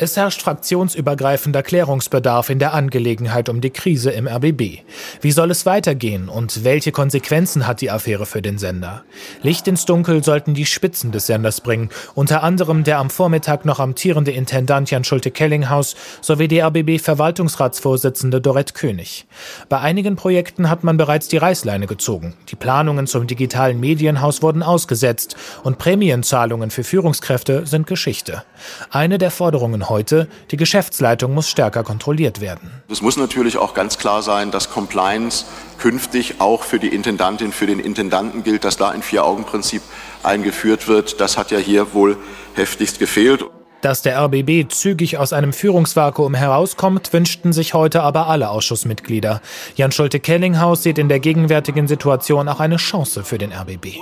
Es herrscht fraktionsübergreifender Klärungsbedarf in der Angelegenheit um die Krise im RBB. Wie soll es weitergehen und welche Konsequenzen hat die Affäre für den Sender? Licht ins Dunkel sollten die Spitzen des Senders bringen, unter anderem der am Vormittag noch amtierende Intendant Jan Schulte-Kellinghaus sowie die RBB-Verwaltungsratsvorsitzende Dorette König. Bei einigen Projekten hat man bereits die Reißleine gezogen. Die Planungen zum digitalen Medienhaus wurden ausgesetzt und Prämienzahlungen für Führungskräfte sind Geschichte. Eine der Forderungen heute, die Geschäftsleitung muss stärker kontrolliert werden. Es muss natürlich auch ganz klar sein, dass Compliance künftig auch für die Intendantin, für den Intendanten gilt, dass da ein Vier-Augen-Prinzip eingeführt wird. Das hat ja hier wohl heftigst gefehlt. Dass der RBB zügig aus einem Führungsvakuum herauskommt, wünschten sich heute aber alle Ausschussmitglieder. Jan Schulte-Kellinghaus sieht in der gegenwärtigen Situation auch eine Chance für den RBB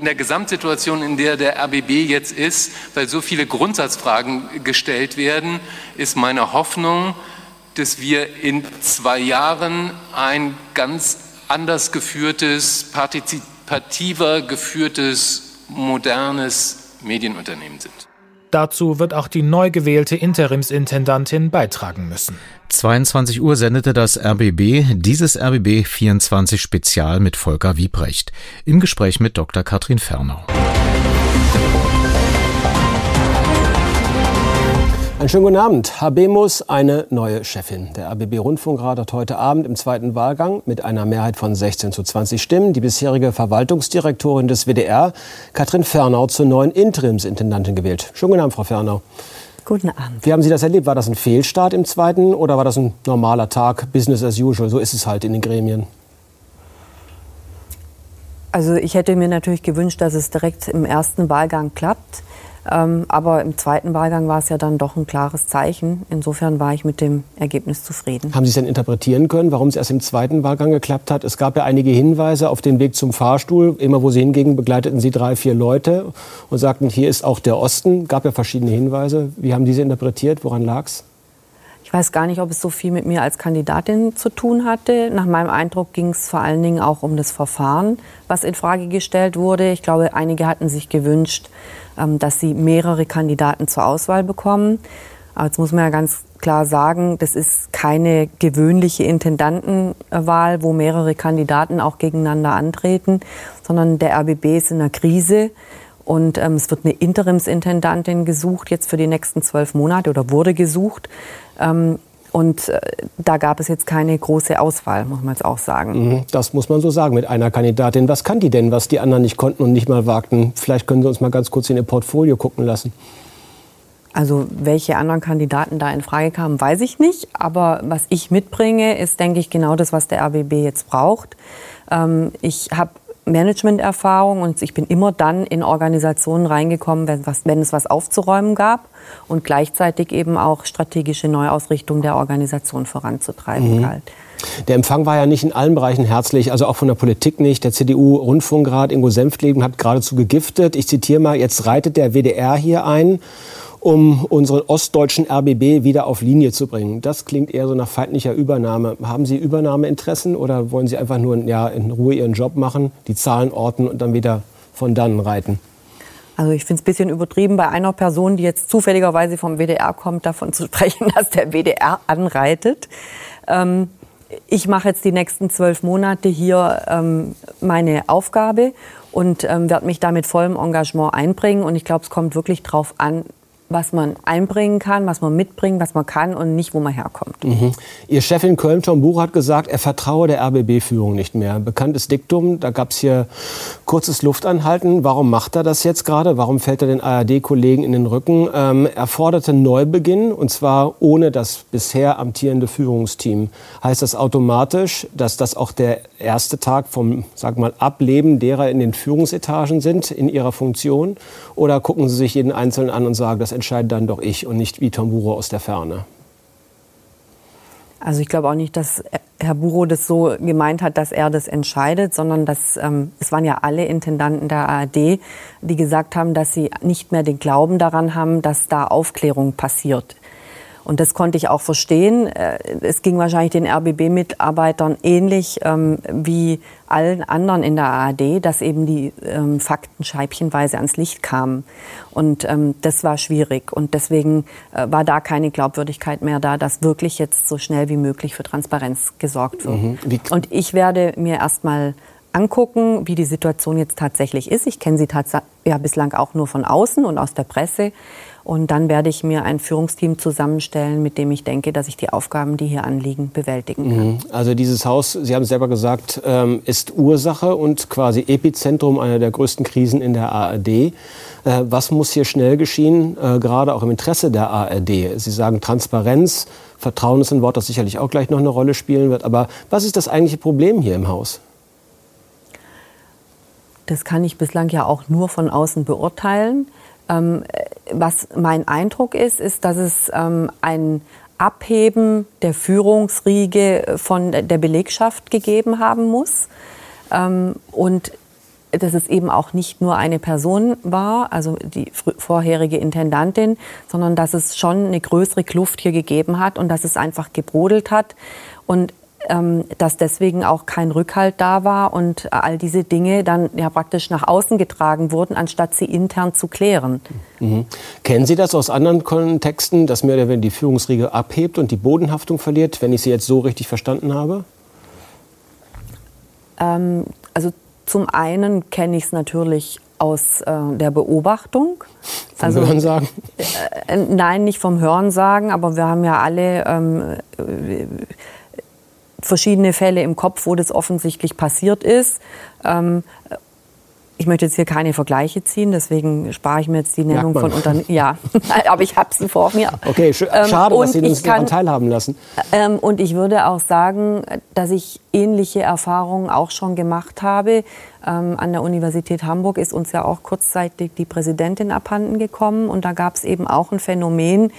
in der Gesamtsituation, in der der RBB jetzt ist, weil so viele Grundsatzfragen gestellt werden, ist meine Hoffnung, dass wir in zwei Jahren ein ganz anders geführtes, partizipativer geführtes, modernes Medienunternehmen sind. Dazu wird auch die neu gewählte Interimsintendantin beitragen müssen. 22 Uhr sendete das RBB dieses RBB 24 Spezial mit Volker Wiebrecht im Gespräch mit Dr. Katrin Fernau. Einen schönen guten Abend. Habemus eine neue Chefin. Der RBB Rundfunkrat hat heute Abend im zweiten Wahlgang mit einer Mehrheit von 16 zu 20 Stimmen die bisherige Verwaltungsdirektorin des WDR, Katrin Fernau, zur neuen Interimsintendantin gewählt. Schönen guten Abend, Frau Fernau. Guten Abend. Wie haben Sie das erlebt? War das ein Fehlstart im zweiten oder war das ein normaler Tag, Business as usual? So ist es halt in den Gremien. Also ich hätte mir natürlich gewünscht, dass es direkt im ersten Wahlgang klappt. Ähm, aber im zweiten Wahlgang war es ja dann doch ein klares Zeichen. Insofern war ich mit dem Ergebnis zufrieden. Haben Sie es denn interpretieren können, warum es erst im zweiten Wahlgang geklappt hat? Es gab ja einige Hinweise auf den Weg zum Fahrstuhl. Immer wo Sie hingingen, begleiteten Sie drei, vier Leute und sagten, hier ist auch der Osten. Gab ja verschiedene Hinweise. Wie haben diese interpretiert? Woran lag es? Ich weiß gar nicht, ob es so viel mit mir als Kandidatin zu tun hatte. Nach meinem Eindruck ging es vor allen Dingen auch um das Verfahren, was in Frage gestellt wurde. Ich glaube, einige hatten sich gewünscht, dass sie mehrere Kandidaten zur Auswahl bekommen. Aber jetzt muss man ja ganz klar sagen, das ist keine gewöhnliche Intendantenwahl, wo mehrere Kandidaten auch gegeneinander antreten, sondern der RBB ist in einer Krise. Und ähm, es wird eine Interimsintendantin gesucht, jetzt für die nächsten zwölf Monate oder wurde gesucht. Ähm, und äh, da gab es jetzt keine große Auswahl, muss man jetzt auch sagen. Mhm, das muss man so sagen mit einer Kandidatin. Was kann die denn, was die anderen nicht konnten und nicht mal wagten? Vielleicht können Sie uns mal ganz kurz in Ihr Portfolio gucken lassen. Also welche anderen Kandidaten da in Frage kamen, weiß ich nicht. Aber was ich mitbringe, ist, denke ich, genau das, was der RBB jetzt braucht. Ähm, ich habe Managementerfahrung und ich bin immer dann in Organisationen reingekommen, wenn, was, wenn es was aufzuräumen gab und gleichzeitig eben auch strategische Neuausrichtung der Organisation voranzutreiben mhm. galt. Der Empfang war ja nicht in allen Bereichen herzlich, also auch von der Politik nicht. Der CDU-Rundfunkrat Ingo Senftleben hat geradezu gegiftet. Ich zitiere mal, jetzt reitet der WDR hier ein um unseren ostdeutschen RBB wieder auf Linie zu bringen. Das klingt eher so nach feindlicher Übernahme. Haben Sie Übernahmeinteressen oder wollen Sie einfach nur ja, in Ruhe Ihren Job machen, die Zahlen orten und dann wieder von dannen reiten? Also ich finde es ein bisschen übertrieben, bei einer Person, die jetzt zufälligerweise vom WDR kommt, davon zu sprechen, dass der WDR anreitet. Ähm, ich mache jetzt die nächsten zwölf Monate hier ähm, meine Aufgabe und ähm, werde mich da mit vollem Engagement einbringen. Und ich glaube, es kommt wirklich darauf an, was man einbringen kann, was man mitbringt, was man kann und nicht, wo man herkommt. Mhm. Ihr Chef in Köln, Tom Buch, hat gesagt, er vertraue der RBB-Führung nicht mehr. Bekanntes Diktum, da gab es hier kurzes Luftanhalten. Warum macht er das jetzt gerade? Warum fällt er den ARD-Kollegen in den Rücken? Ähm, er forderte Neubeginn, und zwar ohne das bisher amtierende Führungsteam. Heißt das automatisch, dass das auch der erste Tag vom, sag mal, Ableben derer in den Führungsetagen sind, in ihrer Funktion? Oder gucken Sie sich jeden Einzelnen an und sagen, das entscheide dann doch ich und nicht wie Tom Buro aus der Ferne. Also ich glaube auch nicht, dass Herr Buro das so gemeint hat, dass er das entscheidet, sondern dass ähm, es waren ja alle Intendanten der ARD, die gesagt haben, dass sie nicht mehr den Glauben daran haben, dass da Aufklärung passiert. Und das konnte ich auch verstehen. Äh, es ging wahrscheinlich den RBB-Mitarbeitern ähnlich ähm, wie allen anderen in der ARD, dass eben die ähm, Fakten scheibchenweise ans Licht kamen. Und ähm, das war schwierig. Und deswegen äh, war da keine Glaubwürdigkeit mehr da, dass wirklich jetzt so schnell wie möglich für Transparenz gesorgt wird. Mhm. Und ich werde mir erstmal angucken, wie die Situation jetzt tatsächlich ist. Ich kenne sie ja bislang auch nur von außen und aus der Presse. Und dann werde ich mir ein Führungsteam zusammenstellen, mit dem ich denke, dass ich die Aufgaben, die hier anliegen, bewältigen kann. Mhm. Also dieses Haus, Sie haben es selber gesagt, ähm, ist Ursache und quasi Epizentrum einer der größten Krisen in der ARD. Äh, was muss hier schnell geschehen, äh, gerade auch im Interesse der ARD? Sie sagen Transparenz, Vertrauen ist ein Wort, das sicherlich auch gleich noch eine Rolle spielen wird. Aber was ist das eigentliche Problem hier im Haus? Das kann ich bislang ja auch nur von außen beurteilen. Ähm, was mein Eindruck ist, ist, dass es ähm, ein Abheben der Führungsriege von der Belegschaft gegeben haben muss. Ähm, und dass es eben auch nicht nur eine Person war, also die vorherige Intendantin, sondern dass es schon eine größere Kluft hier gegeben hat und dass es einfach gebrodelt hat. Und dass deswegen auch kein Rückhalt da war und all diese Dinge dann ja praktisch nach außen getragen wurden, anstatt sie intern zu klären. Mhm. Kennen Sie das aus anderen Kontexten, dass mehr oder weniger die Führungsriege abhebt und die Bodenhaftung verliert, wenn ich Sie jetzt so richtig verstanden habe? Ähm, also zum einen kenne ich es natürlich aus äh, der Beobachtung. Vom also, Hörensagen? Äh, äh, nein, nicht vom Hörensagen, aber wir haben ja alle ähm, äh, verschiedene Fälle im Kopf, wo das offensichtlich passiert ist. Ähm, ich möchte jetzt hier keine Vergleiche ziehen, deswegen spare ich mir jetzt die Nennung von Unternehmen. Ja, aber ich habe sie vor mir. Okay, sch ähm, schade, dass Sie uns daran teilhaben lassen. Ähm, und ich würde auch sagen, dass ich ähnliche Erfahrungen auch schon gemacht habe. Ähm, an der Universität Hamburg ist uns ja auch kurzzeitig die Präsidentin abhanden gekommen. Und da gab es eben auch ein Phänomen,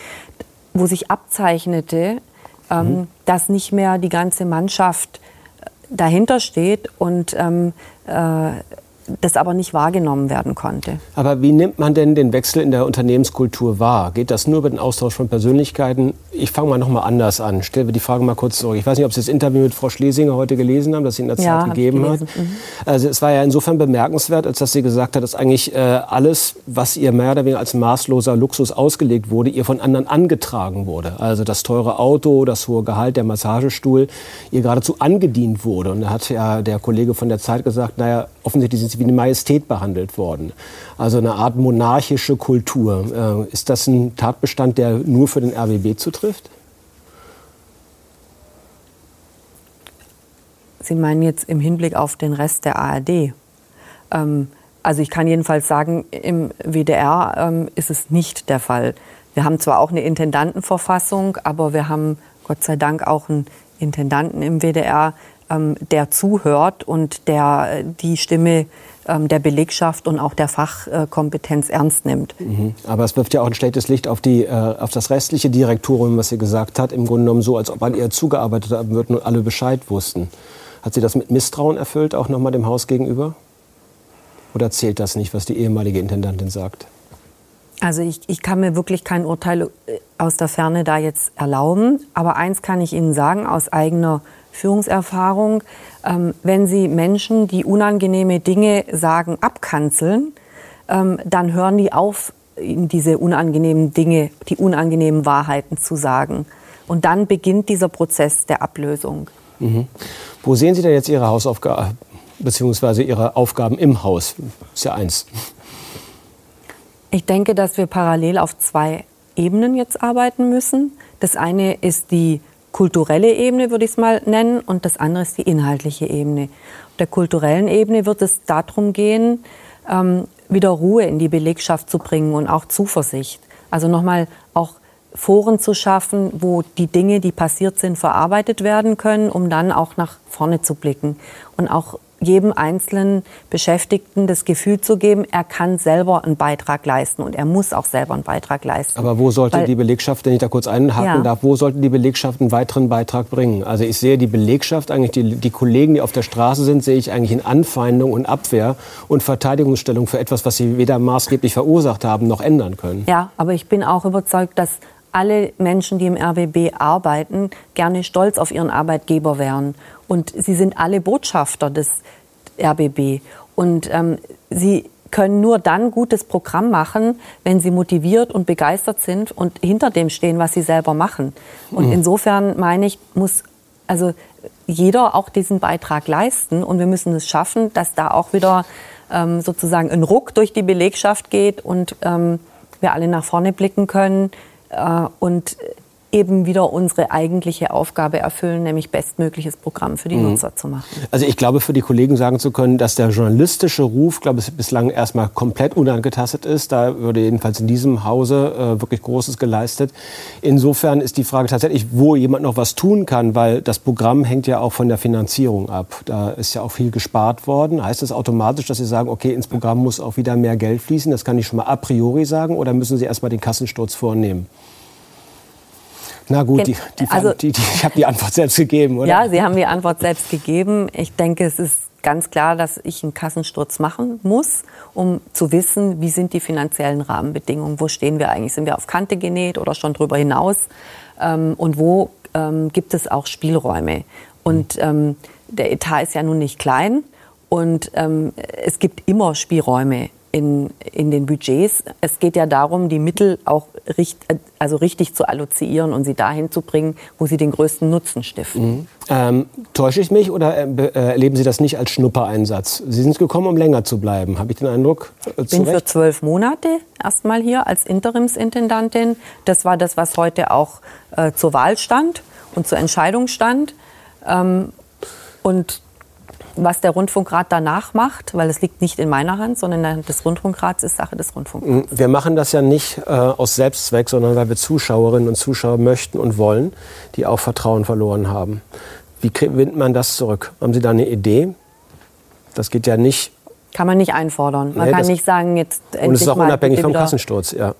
wo sich abzeichnete, ähm, mhm. dass nicht mehr die ganze Mannschaft dahinter steht und ähm, äh, das aber nicht wahrgenommen werden konnte. Aber wie nimmt man denn den Wechsel in der Unternehmenskultur wahr? Geht das nur über den Austausch von Persönlichkeiten? Ich fange mal noch mal anders an. Stellen wir die Frage mal kurz zurück. Ich weiß nicht, ob Sie das Interview mit Frau Schlesinger heute gelesen haben, das sie in der ja, Zeit gegeben hat. Mhm. Also es war ja insofern bemerkenswert, als dass sie gesagt hat, dass eigentlich äh, alles, was ihr mehr oder weniger als maßloser Luxus ausgelegt wurde, ihr von anderen angetragen wurde. Also das teure Auto, das hohe Gehalt, der Massagestuhl, ihr geradezu angedient wurde. Und da hat ja der Kollege von der Zeit gesagt, naja, offensichtlich sind sie wie eine Majestät behandelt worden. Also eine Art monarchische Kultur. Äh, ist das ein Tatbestand, der nur für den RBB zutrifft? Sie meinen jetzt im Hinblick auf den Rest der ARD? Ähm, also ich kann jedenfalls sagen, im WDR ähm, ist es nicht der Fall. Wir haben zwar auch eine Intendantenverfassung, aber wir haben Gott sei Dank auch einen Intendanten im WDR, ähm, der zuhört und der äh, die Stimme ähm, der Belegschaft und auch der Fachkompetenz ernst nimmt. Mhm. Aber es wirft ja auch ein schlechtes Licht auf, die, äh, auf das restliche Direktorium, was sie gesagt hat. Im Grunde genommen so, als ob an ihr zugearbeitet haben würden und alle Bescheid wussten. Hat sie das mit Misstrauen erfüllt, auch nochmal dem Haus gegenüber? Oder zählt das nicht, was die ehemalige Intendantin sagt? Also ich, ich kann mir wirklich kein Urteil äh, aus der Ferne da jetzt erlauben. Aber eins kann ich Ihnen sagen aus eigener Führungserfahrung, ähm, wenn Sie Menschen, die unangenehme Dinge sagen, abkanzeln, ähm, dann hören die auf, ihnen diese unangenehmen Dinge, die unangenehmen Wahrheiten zu sagen. Und dann beginnt dieser Prozess der Ablösung. Mhm. Wo sehen Sie denn jetzt Ihre Hausaufgaben, beziehungsweise Ihre Aufgaben im Haus? Ist ja eins. Ich denke, dass wir parallel auf zwei Ebenen jetzt arbeiten müssen. Das eine ist die kulturelle Ebene, würde ich es mal nennen, und das andere ist die inhaltliche Ebene. Auf der kulturellen Ebene wird es darum gehen, ähm, wieder Ruhe in die Belegschaft zu bringen und auch Zuversicht. Also nochmal auch Foren zu schaffen, wo die Dinge, die passiert sind, verarbeitet werden können, um dann auch nach vorne zu blicken und auch jedem einzelnen Beschäftigten das Gefühl zu geben, er kann selber einen Beitrag leisten und er muss auch selber einen Beitrag leisten. Aber wo sollte Weil, die Belegschaft, wenn ich da kurz einhaken ja. darf, wo sollte die Belegschaft einen weiteren Beitrag bringen? Also ich sehe die Belegschaft, eigentlich die, die Kollegen, die auf der Straße sind, sehe ich eigentlich in Anfeindung und Abwehr und Verteidigungsstellung für etwas, was sie weder maßgeblich verursacht haben noch ändern können. Ja, aber ich bin auch überzeugt, dass alle Menschen, die im RWB arbeiten, gerne stolz auf ihren Arbeitgeber wären. Und sie sind alle Botschafter des RBB. Und ähm, sie können nur dann gutes Programm machen, wenn sie motiviert und begeistert sind und hinter dem stehen, was sie selber machen. Und mhm. insofern meine ich, muss also jeder auch diesen Beitrag leisten und wir müssen es schaffen, dass da auch wieder ähm, sozusagen ein Ruck durch die Belegschaft geht und ähm, wir alle nach vorne blicken können und eben wieder unsere eigentliche Aufgabe erfüllen, nämlich bestmögliches Programm für die mhm. Nutzer zu machen. Also ich glaube, für die Kollegen sagen zu können, dass der journalistische Ruf, glaube ich, bislang erstmal komplett unangetastet ist. Da würde jedenfalls in diesem Hause äh, wirklich Großes geleistet. Insofern ist die Frage tatsächlich, wo jemand noch was tun kann, weil das Programm hängt ja auch von der Finanzierung ab. Da ist ja auch viel gespart worden. Heißt das automatisch, dass Sie sagen, okay, ins Programm muss auch wieder mehr Geld fließen? Das kann ich schon mal a priori sagen. Oder müssen Sie erstmal den Kassensturz vornehmen? Na gut, die, die, also, die, ich habe die Antwort selbst gegeben, oder? Ja, Sie haben die Antwort selbst gegeben. Ich denke, es ist ganz klar, dass ich einen Kassensturz machen muss, um zu wissen, wie sind die finanziellen Rahmenbedingungen, wo stehen wir eigentlich, sind wir auf Kante genäht oder schon darüber hinaus ähm, und wo ähm, gibt es auch Spielräume. Und ähm, der Etat ist ja nun nicht klein und ähm, es gibt immer Spielräume in, in den Budgets. Es geht ja darum, die Mittel auch richt, also richtig zu allozieren und sie dahin zu bringen, wo sie den größten Nutzen stiften. Mhm. Ähm, täusche ich mich oder äh, äh, erleben Sie das nicht als Schnuppereinsatz? Sie sind gekommen, um länger zu bleiben, habe ich den Eindruck? Äh, ich bin für zwölf Monate erstmal hier als Interimsintendantin. Das war das, was heute auch äh, zur Wahl stand und zur Entscheidung stand. Ähm, und was der Rundfunkrat danach macht, weil es liegt nicht in meiner Hand, sondern in der Hand des Rundfunkrats, ist Sache des Rundfunkrats. Wir machen das ja nicht äh, aus Selbstzweck, sondern weil wir Zuschauerinnen und Zuschauer möchten und wollen, die auch Vertrauen verloren haben. Wie gewinnt man das zurück? Haben Sie da eine Idee? Das geht ja nicht. Kann man nicht einfordern. Man Nee, kann nicht sagen, jetzt endlich Und es ist auch unabhängig vom Kassensturz, ja.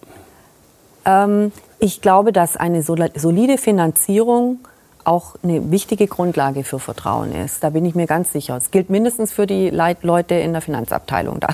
Ähm, ich glaube, dass eine solide Finanzierung auch eine wichtige Grundlage für Vertrauen ist. Da bin ich mir ganz sicher. Es gilt mindestens für die Leute in der Finanzabteilung. Da,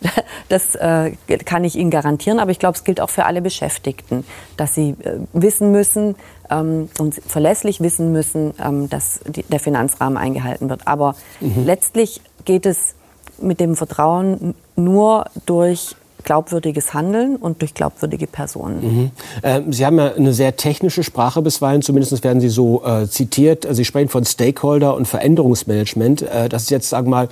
das äh, kann ich Ihnen garantieren. Aber ich glaube, es gilt auch für alle Beschäftigten, dass sie äh, wissen müssen ähm, und verlässlich wissen müssen, ähm, dass der Finanzrahmen eingehalten wird. Aber Mhm. letztlich geht es mit dem Vertrauen nur durch glaubwürdiges Handeln und durch glaubwürdige Personen. Mhm. Ähm, Sie haben ja eine sehr technische Sprache bisweilen, zumindest werden Sie so äh, zitiert. Sie sprechen von Stakeholder und Veränderungsmanagement. Äh, das ist jetzt, sagen wir mal,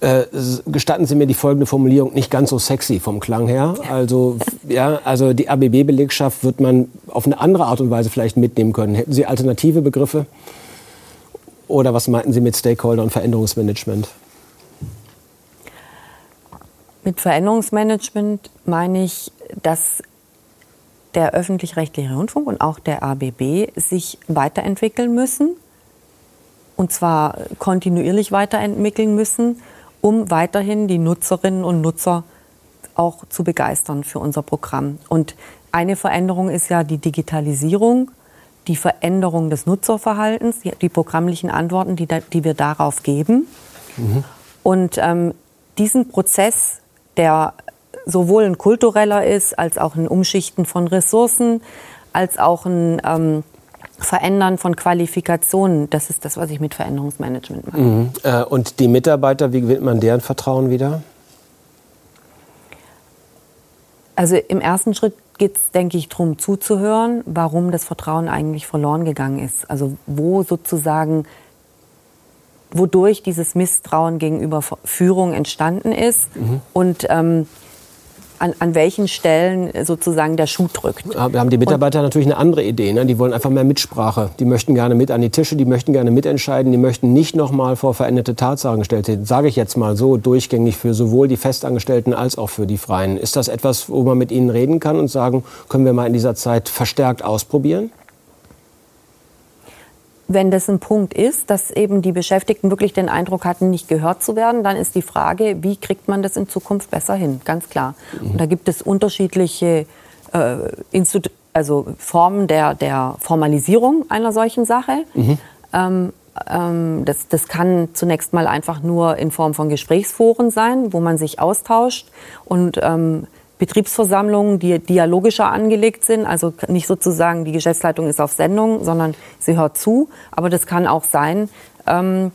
äh, gestatten Sie mir die folgende Formulierung, nicht ganz so sexy vom Klang her. Also, ja, also die ABB-Belegschaft wird man auf eine andere Art und Weise vielleicht mitnehmen können. Hätten Sie alternative Begriffe? Oder was meinten Sie mit Stakeholder und Veränderungsmanagement? Mit Veränderungsmanagement meine ich, dass der öffentlich-rechtliche Rundfunk und auch der ABB sich weiterentwickeln müssen. Und zwar kontinuierlich weiterentwickeln müssen, um weiterhin die Nutzerinnen und Nutzer auch zu begeistern für unser Programm. Und eine Veränderung ist ja die Digitalisierung, die Veränderung des Nutzerverhaltens, die, die programmlichen Antworten, die, da, die wir darauf geben. Und ähm, diesen Prozess, der sowohl ein kultureller ist, als auch ein Umschichten von Ressourcen, als auch ein ähm, Verändern von Qualifikationen, das ist das, was ich mit Veränderungsmanagement meine. Mhm. Äh, und die Mitarbeiter, wie gewinnt man deren Vertrauen wieder? Also im ersten Schritt geht es, denke ich, darum zuzuhören, warum das Vertrauen eigentlich verloren gegangen ist. Also wo sozusagen, wodurch dieses Misstrauen gegenüber Führung entstanden ist Mhm. und ähm, an, an welchen Stellen sozusagen der Schuh drückt. Ja, Wir haben die Mitarbeiter natürlich eine andere Idee. Ne? Die wollen einfach mehr Mitsprache. Die möchten gerne mit an die Tische, die möchten gerne mitentscheiden, die möchten nicht noch mal vor veränderte Tatsachen gestellt werden. Sage ich jetzt mal so durchgängig für sowohl die Festangestellten als auch für die Freien. Ist das etwas, wo man mit ihnen reden kann und sagen, können wir mal in dieser Zeit verstärkt ausprobieren? Wenn das ein Punkt ist, dass eben die Beschäftigten wirklich den Eindruck hatten, nicht gehört zu werden, dann ist die Frage, wie kriegt man das in Zukunft besser hin? Ganz klar. Und da gibt es unterschiedliche äh, Institu also Formen der, der Formalisierung einer solchen Sache. Ähm, ähm, das, das kann zunächst mal einfach nur in Form von Gesprächsforen sein, wo man sich austauscht und ähm, Betriebsversammlungen, die dialogischer angelegt sind, also nicht sozusagen die Geschäftsleitung ist auf Sendung, sondern sie hört zu. Aber das kann auch sein, ähm,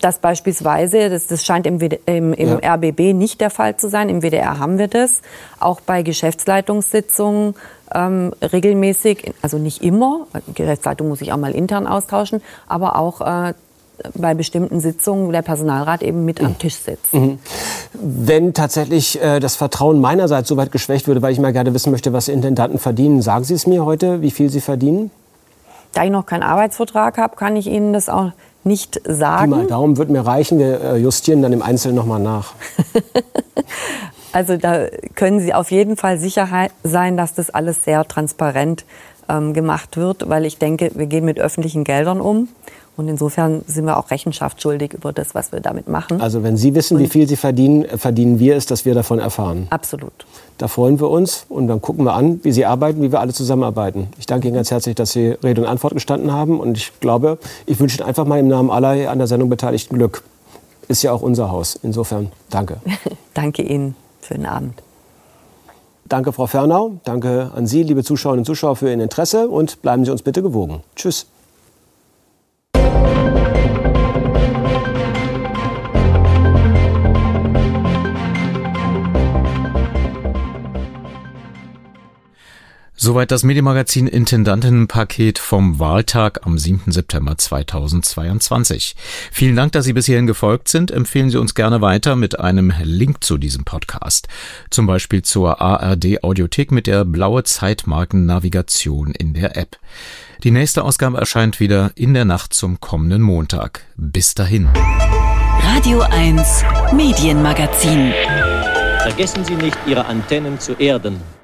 dass beispielsweise, das, das scheint im, im, im Ja. RBB nicht der Fall zu sein, im WDR haben wir das, auch bei Geschäftsleitungssitzungen ähm, regelmäßig, also nicht immer, die Geschäftsleitung muss sich auch mal intern austauschen, aber auch äh, bei bestimmten Sitzungen wo der Personalrat eben mit am Tisch sitzt. Mhm. Wenn tatsächlich äh, das Vertrauen meinerseits so weit geschwächt würde, weil ich mal gerne wissen möchte, was Intendanten verdienen, sagen Sie es mir heute, wie viel Sie verdienen? Da ich noch keinen Arbeitsvertrag habe, kann ich Ihnen das auch nicht sagen. mal Daumen wird mir reichen. Wir äh, justieren dann im Einzelnen nochmal nach. Also da können Sie auf jeden Fall sicher sein, dass das alles sehr transparent ähm, gemacht wird, weil ich denke, wir gehen mit öffentlichen Geldern um. Und insofern sind wir auch Rechenschaft schuldig über das, was wir damit machen. Also wenn Sie wissen, wie viel Sie verdienen, äh, verdienen wir es, dass wir davon erfahren. Absolut. Da freuen wir uns und dann gucken wir an, wie Sie arbeiten, wie wir alle zusammenarbeiten. Ich danke Ihnen ganz herzlich, dass Sie Rede und Antwort gestanden haben und ich glaube, ich wünsche Ihnen einfach mal im Namen aller hier an der Sendung beteiligten Glück. Ist ja auch unser Haus. Insofern danke. Danke Ihnen. Schönen Abend. Danke, Frau Fernau. Danke an Sie, liebe Zuschauerinnen und Zuschauer, für Ihr Interesse und bleiben Sie uns bitte gewogen. Tschüss. Soweit das Medienmagazin Intendantinnenpaket vom Wahltag am 7. September 2022. Vielen Dank, dass Sie bis hierhin gefolgt sind. Empfehlen Sie uns gerne weiter mit einem Link zu diesem Podcast. Zum Beispiel zur ARD Audiothek mit der blaue Zeitmarken-Navigation in der App. Die nächste Ausgabe erscheint wieder in der Nacht zum kommenden Montag. Bis dahin. Radio 1 Medienmagazin. Vergessen Sie nicht, Ihre Antennen zu erden.